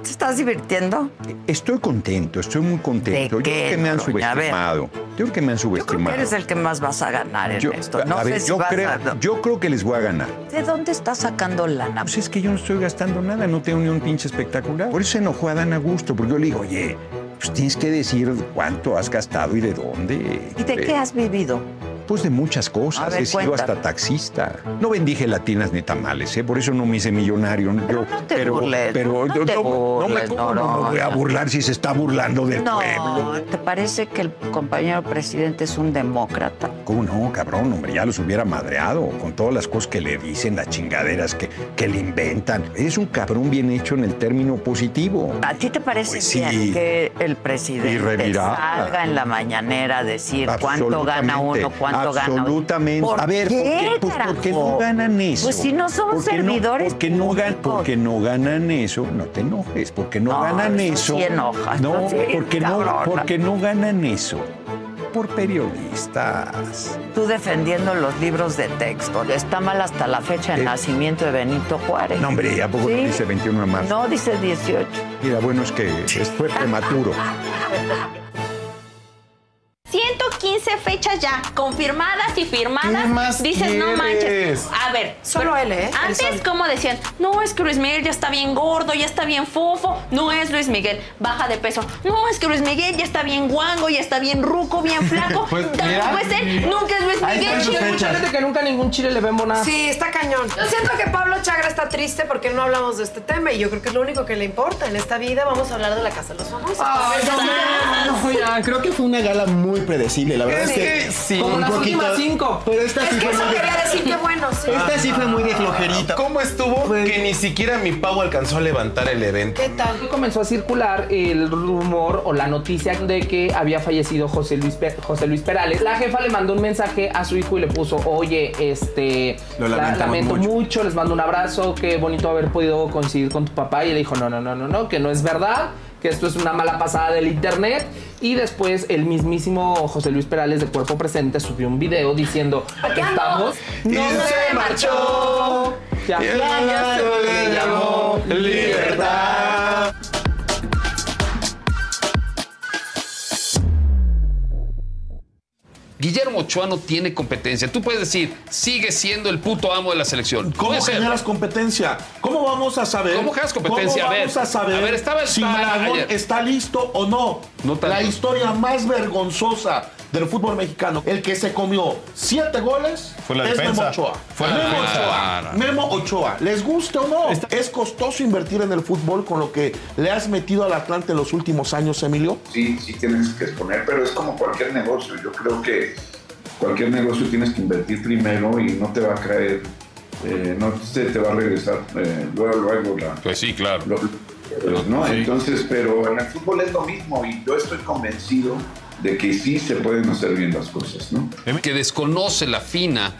¿Te estás divirtiendo? Estoy contento, estoy muy contento. Yo creo que me han subestimado. Yo creo que me han subestimado. Eres el que más vas a ganar en Yo- esto. No a sé ver, si yo, vas creo, a... yo creo que les voy a ganar. ¿De dónde estás sacando lana? Pues es que yo no estoy gastando nada, no tengo ni un pinche espectacular. Por eso se enojó a Dan Augusto, porque yo le digo, oye, pues tienes que decir cuánto has gastado y de dónde. ¿Y de qué has vivido? De muchas cosas. Ver, He sido cuéntame. hasta taxista. No vendí gelatinas ni tamales, ¿eh? Por eso no me hice millonario. Pero no te burles, pero no yo te no, no me, burles, ¿cómo no me voy a burlar si se está burlando del No, pueblo. ¿te parece que el compañero presidente es un demócrata? ¿Cómo no, cabrón? Hombre, ya los hubiera madreado con todas las cosas que le dicen, las chingaderas que, que le inventan. Es un cabrón bien hecho en el término positivo. ¿A ti te parece Pues sí. que el presidente salga en la mañanera a decir cuánto gana uno, cuánto Absolutamente. ¿Por a ver, qué, ¿por qué? Pues porque no ganan eso. Pues si no son Porque no- servidores porque, no gan- públicos. porque no ganan eso, no te enojes, porque no, No, ganan eso sí no, sí, porque no, porque no ganan eso. Por periodistas. Tú defendiendo los libros de texto. Está mal hasta la fecha de nacimiento de Benito Juárez. No, hombre, ¿a poco no Sí. dice 21 de marzo? No, dice 18. Mira, bueno, es que es- fue prematuro. 115 fechas ya confirmadas y firmadas. ¿Qué más Dices, no manches. A ver, Solo él, ¿eh? Antes, como decían, no, es que Luis Miguel ya está bien gordo, ya está bien fofo. No es Luis Miguel, baja de peso. No, es que Luis Miguel ya está bien guango, ya está bien ruco, bien flaco. Pues, Tampoco mira. es él, nunca es Luis Miguel. Hay mucha gente que nunca a ningún chile le vemos nada. Sí, está cañón. Yo siento que Pablo Chagra está triste porque no hablamos de este tema y yo creo que es lo único que le importa en esta vida. Vamos a hablar de la Casa de los Famosos. Ay, no, no, ya, Creo que fue una gala muy predecible, la verdad Es es que, sí. Como un las poquito, últimas cinco. Pero esta Es sí que fue eso muy de- quería decir que bueno, sí. Esta sí fue muy de flojerita. ¿Cómo estuvo que ni siquiera mi pavo alcanzó a levantar el evento? ¿Qué tal? Comenzó a circular el rumor o la noticia de que había fallecido José Luis, Pe- José Luis Perales. La jefa le mandó un mensaje a su hijo y le puso, oye, este, Lo lamentamos lamento mucho. mucho. les mando un abrazo, qué bonito haber podido coincidir con tu papá. Y le dijo, no, no, no, no, no, que no es verdad, que esto es una mala pasada del internet. Y después el mismísimo José Luis Perales de Cuerpo Presente subió un video diciendo, estamos. Y se marchó. Ya, Y ya, ya se le llamó libertad. Guillermo Ochoa no tiene competencia. Tú puedes decir, sigue siendo el puto amo de la selección. ¿Cómo generas competencia? ¿Cómo vamos a saber? ¿Cómo generas competencia? ¿Cómo A ver, vamos a saber a ver, estaba el si está listo o no? No la historia más vergonzosa del fútbol mexicano, el que se comió siete goles Fue la es defensa. Memo Ochoa. Fue la Memo defensa. Ochoa. No. Memo Ochoa. ¿Les guste o no? Es costoso invertir en el fútbol con lo que le has metido al Atlante en los últimos años, Emilio. Sí, sí tienes que exponer, pero es como cualquier negocio. Yo creo que cualquier negocio tienes que invertir primero y no te va a caer, eh, no se te va a regresar eh, luego, luego la... Pues sí, claro. lo- pues, ¿no? Entonces, pero en el fútbol es lo mismo y yo estoy convencido de que sí se pueden hacer bien las cosas, ¿no? Que desconoce la FINA,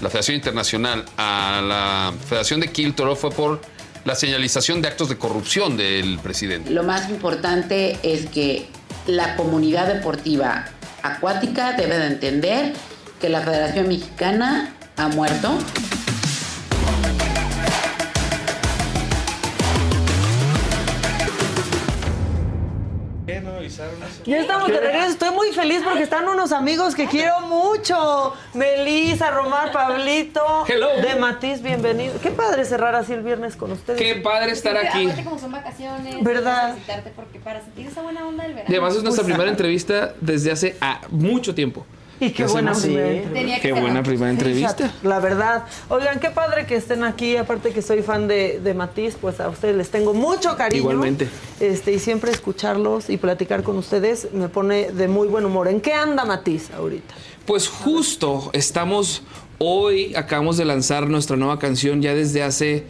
la Federación Internacional, a la Federación de Quiltoro fue por la señalización de actos de corrupción del presidente. Lo más importante es que la comunidad deportiva acuática debe de entender que la Federación Mexicana ha muerto. Ya estamos de regreso. Estoy muy feliz porque están unos amigos que quiero mucho. Melissa, Romar, Pablito. Hello. De Matiz, bienvenido. Qué padre cerrar así el viernes con ustedes. Qué padre estar aquí. Aparte como son vacaciones, ¿Verdad? visitarte porque para sentir esa buena onda del verano. Y además es nuestra Pues, primera entrevista desde hace ah, mucho tiempo. Y qué buena primera Sí. que Qué buena primera entrevista. Fíjate, La verdad. Oigan, qué padre que estén aquí. Aparte que soy fan de, de Matiz, pues a ustedes les tengo mucho cariño. Igualmente. Este, y siempre escucharlos y platicar con ustedes me pone de muy buen humor. ¿En qué anda Matiz ahorita? Pues justo estamos hoy, acabamos de lanzar nuestra nueva canción ya desde hace,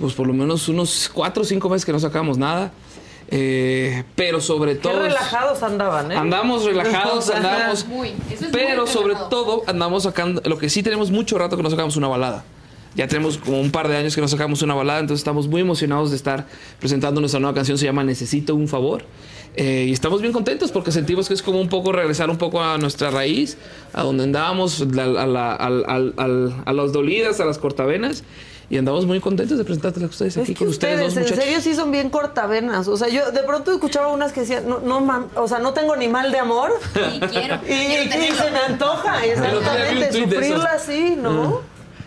pues por lo menos unos cuatro o cinco meses que no sacamos nada. Eh, pero sobre todo... relajados andaban, ¿eh? Andamos relajados, andamos. Muy, eso es Pero muy sobre relajado. todo andamos sacando. Lo que sí tenemos mucho rato que no sacamos una balada. Ya tenemos como un par de años que no sacamos una balada, entonces estamos muy emocionados de estar presentando nuestra nueva canción. Se llama Necesito un favor. Eh, y estamos bien contentos porque sentimos que es como un poco regresar un poco a nuestra raíz, a donde andábamos, la- a, la- al- al- al- a las dolidas, a las cortavenas. Y andamos muy contentos de presentártelas a ustedes aquí Es que con ustedes dos ustedes, en muchachos. serio, sí son bien cortavenas. O sea, yo de pronto escuchaba unas que decían, no, no, man- o sea, no tengo ni mal de amor. Y quiero. Y, y se me antoja, exactamente, sufrirla así, ¿no?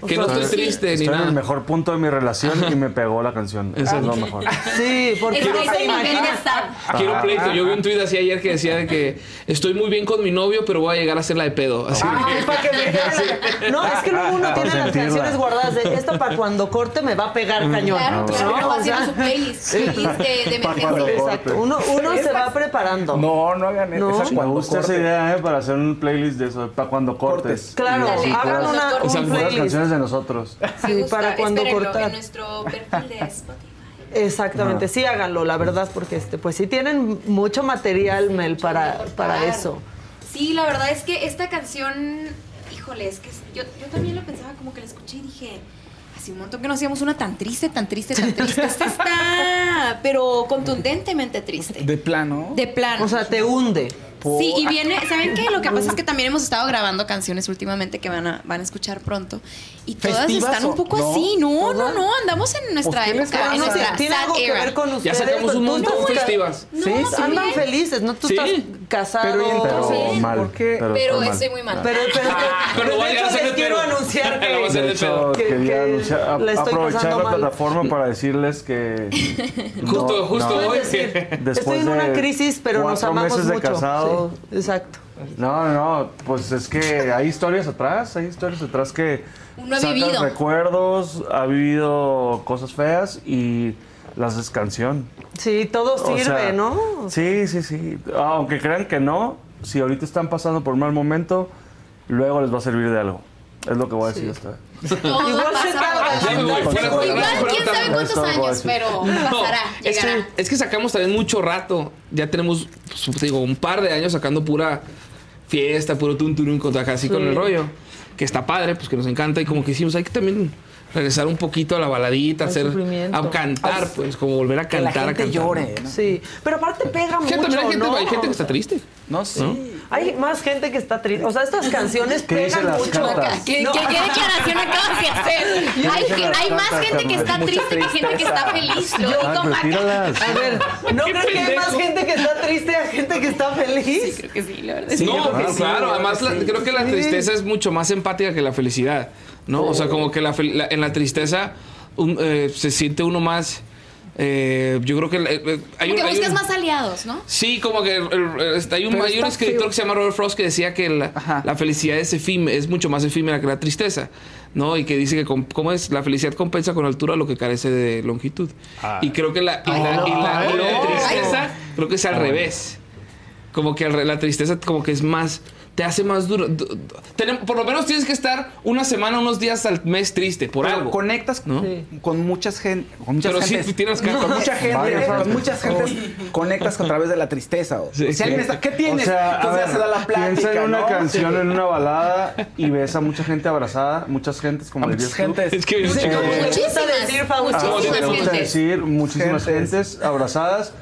Que no estoy triste ni Estoy en nada. el mejor punto de mi relación y me pegó la canción. Eso es lo mejor. Sí, porque que no estar. Quiero pleito. Yo vi un tuit así ayer que decía de que estoy muy bien con mi novio, pero voy a llegar a hacer la de pedo. Así. Ay, para que me No, es que luego uno tiene las canciones guardadas de esto para cuando corte me va a pegar cañón. Claro, ¿no? claro, O haciendo sea, su playlist, playlist de. Exacto, uno, uno se va preparando. No, no hagan No. eso. Me gusta esa idea ¿eh? para hacer un playlist de eso, para cuando cortes. Claro, hagan una, o sea, un playlist. canciones de nosotros. Sí, para cuando cortar. En nuestro perfil de Spotify. Exactamente, sí háganlo, la verdad, porque este, pues sí tienen mucho material, Mel, para, para eso. Sí, la verdad es que esta canción, híjole, es que yo, yo también lo pensaba como que la escuché y dije, hace un montón que no hacíamos una tan triste, tan triste, tan triste. Esta está, pero contundentemente triste. De plano. De plano. O sea, te hunde. Sí, y viene, ¿saben qué? Lo que pasa es que también hemos estado grabando canciones últimamente que van a, van a escuchar pronto y todas están un poco así. No, no, no, no, andamos en nuestra época. En nuestra tiene algo que ver con ustedes. Ya sacamos un montón festivas. No, sí, sí, andan felices, ¿no? Tú sí. estás casado. Pero, entonces, pero mal. ¿por qué? Pero, pero estoy muy mal. Pero, pero, ah, pero, pero de hecho, les quiero anunciar que, de hecho, quería anunciar, aprovechar la plataforma para decirles que justo, justo hoy. Estoy en una crisis, pero nos amamos mucho. Exacto. Pues, no, no, pues es que hay historias atrás, hay historias atrás que Uno ha vivido. recuerdos, ha vivido cosas feas y las es. Sí, todo sirve, ¿no? Sí, sí, sí. Aunque crean que no, si ahorita están pasando por un mal momento, luego les va a servir de algo. Es lo que voy a decir hasta. Todo Igual se Igual quién sabe cuántos años, pero pasará, es, que, sacamos también mucho rato. Ya tenemos, pues, digo, un par de años sacando pura fiesta, puro tunturun, así sí. con el rollo. Que está padre, pues que nos encanta. Y como que hicimos, hay que también regresar un poquito a la baladita, hacer, a cantar, pues como volver a cantar. A cantar, llore. Sí, pero aparte pega mucho, también hay gente, hay gente que está triste. No sé. Sí. Hay más gente que está triste. O sea, estas canciones pegan mucho. ¿Qué, ¿Qué, declaración acabas de hacer? Hay, más gente que está triste que gente que está feliz. Yo, a ver, ¿no crees que hay más gente que está triste a gente que está feliz? Sí, creo que sí, la verdad. Sí, no, claro, sí, claro. Además, creo que la tristeza es mucho más empática que la felicidad. ¿No? O sea, como que la, la, en la tristeza eh, se siente uno más eh, yo creo que eh, hay como un, que buscas más aliados, ¿no? Sí, como que este, hay un, escritor que se llama Robert Frost que decía que la, felicidad es, efímera, es mucho más efímera que la tristeza, ¿no? Y que dice que, ¿cómo es? La felicidad compensa con altura lo que carece de longitud. Ah. Y creo que la, tristeza, creo que es al ah, revés. Como que la tristeza, como que es más te hace más duro. Por lo menos tienes que estar una semana, unos días al mes triste por Pero algo. Conectas ¿no? con muchas gente. Con muchas Pero gentes, sí tienes que. Con mucha gente. Con muchas gentes conectas a través de la tristeza. O. ¿qué tienes? Sea, Entonces ya se da la plática. Piensa en una canción, en una balada y ves a mucha gente abrazada, muchas gentes como muchas gentes. Es que muchísimas, ah, decir, muchísimas decir muchísimas gentes abrazadas.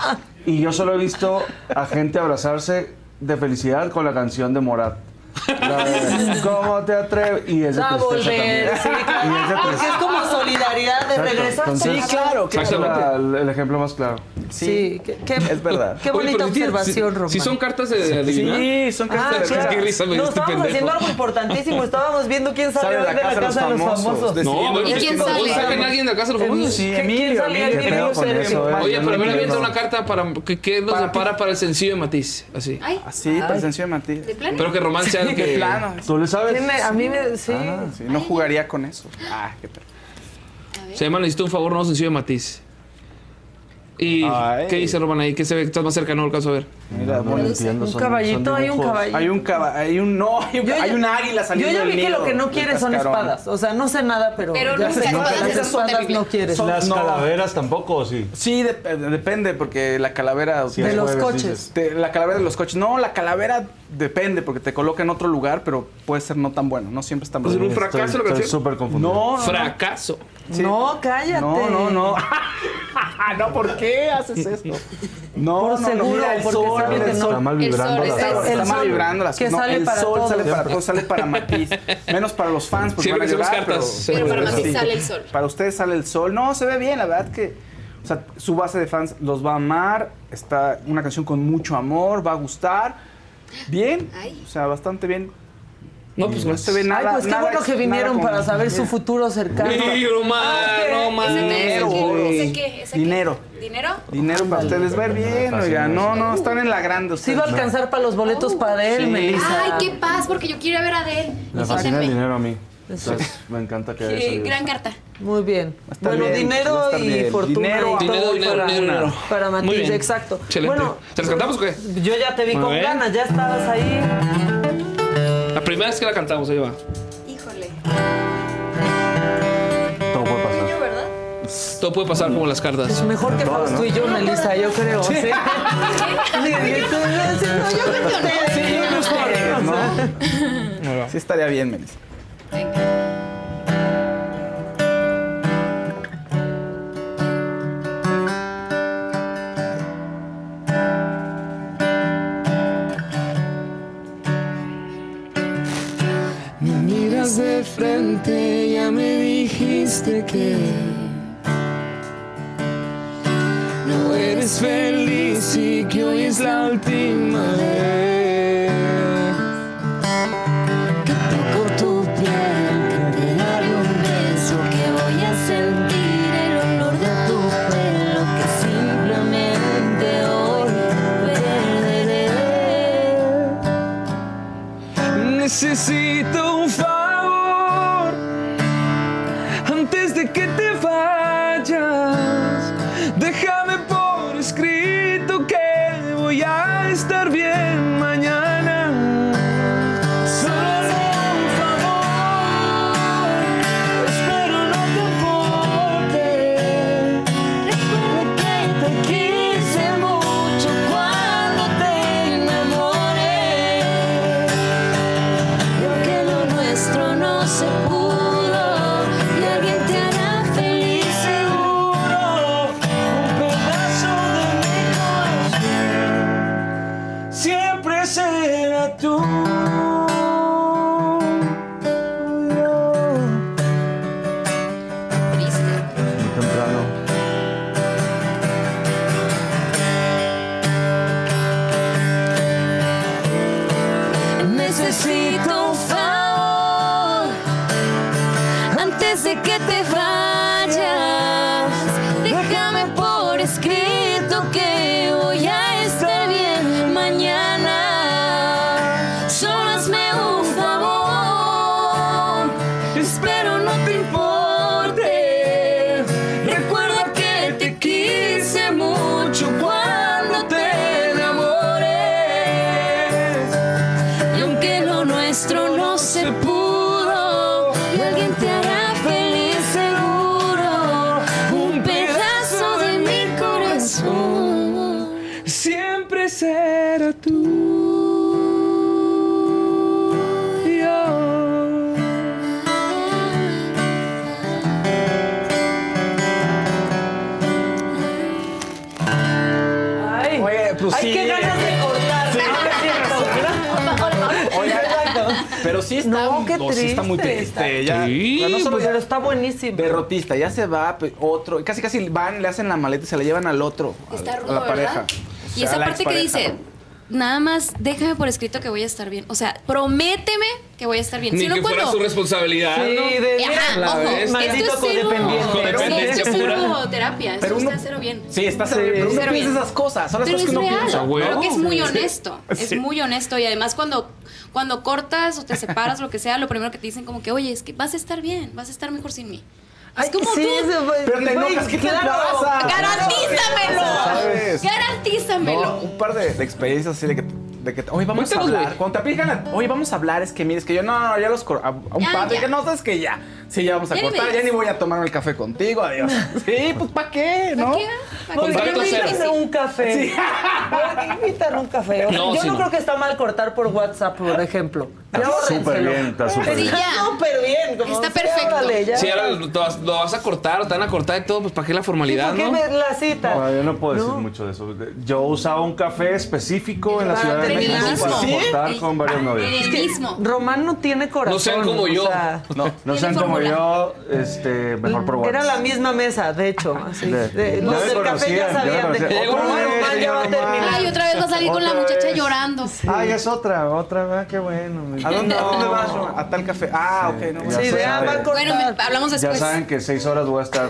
Y yo solo he visto a gente abrazarse de felicidad con la canción de Morat. ¿Cómo te atreves? Y ese Va a volver, sí, claro. Porque es como solidaridad de regresar. Entonces, sí, claro, claro. La, el ejemplo más claro. Sí, sí qué, qué, es verdad. Qué bonita Oye, observación, Román. Sí, son cartas de, adivinar. Sí, son cartas ah, de claro. Qué risa me no, este estábamos pendejo. haciendo algo importantísimo. Estábamos viendo quién sale hoy de la casa de los, de los famosos. famosos. No, ¿Y quién sale? ¿Vos saben alguien de la casa de los eh, famosos? Sí, Emilio. Emilio, eh. Oye, pero me avienta una carta para que nos separa para el sencillo de Matiz. Así. Así, para el sencillo de Matiz. Pero que Román sea que, que plano. ¿Tú le sabes? Tiene, a mí me, ah, sí. Ah, sí. No jugaría con eso. Ah, qué perro. Se llama Necesito un favor, no sencillo de matiz. ¿Y qué dice Roman ahí? ¿Qué se ve? Estás más cerca, no alcanzo a ver. Mira, no, entiendo. Un caballito, hay un caballito. Hay un caballo, hay un no, hay un, yo hay un águila saliendo Yo ya vi que lo que no quiere son espadas. O sea, no sé nada, pero, pero ya sé no, que espadas no quieres. Son, las calaveras tampoco, sí. Sí, eh, depende, porque la calavera... De los coches. La calavera de los coches. No, la calavera depende, porque te coloca en otro lugar, pero puede ser no tan bueno. No siempre es tan bueno. Es un fracaso. Súper confundido. No, Fracaso. No, cállate. No, no, no. no, ¿por qué haces esto? No, por no, seguro, mira, el sol, el sol. Está mal vibrando el sol, Está mal vibrando las no, sale El sol todos. sale para todos, sale para Matiz. Menos para los fans, porque Siempre van a llorar. Pero, para Matiz sale el sol. Para ustedes sale el sol. No, se ve bien, la verdad que... O sea, su base de fans los va a amar. Está una canción con mucho amor, va a gustar. Bien, Ay. o sea, bastante bien no, pues no se ve nada. Ay, pues qué nada, bueno que vinieron para saber su futuro cercano. Dinero, mano. Dinero. Dinero. ¿Dinero? Dinero para ustedes ver bien, oiga. No, no, están en la grande. Sí va a alcanzar para los boletos oh. para él, sí. Melissa. Ay, qué paz, porque yo quiero ver a Adele. Me fascina el dinero a mí. Entonces, pues, me encanta que sí, Gran carta. Muy bien. Bueno, dinero y fortuna. Dinero, y dinero, dinero, para, dinero, Matilde, exacto. Bueno, ¿Te los cantamos o qué? Yo ya te vi con ganas, ya estabas ahí primera vez que la cantamos, ahí va. Híjole. Todo puede pasar. ¿verdad? Todo puede pasar como las cartas. Es mejor que Fausto ¿no? y yo, Melissa, yo creo. Sí. ¿sí? yo creo que no. Sí, estaría bien, Melissa. Venga. Miras de frente, ya me dijiste que no eres feliz y que hoy es la última vez que toco tu piel, que te daré un beso, que voy a sentir el olor de tu pelo, que simplemente hoy perderé. Necesito espero no te No, qué o sí está muy triste triste. está. Ya, Sí, ya no solo pues, ya pero está buenísimo. Derrotista, ya se va, otro. y Casi, casi van, le hacen la maleta y se la llevan al otro. a- Está a, rudo, la pareja. ¿verdad? O Y esa parte que dice, nada más déjame por escrito que voy a estar bien. O sea, prométeme que voy a estar bien. Ni Si no, que fuera cuando- su responsabilidad. Sí, ¿no? de- Ajá, La ojo, esto es cero, codependiente. Codependencia esto es cero pura. terapia, Pero uno- está cero bien. Sí, está cero bien, pero uno Cero piensa bien. esas cosas. Son las Pero cosas que es uno real. piensa. Creo que es muy Sí. honesto. Es Sí. muy honesto. Y además cuando, cuando cortas o te separas, lo que sea, lo primero que te dicen como que, oye, es que vas a estar bien, vas a estar mejor sin mí. Es como sí, tú. eso, güey, Pero te enojas, ¿qué te claro. pasa? Garantízamelo. ¿Sabes? Garantízamelo. No, un par de, de experiencias así de que, de que oye, vamos Cuéntanos, a hablar. güey. Cuando te aplican, oye, vamos a hablar, es que mires que yo, no, no, ya los cor- a, a un Ya, padre ya. que no sabes que ya. Sí, ya vamos a Ya ni me cortar, ya ni voy a tomar el café contigo, adiós. Sí, pues ¿para qué? ¿No? qué? Contacto cero. invitan un café. Sí. ¿Por qué invitan un café? O sea, No, yo sí, no, no. creo que está mal cortar por WhatsApp, por ejemplo. Ya Está súper bien, está súper Sí, bien. ya. Súper bien. Como, Está sí, perfecto. órale, ya. Si ahora lo vas, lo vas a cortar o te van a cortar y todo, pues ¿para qué la formalidad, ¿Por qué no? me la cita? No, yo no puedo decir No. mucho de eso. Yo usaba un café específico en la Para Ciudad de Cortar con varias novias. El mismo. Román no tiene corazón. No sean como o yo. sea, No. No sean como yo, este, mejor por Era WhatsApp. la misma mesa, de hecho. Así. De- De- ya los del café ya ya sabían de conocían. Román, vez, ya va a terminar. Ay, otra vez va a salir con la muchacha vez. llorando. Ay, es otra, otra, ah, qué bueno. ¿A dónde, vas? Román? A tal café. Ah, ok, no. Ya Sí, ah, va a cortar. Bueno, hablamos Ya después. saben que seis horas voy a estar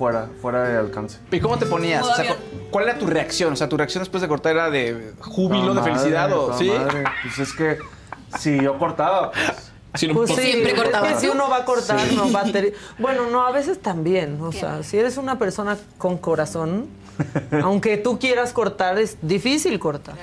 fuera, fuera de alcance. ¿Y cómo te ponías? O sea. ¿Cuál era tu reacción? O sea, tu reacción después de cortar era de júbilo, Toda de felicidad o sí. madre. Pues es que si yo cortaba, pues, Si no- Pues sí, Siempre es cortabas, que si ¿no? uno va a cortar, no va a tener... Bueno, no, a veces también. O sea, si eres una persona con corazón, aunque tú quieras cortar, es difícil cortar.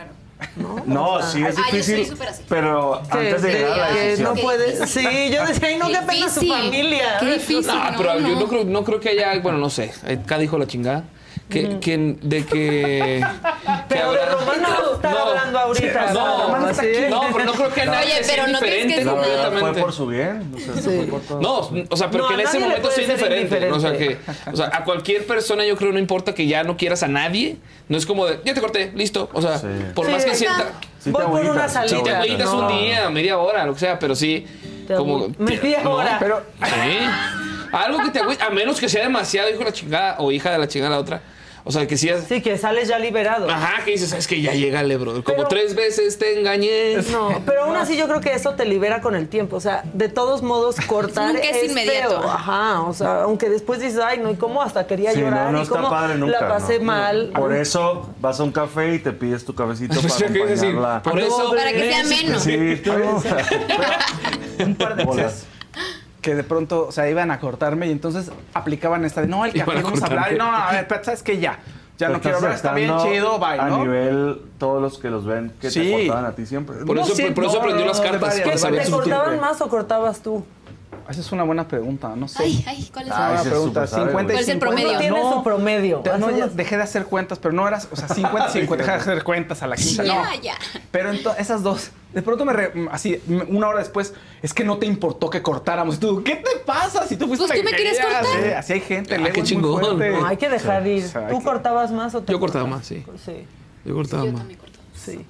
¿No? no, O sea, sí es Ah, yo soy difícil, así. pero que, antes de llegar a la que decisión. no difícil. Sí, yo decía, ay, no, Qué qué pena su familia. Qué difícil. Ah, no, pero yo no. no creo, no creo que haya, bueno, no sé, acá dijo la chingada, que, que de que... que Pero de habrá- Román no estar No. hablando ahorita. No, está aquí. no, pero no creo que nadie Oye, sea pero no tienes indiferente que- La verdad, completamente. fue por su bien. O sea, fue por todo. No, o sea, pero No, que en ese momento ser indiferente. O sea, que, o sea, a cualquier persona yo creo no importa que ya no quieras a nadie. No es como de, ya te corté, listo. O sea, por Sí, más que sienta. Sí Voy por una agüitas, Si te salida. agüitas un No. día, media hora, lo que sea, pero sí. Como. media no, hora. Pero. Sí. Algo que te agüite, a menos que sea demasiado hijo de la chingada o hija de la chingada la otra. O sea, que sí es. Sí, que sales ya liberado. Ajá, que dices, es que ya llega bro. Como Pero- tres veces te engañé. No, pero aún así yo creo que eso te libera con el tiempo. O sea, de todos modos, cortar Nunca es inmediato. feo. Ajá, o sea, aunque después dices, ay, no, ¿y cómo hasta quería Sí, llorar? no, no ¿Y está cómo padre nunca. la pasé no. mal? Por eso vas a un café y te pides tu cafecito para acompañarla. Por eso. Para que sea menos. Sí, tú. un par de Hola. Que de pronto, o sea, iban a cortarme y entonces aplicaban esta de, no, el café, a vamos a hablar. Y no, a ver, pero sabes que ya, ya no quiero hablar, está bien chido, bye, A ¿no? nivel, todos los que los ven, que Sí. te cortaban a ti siempre. Por No, eso, sí, por eso no, aprendió no, las cartas. varias, saber ¿Te cortaban más o cortabas tú? Esa es una buena pregunta, no sé. Ay, ay, ¿cuál es? Ah, es pregunta. sabe, 50 y ¿Cuál es el 50. promedio? Uno tiene No, su promedio. te- no, Así ya es. dejé de hacer cuentas, pero no eras, o sea, 50 50, dejé de hacer cuentas a la quinta, no. Ya, ya. Pero entonces, esas dos, de pronto me, re- así, una hora después, es que no te importó que cortáramos. Y tú, ¿qué te pasa? Si tú fuiste Pues la tú me querías cortar. eh, Así hay gente, Ah, qué es muy chingón. fuerte. No, hay que dejar ir. O sea, ¿Tú que- cortabas más o te Yo cortaba más, sí. Sí, Yo cortaba más. sí.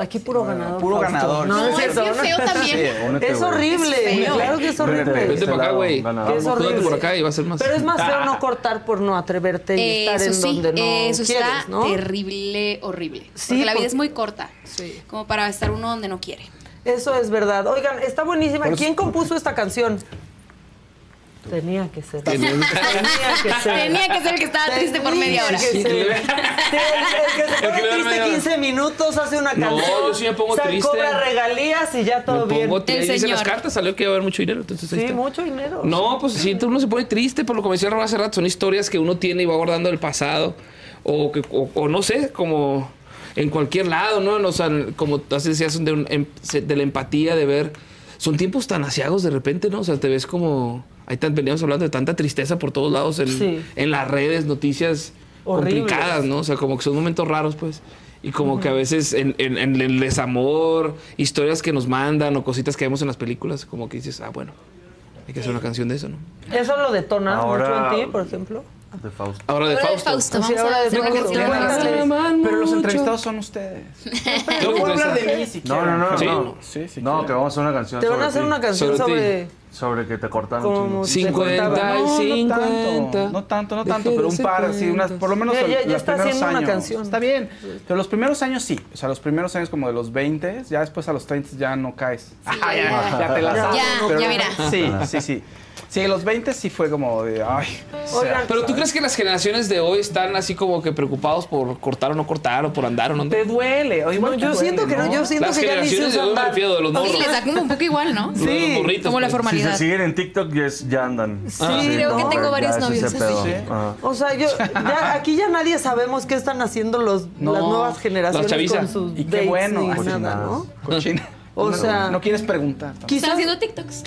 Aquí puro ganador. puro Fausto. ganador. No, No, es es cierto. bien feo también. Sí, Es horrible. Es feo. Claro que es horrible. Vente para acá, güey. Es horrible. por acá y va a ser más. Pero es más feo no cortar por no atreverte y estar Eso en sí, donde no eso quieres, está ¿no? terrible, horrible. Sí, porque la vida porque- es muy corta. Sí. Como para estar uno donde no quiere. Eso es verdad. Oigan, está buenísima. ¿Quién compuso esta canción? Tenía que ser. Tenía que que ser. Tenía que ser el que estaba triste por media hora. Que ser. Sí, El, el que se pone triste media hora. 15 minutos, hace una No, canción. yo sí me pongo o sea, triste. cobra regalías y ya todo Me bien. pongo El Dice las señor. cartas, salió que iba a haber mucho dinero. Entonces ahí Sí, está. mucho dinero. No, pues sí, uno se pone triste por lo que me decía hace rato. Son historias que uno tiene y va guardando del pasado. O, que, o, o no sé, como en cualquier lado, ¿no? O sea, como así decías, de, un- em- de la empatía, de ver. Son tiempos tan asiagos de repente, ¿no? O sea, te ves como. Ahí tan, veníamos hablando de tanta tristeza por todos lados en, Sí. en las redes, noticias complicadas, ¿no? O sea, como que son momentos raros, pues. Y como que a veces en, en- en el desamor, historias que nos mandan o cositas que vemos en las películas, como que dices, ah, bueno, hay que hacer una canción de eso, ¿no? Eso lo detona Ahora- mucho en ti, por ejemplo. De Fausto. Ahora de Ahora de Fausto. Fausto. Sí, Vamos ahora de una Fausto. Cuéntales. Pero los entrevistados son ustedes. No voy a hablar de mí si No, no, no. Sí. no. Sí, sí No, quiero. que vamos a hacer una canción Te van a sobre hacer una canción Sobre sobre... Sobre que te cortan Como un chingo. te 50 cortaba. y No, no 50. tanto, no tanto, no tanto, pero un par, sí, unas, por lo menos Ya, ya- ya los está primeros haciendo una años. canción. Está bien, pero los primeros años sí, o sea, los primeros años como de los 20, ya después a los 30 ya no caes. Ah, ya, ya te la sabes. ya, pero- ya mira. Sí, sí, sí. Sí, en los 20 sí fue como de, ay, o sea, Oigan, Pero tú crees que las generaciones de hoy están así como que preocupados por cortar o no cortar o por andar o no andar? te duele. o igual No, te yo duele, siento que no, yo siento Las que ya ni se generaciones de hoy me refiero de los Y morros. les da como un poco igual, ¿no? Los- los morritos, Como la pues. Si formalidad. se siguen en TikTok, ya, andan. Sí, Ah, sí. Creo que tengo varios novios. Sí. O sea, yo, ya, aquí ya nadie sabemos qué están haciendo los, No, las nuevas generaciones con sus Y qué dates bueno, nada, ¿no? cochina. O sea- no quieres preguntar. Quizás, Están haciendo TikToks.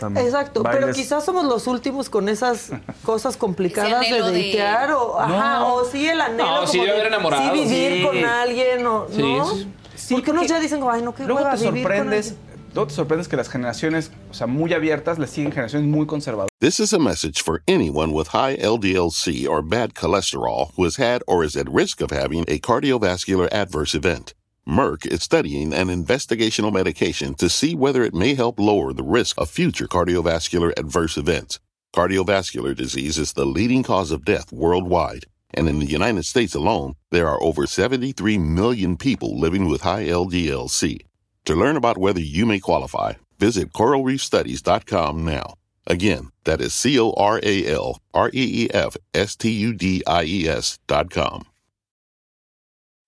También. exacto, pero Bailes. quizás somos los últimos con esas cosas complicadas de anhelo de- datear o, ajá, No. o sí el anhelo No, sí como debe de haber enamorados. sí vivir Sí. con alguien o Sí, no. sí. Sí, porque unos ya dicen, ay, no, qué Luego te sorprendes, alguien". luego te sorprendes que las generaciones, o sea, muy abiertas, le siguen generaciones muy conservadoras. This is a message for anyone with high LDL-C or bad cholesterol who has had or is at risk of having a cardiovascular adverse event. Merck is studying an investigational medication to see whether it may help lower the risk of future cardiovascular adverse events. Cardiovascular disease is the leading cause of death worldwide, and in the United States alone, there are over 73 million people living with high LDL-C. To learn about whether you may qualify, visit coralreefstudies.com now. Again, that is C O R A L R E E F S T U D I E S dot com.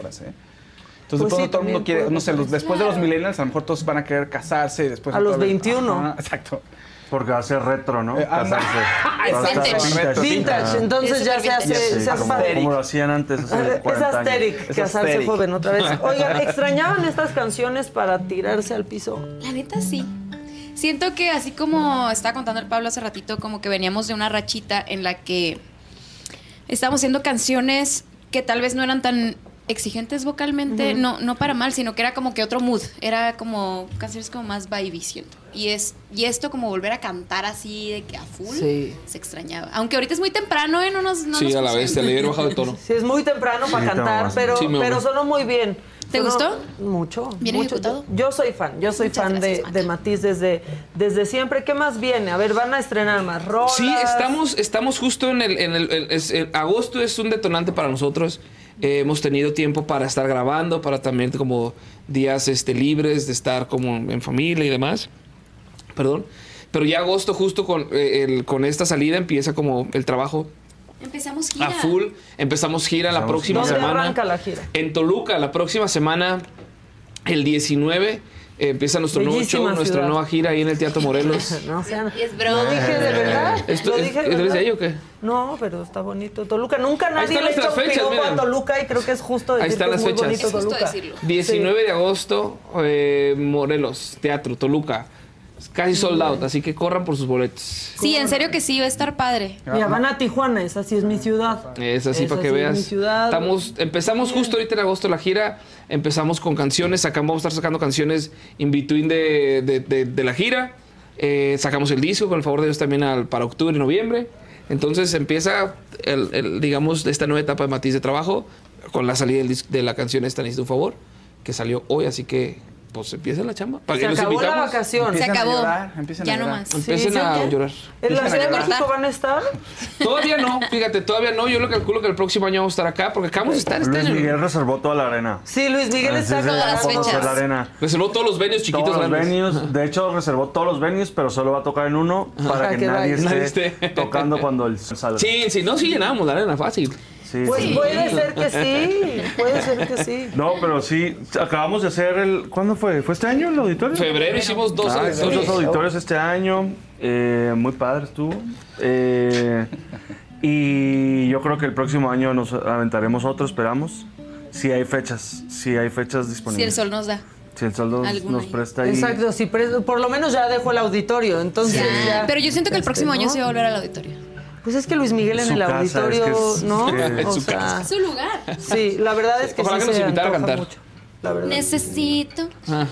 ¿Eh? Entonces, Pues de sí, pronto todo el mundo quiere, no sé, los- después de los millennials, a lo mejor todos van a querer casarse y después. A los vez- 21. Ajá, exacto. Porque va a ser retro, ¿no? Eh, anda. Casarse. Vintage. Vintage, entonces Es ya se hace, vintage. se hace como, lo hacían antes, hace Es 40 años. asteric casarse asteric. joven otra vez. Oigan, ¿extrañaban estas canciones para tirarse al piso? La neta sí. Siento que así como estaba contando el Pablo hace ratito, como que veníamos de una rachita en la que estábamos haciendo canciones que tal vez no eran tan exigentes vocalmente, no, no para mal, sino que era como que otro mood, era como canciones como más vibey, siento. Y, es, y esto como volver a cantar así de que a full, Sí. se extrañaba. Aunque ahorita es muy temprano, ¿eh? No nos... No Sí, nos a la funciona. bestia, le dieron bajado de tono. Sí, es muy temprano para Sí, cantar, pero, Sí, pero sonó muy bien. ¿Te Sonó gustó? Mucho. ¿Bien mucho. ejecutado? Yo soy fan, yo soy fan de, de Matiz desde, desde siempre. ¿Qué más viene? A ver, van a estrenar más rolas. Sí, estamos, estamos justo en el, en el, el- es- el- agosto es un detonante para nosotros. Eh, hemos tenido tiempo para estar grabando, para también como días este, libres de estar como en familia y demás. Perdón. Pero ya agosto justo con, eh, el- con esta salida empieza como el trabajo Empezamos gira. a full. Empezamos gira la próxima ¿Dónde semana. arranca la gira? En Toluca, la próxima semana, el 19, eh, empieza nuestro nuevo Bellísima show, nuestra ciudad. nueva gira ahí en el Teatro Morelos. No sean. Es broma. Lo dije de verdad. ¿Esto Lo es- dije de ¿eres de verdad. ahí o qué? No, pero está bonito Toluca. Nunca nadie le ha hecho nuestras un fechas, piropo a. Toluca y creo que es justo decir Ahí están que es las muy fechas. bonito Es justo Toluca. decirlo. 19 de agosto, eh, Morelos, Teatro, Toluca. Casi sold out, así que corran por sus boletos. Sí, en serio que sí, va a estar padre. Mira, van a Tijuana, esa sí es mi ciudad. Es así Esa para que sí es veas. mi ciudad. Estamos, empezamos justo ahorita en agosto la gira. Empezamos con canciones. Sacamos, vamos a estar sacando canciones in between de, de- de- de la gira. Eh, sacamos el disco con el favor de Dios también al- para octubre y noviembre. Entonces empieza, el, el, digamos, esta nueva etapa de matiz de trabajo con la salida del de la canción Esta Necesito un Favor, que salió hoy. Así que, pues empieza la chamba. ¿Para Se que los acabó la vacación. Se a acabó. llorar, a ya no llorar. más. Empiecen Sí, a llorar. ¿En la a Ciudad de. México van a estar? Todavía no, fíjate, todavía no. Yo lo calculo que el próximo año vamos a estar acá porque acabamos de estar este Luis año. Miguel reservó toda la arena. Sí, Luis Miguel Ah, está con todas las fechas. la arena. Reservó todos los venues chiquitos Todos los grandes. venues, de hecho reservó todos los venues, pero solo va a tocar en uno para Para que, que nadie, vaya. esté Nadie esté. tocando cuando el sol salga. Sí, sí, no, sí llenamos la arena, fácil. Sí, Pues sí. puede ser que sí, puede ser que sí. No, pero sí, acabamos de hacer el... ¿Cuándo fue? ¿Fue este año el auditorio? Febrero hicimos dos Ah, hicimos auditorios. dos auditorios este año. eh, muy padre estuvo. Eh, y yo creo que el próximo año nos aventaremos otro, esperamos. Si hay fechas, si hay fechas Si disponibles. el sol nos da. Si el sol nos, presta ahí. Exacto, pero por lo menos ya dejó el auditorio, entonces ya- Pero yo siento que el este, próximo año ¿no? se va a volver al auditorio. Pues es que Luis Miguel en Su el casa, auditorio, es que es- ¿no? es su o sea, casa. Es su lugar. sí, la verdad es que Ojalá sí que nos se invitara a cantar. mucho, la verdad. Necesito. Ah.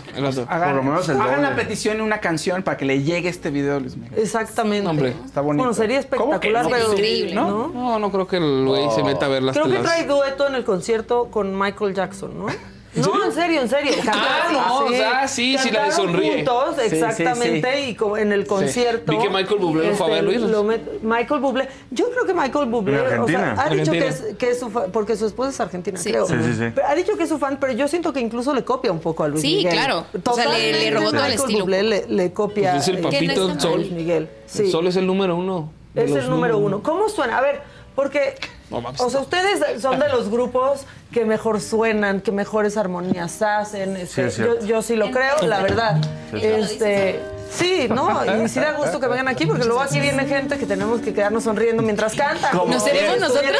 Hagan, Por lo menos el hagan doble. la petición en una canción para que le llegue este video a Luis Miguel. Exactamente. Hombre. Está bonito. Bueno, sería ¿Cómo que espectacular, no? pero Increíble. ¿no? No, no creo que el güey se meta a ver las Creo que telas. trae dueto en el concierto con Michael Jackson, ¿no? No, en serio, en serio. Cantaron, no, sí. o sea, sí, sí, la de sonríe. juntos, Sí, sí, exactamente, y como en el concierto. Vi que Michael Bublé lo fue a ver, Luis. lo met- Michael Bublé. Yo creo que Michael Bublé, o sea, Argentina. ha dicho que es, que es su fan, porque su esposa es argentina, Sí. creo. Sí, sí, sí. Pero ha dicho que es su fan, pero yo siento que incluso le copia un poco a Luis Sí, Miguel. claro. O sea, le- le robó todo el Michael estilo. Bublé le, le copia Pues es el papito del sol. Luis Miguel. Sí. El sol es el número uno. Es el número uno. ¿Cómo suena? A ver, porque, No o sea, ustedes son de los grupos que mejor suenan, que mejores armonías hacen. este, es yo, yo sí lo creo, la verdad. Sí. Este, sí, ¿no? Y sí da gusto que vengan aquí, porque luego aquí viene gente que tenemos que quedarnos sonriendo mientras cantan. ¿Nos Esto nosotros?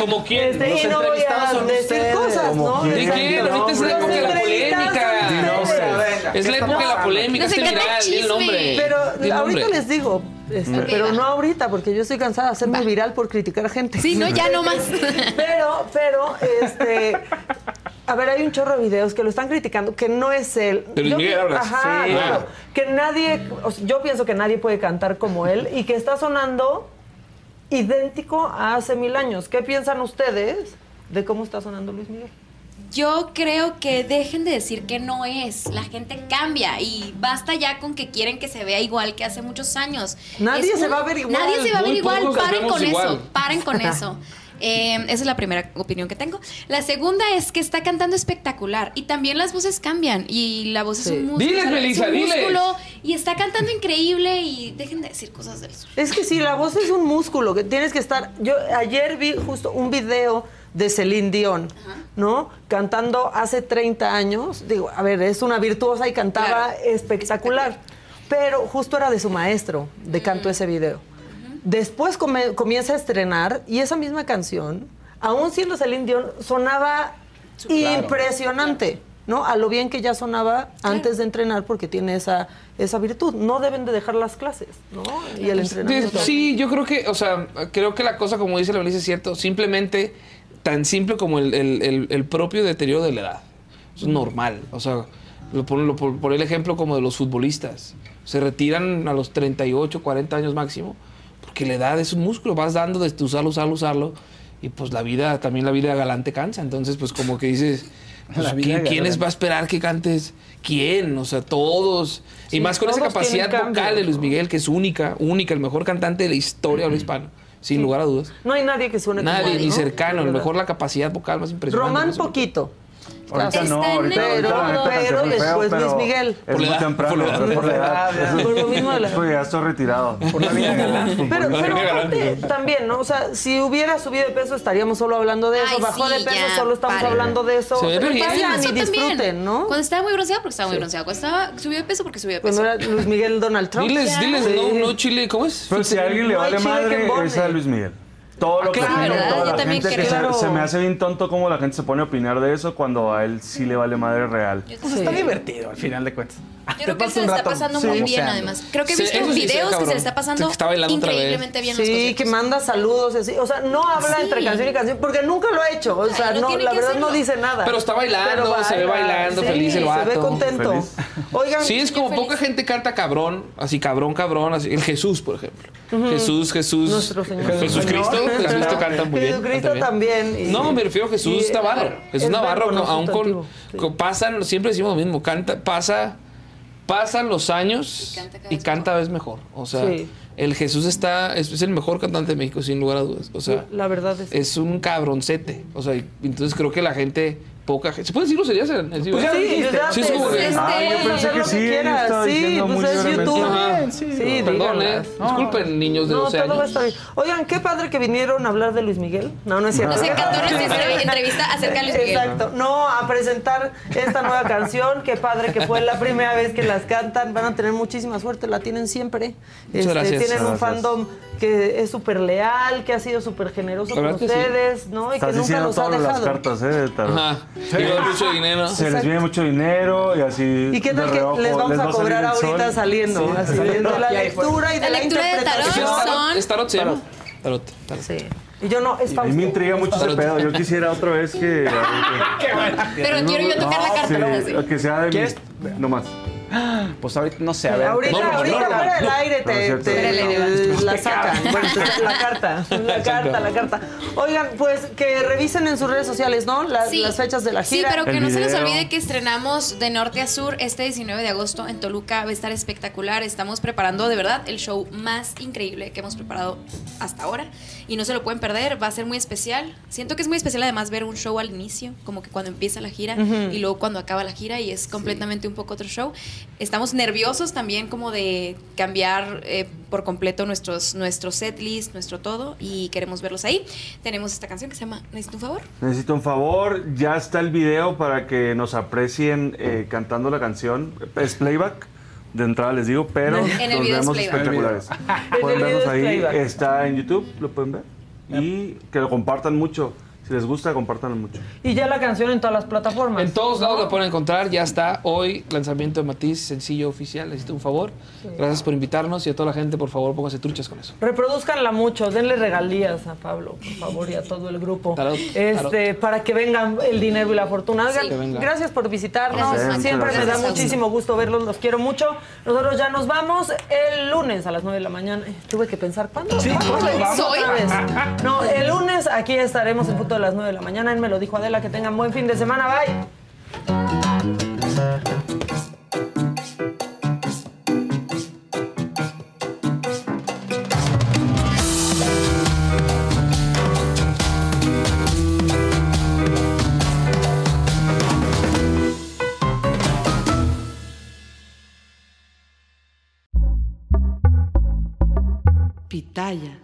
¿Como quién? Este, y no voy a decir cosas, ¿no? quién. ¿De quién? Exacto. Ahorita es la época de la polémica. Es la época de la polémica, Nos este encanta el chisme. nombre. Pero ahorita les digo, este, pero va. no ahorita, porque yo estoy cansada de hacerme viral por criticar gente. Sí, no, ya no más. Pero, pero, este. A ver, hay un chorro de videos que lo están criticando, que no es él. De Luis Yo hablas. Ajá, Sí. claro. Que nadie. o sea, yo pienso que nadie puede cantar como él y que está sonando idéntico a hace mil años. ¿Qué piensan ustedes de cómo está sonando Luis Miguel? Yo creo que dejen de decir que no es. La gente cambia y basta ya con que quieren que se vea igual que hace muchos años. Nadie Es se un- va a ver igual. Nadie se va a ver igual. Paren con igual. eso. Paren con eso. Eh, esa es la primera opinión que tengo. La segunda es que está cantando espectacular y también las voces cambian y la voz Sí. es un músculo. Diles, es un Melissa, diles. y está cantando increíble y dejen de decir cosas de eso. Es que sí, la voz es un músculo que tienes que estar. Yo ayer vi justo un video de Celine Dion, ¿no? Cantando hace 30 años, digo, a ver, es una virtuosa y cantaba espectacular, pero justo era de su maestro de canto ese video. Después come- comienza a estrenar y esa misma canción, aún siendo Celine Dion, sonaba Claro. impresionante, ¿no? A lo bien que ya sonaba antes de entrenar porque tiene esa, esa virtud. No deben de dejar las clases, ¿no? Y el entrenamiento. Sí, yo creo que, o sea, creo que la cosa, como dice la Belice, es cierto. Simplemente, tan simple como el, el- el- el propio deterioro de la edad. Eso es normal. O sea, lo lo por el ejemplo como de los futbolistas. Se retiran a los 38, 40 años máximo, porque la edad es un músculo. Vas dando de usarlo, usarlo, usarlo. Y pues la vida, también la vida galante cansa. Entonces, pues como que dices, pues, ¿quién, quién galante. es- va a esperar que cantes? ¿Quién? O sea, todos. Sí, y más con esa capacidad vocal de Luis Miguel, que es única, única, el mejor cantante de la historia del hispano, sin lugar a dudas. No hay nadie que suene como Nadie, él, ni ¿no? cercano, a lo mejor la capacidad vocal más impresionante. Román poquito. Ahorita Está no, en ahorita, pero- ahorita pero feo, después pero Luis Miguel. Es Por muy edad, temprano, por la edad. por la edad. Por lo mismo de la- ya estoy retirado. Por la vida galante. Pero, pero aparte, también, ¿no? O sea, si hubiera subido de peso, estaríamos solo hablando de eso. Ay, Bajó sí, de peso, ya, solo estamos paren. hablando de eso. Ve Pero vayan y disfruten, también. ¿no? Cuando estaba muy bronceado, porque estaba muy Sí. bronceado. Cuando estaba, subió de peso, porque subió de peso. Cuando era Luis Miguel Donald Trump. Diles, diles, Sí. no, no, Chile, ¿cómo es? Pero si a alguien le vale madre, es a Luis Miguel. Todo lo que claro, Yo la también gente que se, se me hace bien tonto cómo la gente se pone a opinar de eso cuando a él sí le vale madre real. Pues está divertido al final de cuentas. Yo creo que él se le está pasando muy bien, además. Creo que he visto sí, videos sí, que se le está pasando está increíblemente bien. los Sí, que manda saludos y así. O sea, no habla Sí. entre canción y canción porque nunca lo ha hecho. O sea, no la verdad hacerlo. no dice nada. Pero está bailando, Pero se ve baila, bailando, sí, feliz el vato. Se ve contento. Feliz. Oigan, Sí, es como poca gente canta cabrón, así cabrón, cabrón, así. El Jesús, por ejemplo. Jesús, Jesús. Nuestro Señor. Jesús Cristo, Señor. Jesucristo canta muy bien. Jesucristo canta bien. también. y- No, me refiero a Jesús y- Navarro. Jesús es Navarro, no, aún con, sí. con- pasan, siempre decimos lo mismo, canta, pasa, pasan los años y canta cada vez mejor. O sea, Sí. el Jesús está, es, es el mejor cantante de México, sin lugar a dudas. O sea, la verdad es. es un cabroncete. O sea, y- entonces creo que la gente, poca gente. ¿Se pueden decir groserías en el Pues Sí, es como que- yo pensé hacer que lo sí, estaba Sí, pues es. YouTube. Ajá. Sí, Perdón, eh. Disculpen, niños de No, 12 todo va a años. estar bien. Oigan, qué padre que vinieron a hablar de Luis Miguel. No, no es cierto. Nos encantó nuestra entrevista acerca de Luis Miguel. Exacto. No, a presentar esta nueva canción. Qué padre que fue la primera vez que las cantan. Van a tener muchísima suerte. La tienen siempre. Este, gracias. Tienen un fandom que es súper leal, que ha sido súper generoso con ustedes, ¿no? Y que nunca los ha todas las dejado. cartas, ¿eh? Tarot. Haber mucho dinero. Se les viene mucho dinero y así. ¿Y qué tal que reojo les vamos va a cobrar ahorita saliendo? Sí, así, saliendo. de la lectura y de La la, lectura de tarot interpretación. son- ¿Es tarot se llama? Tarot. tarot. Sí. Y yo no, es A mí me intriga mucho ese Tarot. pedo. Yo quisiera otra vez que. Pero quiero yo tocar la carta. Sí, que sea de. ¿Quieres? No más. Pues ahorita, no sé, a ver. Ahorita, No, ahorita no, fuera del aire No, te, te- la sacan. La carta, la carta, la carta. Oigan, pues que revisen en sus redes sociales, ¿no? Las, Sí. las fechas de la Sí, gira. pero que El no se les olvide que estrenamos de norte a sur este 19 de agosto en Toluca. Va a estar espectacular. Estamos preparando de verdad el show más increíble que hemos preparado hasta ahora. Y no se lo pueden perder. Va a ser muy especial. Siento que es muy especial además ver un show al inicio, como que cuando empieza la gira y luego cuando acaba la gira y es completamente un poco otro show. Estamos nerviosos también como de cambiar eh, por completo nuestros, nuestro set list, nuestro todo y queremos verlos ahí. Tenemos esta canción que se llama Necesito un favor. Necesito un favor. Ya está el video para que nos aprecien eh, cantando la canción. Es playback. De entrada les digo, pero En el es vemos espectaculares. Pueden vernos ahí. Está en YouTube, lo pueden ver. Y que lo compartan mucho. Si les gusta, compártanlo mucho. Y ya la canción en todas las plataformas. En todos lados la pueden encontrar. Ya está hoy lanzamiento de Matiz, sencillo oficial. Necesito un favor. Gracias por invitarnos y a toda la gente, por favor, pónganse truchas con eso. Reproduzcanla mucho, denle regalías a Pablo, por favor, y a todo el grupo. Tarot, este, para que vengan el dinero y la fortuna. Sí. Gracias por visitarnos. Gracias. Siempre me da Gracias, muchísimo gusto verlos, los quiero mucho. Nosotros ya nos vamos el lunes a las 9 de la mañana. Tuve que pensar, ¿cuándo? ¿Cuándo venimos ¿Soy? otra vez? No, el lunes aquí estaremos en punto de las 9 de la mañana. Él me lo dijo Adela, que tengan buen fin de semana. Bye. Pitaya.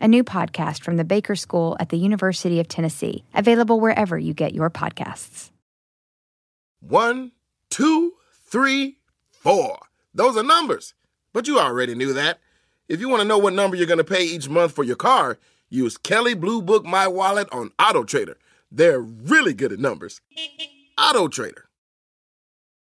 a new podcast from the Baker School at the University of Tennessee, available wherever you get your podcasts. One, two, three, four. Those are numbers. But you already knew that. If you want to know what number you're going to pay each month for your car, use Kelly Blue Book My Wallet on Auto Trader. They're really good at numbers. Auto Trader.